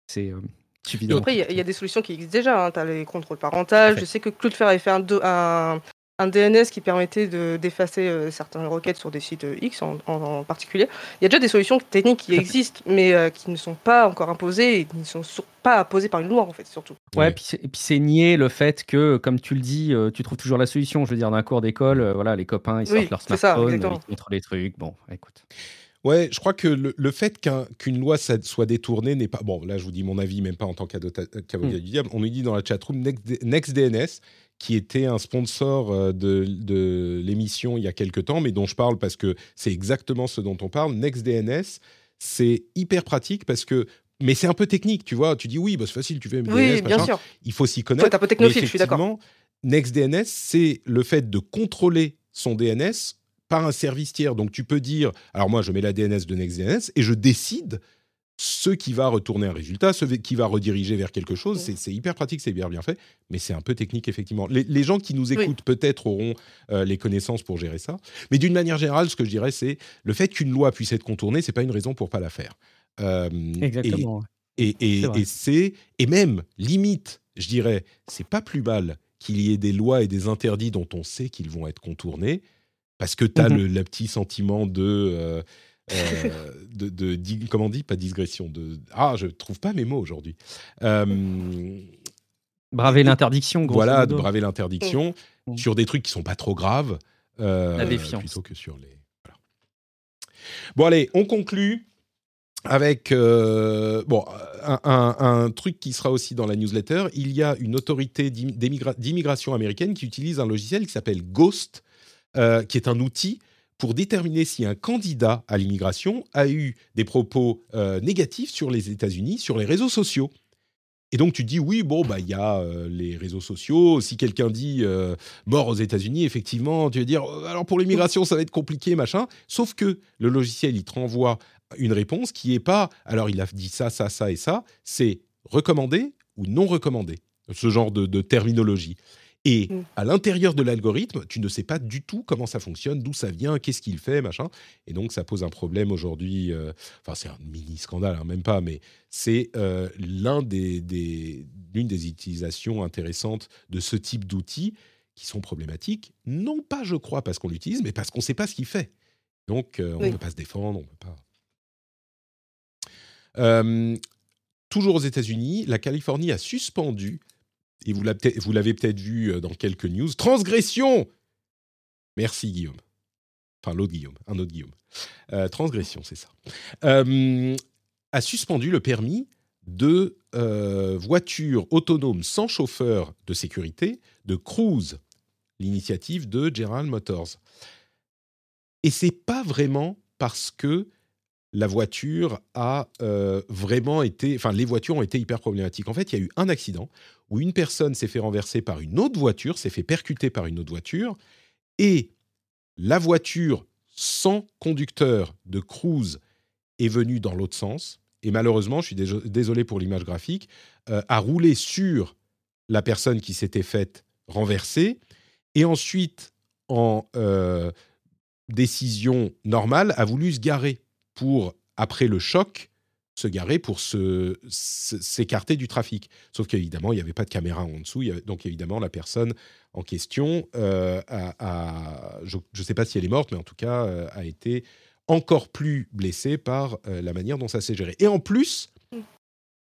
C'est euh, Après, il y, a des solutions qui existent déjà. Hein. Tu as les contrôles parentaux. Je sais que Cloudflare avait fait un, un, un DNS qui permettait d'effacer euh, certaines requêtes sur des sites euh, X en, particulier. Il y a déjà des solutions techniques qui existent, mais euh, qui ne sont pas encore imposées et qui ne sont pas imposées par une loi, en fait, surtout. Ouais, et puis c'est nier le fait que, comme tu le dis, tu trouves toujours la solution. Je veux dire, dans un cours d'école, voilà, les copains, ils sortent leur smartphone, ils montrent les trucs. Bon, écoute. Ouais, je crois que le, fait qu'une loi soit détournée n'est pas. Bon, là, je vous dis mon avis, même pas en tant qu'avocat du diable. On nous dit dans la chatroom NextDNS qui était un sponsor euh, de, l'émission il y a quelques temps, mais dont je parle parce que c'est exactement ce dont on parle. NextDNS, c'est hyper pratique parce que mais c'est un peu technique, tu vois. Tu dis oui, bah, c'est facile, tu fais MDNS, oui, bien sûr. Il faut s'y connaître. C'est un peu technophile, je suis d'accord. NextDNS, c'est le fait de contrôler son DNS par un service tiers. Donc tu peux dire, alors moi je mets la DNS de NextDNS et je décide ce qui va retourner un résultat, ce qui va rediriger vers quelque chose. C'est hyper pratique, c'est bien bien fait, mais c'est un peu technique effectivement. Les, gens qui nous écoutent peut-être auront euh, les connaissances pour gérer ça, mais d'une manière générale, ce que je dirais, c'est le fait qu'une loi puisse être contournée, c'est pas une raison pour pas la faire. Euh, Exactement. Et, et, c'est et même limite, je dirais, c'est pas plus mal qu'il y ait des lois et des interdits dont on sait qu'ils vont être contournés, parce que tu as mmh le, petit sentiment de euh, euh, [LAUGHS] de, de, comment on dit? Pas digression de ah je trouve pas mes mots aujourd'hui. Euh, braver l'interdiction voilà de braver l'interdiction mmh. Sur des trucs qui sont pas trop graves euh, la défiance. plutôt que sur les bon allez on conclut avec bon un, un, truc qui sera aussi dans la newsletter. Il y a une autorité d'immigration américaine qui utilise un logiciel qui s'appelle Ghost qui est un outil pour déterminer si un candidat à l'immigration a eu des propos euh, négatifs sur les États-Unis, sur les réseaux sociaux. Et donc tu dis oui, bon, bah il y a euh, les réseaux sociaux. Si quelqu'un dit euh, mort aux États-Unis, effectivement, tu vas dire alors pour l'immigration ça va être compliqué, machin. Sauf que le logiciel il te renvoie une réponse qui est pas alors il a dit ça, ça, ça et ça. C'est recommandé ou non recommandé? Ce genre de terminologie. Et mmh. à l'intérieur de l'algorithme, tu ne sais pas du tout comment ça fonctionne, d'où ça vient, qu'est-ce qu'il fait, machin. Et donc, ça pose un problème aujourd'hui. Euh, enfin, c'est un mini scandale, hein, même pas, mais c'est euh, l'un des, l'une des utilisations intéressantes de ce type d'outils qui sont problématiques. Non pas, je crois, parce qu'on l'utilise, mais parce qu'on ne sait pas ce qu'il fait. Donc, euh, on ne peut pas se défendre, on ne peut pas. toujours aux États-Unis, la Californie a suspendu et vous l'avez peut-être vu euh, dans quelques news, transgression Merci Guillaume. Enfin, l'autre Guillaume, un autre Guillaume. Euh, transgression, c'est ça. Euh, a suspendu le permis de voitures autonomes sans chauffeur de sécurité de Cruise, l'initiative de General Motors. Et c'est pas vraiment parce que la voiture a vraiment été, enfin les voitures ont été hyper problématiques. En fait, il y a eu un accident où une personne s'est fait renverser par une autre voiture, s'est fait percuter par une autre voiture, et la voiture sans conducteur de cruise est venue dans l'autre sens. Et malheureusement, je suis désolé pour l'image graphique, euh, a roulé sur la personne qui s'était faite renverser, et ensuite, en euh, décision normale, a voulu se garer pour, après le choc, se garer pour s'écarter du trafic. Sauf qu'évidemment, il n'y avait pas de caméra en dessous. donc évidemment, la personne en question, euh, a, je ne sais pas si elle est morte, mais en tout cas, euh, a été encore plus blessée par euh, la manière dont ça s'est géré. Et en plus,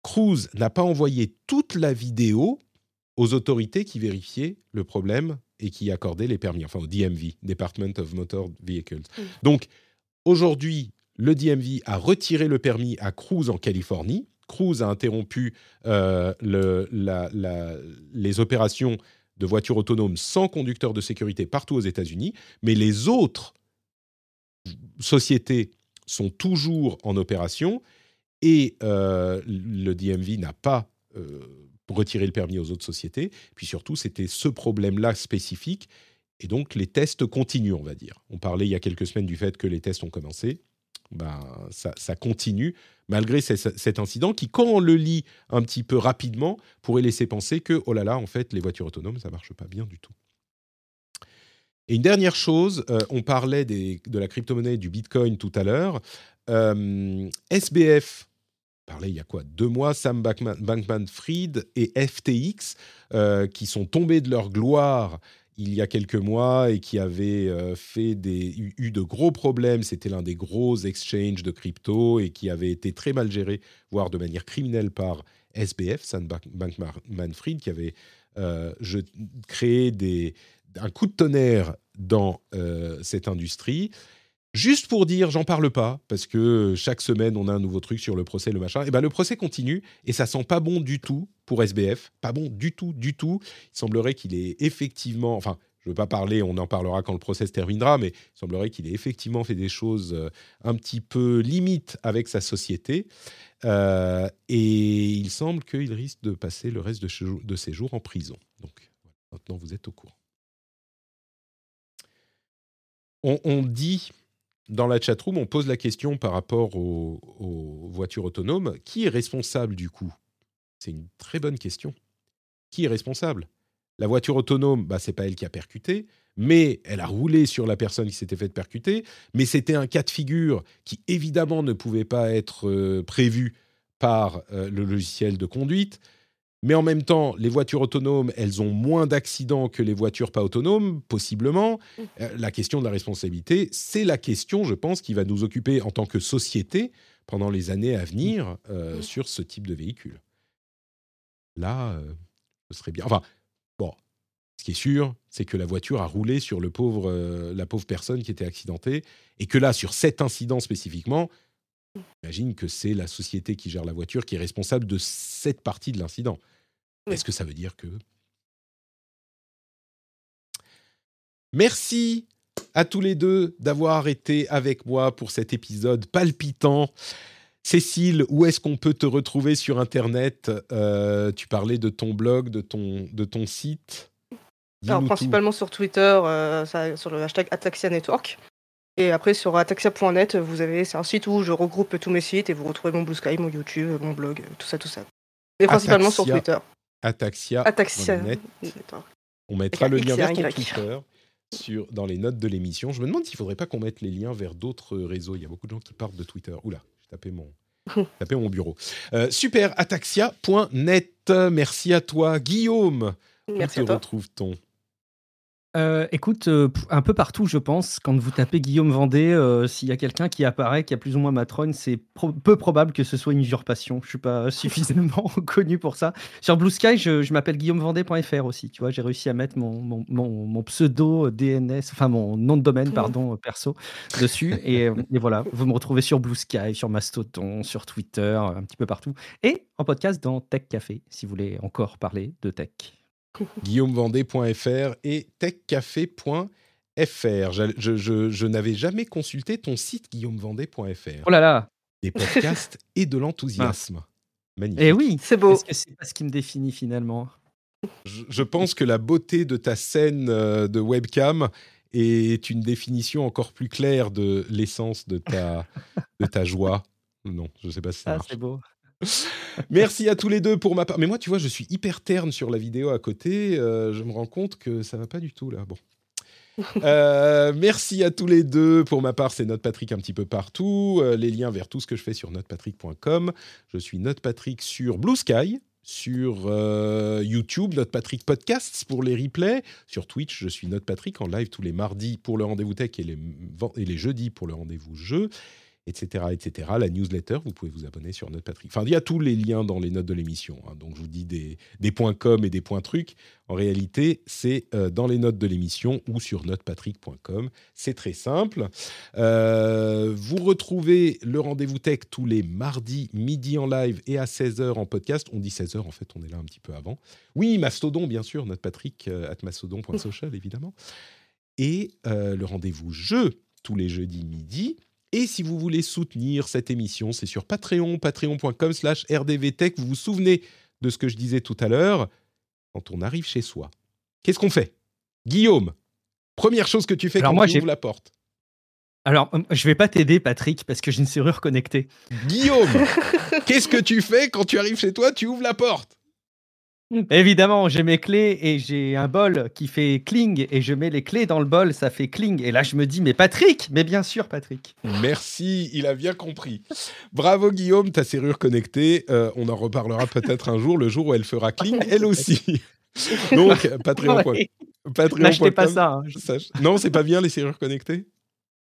Cruz n'a pas envoyé toute la vidéo aux autorités qui vérifiaient le problème et qui accordaient les permis, enfin au DMV, Department of Motor Vehicles. Donc aujourd'hui, le DMV a retiré le permis à Cruz en Californie. Cruz a interrompu euh, les opérations de voitures autonomes sans conducteur de sécurité partout aux États-Unis, mais les autres sociétés sont toujours en opération et euh, le DMV n'a pas euh, retiré le permis aux autres sociétés. Puis surtout, c'était ce problème-là spécifique. Et donc, les tests continuent, on va dire. On parlait il y a quelques semaines du fait que les tests ont commencé ben, ça, continue, malgré cet incident qui, quand on le lit un petit peu rapidement, pourrait laisser penser que, oh là là, en fait, les voitures autonomes, ça marche pas bien du tout. Et une dernière chose, euh, on parlait de la crypto-monnaie du Bitcoin tout à l'heure. Euh, SBF, parlait il y a quoi Deux mois, Sam Bankman-Fried et FTX, qui sont tombés de leur gloire il y a quelques mois et qui avait fait des, eu, de gros problèmes. C'était l'un des gros exchanges de crypto et qui avait été très mal géré, voire de manière criminelle par SBF, Sam Bankman-Fried, qui avait je, créé des, un coup de tonnerre dans cette industrie. Juste pour dire, j'en parle pas, parce que chaque semaine, on a un nouveau truc sur le procès, le machin. Et eh ben, le procès continue, et ça sent pas bon du tout pour SBF. Pas bon du tout, du tout. Il semblerait qu'il ait effectivement, enfin, je ne veux pas parler, on en parlera quand le procès se terminera, mais il semblerait qu'il ait effectivement fait des choses euh, un petit peu limites avec sa société. Euh, et il semble qu'il risque de passer le reste de, ses jours en prison. Donc, maintenant, vous êtes au courant. on dit dans la chatroom, on pose la question par rapport aux, voitures autonomes. Qui est responsable du coup? C'est une très bonne question. Qui est responsable? La voiture autonome, bah, c'est pas elle qui a percuté, mais elle a roulé sur la personne qui s'était faite percuter. Mais c'était un cas de figure qui évidemment ne pouvait pas être euh, prévu par euh, le logiciel de conduite. Mais en même temps, les voitures autonomes, elles ont moins d'accidents que les voitures pas autonomes, possiblement. Mm. Euh, la question de la responsabilité, c'est la question, je pense, qui va nous occuper en tant que société pendant les années à venir euh, mm. sur ce type de véhicule. Là, euh, ce serait bien. Enfin, bon, ce qui est sûr, c'est que la voiture a roulé sur le pauvre, la pauvre personne qui était accidentée, et que là, sur cet incident spécifiquement, J'imagine que c'est la société qui gère la voiture qui est responsable de cette partie de l'incident. Est-ce que ça veut dire que... Merci à tous les deux d'avoir été avec moi pour cet épisode palpitant. Cécile, où est-ce qu'on peut te retrouver sur Internet? Euh, Tu parlais de ton blog, de ton, de ton site. Alors, principalement sur Twitter, euh, sur le hashtag Ataxia Network. Et après, sur ataxia.net, vous avez, c'est un site où je regroupe tous mes sites et vous retrouvez mon Blue Sky, mon YouTube, mon blog, tout ça, tout ça. Et principalement sur Twitter. Ataxia. On mettra le lien vers ton Twitter sur, dans les notes de l'émission. Je me demande s'il ne faudrait pas qu'on mette les liens vers d'autres réseaux. Il y a beaucoup de gens qui partent de Twitter. Oula, j'ai tapé mon, [LAUGHS] tapé mon bureau. Euh, super, ataxia.net. Merci à toi, Guillaume. Merci Où te retrouve-t-on euh, écoute, euh, un peu partout, je pense, quand vous tapez Guillaume Vendée, euh, s'il y a quelqu'un qui apparaît, qui a plus ou moins Matrone, c'est peu probable que ce soit une usurpation. Je suis pas [LAUGHS] suffisamment [LAUGHS] connu pour ça. Sur Blue Sky, je, m'appelle guillaumevendée.fr aussi. Tu vois, j'ai réussi à mettre mon, mon, pseudo DNS, enfin mon nom de domaine, pardon, perso, dessus. Et, [LAUGHS] et, voilà, vous me retrouvez sur Blue Sky, sur Mastodon, sur Twitter, un petit peu partout. Et en podcast dans Tech Café, si vous voulez encore parler de tech [LAUGHS] guillaumevendée.fr et techcafé.fr. Je, je, je, n'avais jamais consulté ton site guillaumevendée.fr. Oh là là Des podcasts [LAUGHS] et de l'enthousiasme. Magnifique. Et eh oui, c'est beau. Parce que c'est pas ce qui me définit finalement? Je, pense que la beauté de ta scène euh, de webcam est une définition encore plus claire de l'essence de ta, [LAUGHS] de ta joie. Non, je ne sais pas si ça ah, C'est beau. [LAUGHS] Merci à tous les deux pour ma part. Mais moi, tu vois, je suis hyper terne sur la vidéo à côté. Euh, je me rends compte que ça va pas du tout là. Bon. [LAUGHS] Euh, merci à tous les deux. Pour ma part, c'est Patrick un petit peu partout. Euh, les liens vers tout ce que je fais sur notepatrick.com. Je suis Patrick sur Blue Sky, sur YouTube, Note Patrick Podcasts pour les replays. Sur Twitch, je suis Note Patrick en live tous les mardis pour le rendez-vous tech et les, et les jeudis pour le rendez-vous jeu etc., etc. La newsletter, vous pouvez vous abonner sur Note Patrick. Enfin, il y a tous les liens dans les notes de l'émission. Hein. donc, je vous dis des, des, points com et des points trucs. En réalité, c'est euh, dans les notes de l'émission ou sur notepatrick.com. C'est très simple. Euh, vous retrouvez le rendez-vous tech tous les mardis midi en live et à 16h en podcast. On dit 16h, en fait, on est là un petit peu avant. Oui, Mastodon, bien sûr, Notepatrick, euh, at mastodon.social, [LAUGHS] évidemment. Et le rendez-vous jeu tous les jeudis midi. Et si vous voulez soutenir cette émission, c'est sur Patreon, patreon.com slash rdvtech. Vous vous souvenez de ce que je disais tout à l'heure Quand on arrive chez soi, qu'est-ce qu'on fait? Guillaume, première chose que tu fais quand tu ouvres la porte. Alors, euh, je vais pas t'aider, Patrick, parce que j'ai une serrure connectée. Guillaume, [LAUGHS] qu'est-ce que tu fais quand tu arrives chez toi, tu ouvres la porte [LAUGHS] Évidemment, j'ai mes clés et j'ai un bol qui fait cling et je mets les clés dans le bol, ça fait cling. Et là, je me dis, mais Patrick, mais bien sûr, Patrick. Merci, il a bien compris. Bravo Guillaume, ta serrure connectée. Euh, on en reparlera peut-être un jour, le jour où elle fera cling, [LAUGHS] elle aussi. [LAUGHS] Donc, Patreon. Ouais. Patreon. N'achetez pas ça. hein. Non, c'est pas bien les serrures connectées?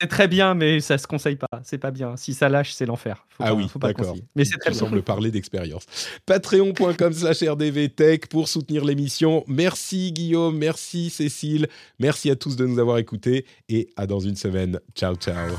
C'est très bien, mais ça se conseille pas. C'est pas bien. Si ça lâche, c'est l'enfer. Faut Ah pas- oui, faut pas d'accord. Mais c'est très bien. sembles parler d'expérience. Patreon.com slash rdvtech pour soutenir l'émission. Merci Guillaume, merci Cécile, merci à tous de nous avoir écoutés et à dans une semaine. Ciao, ciao.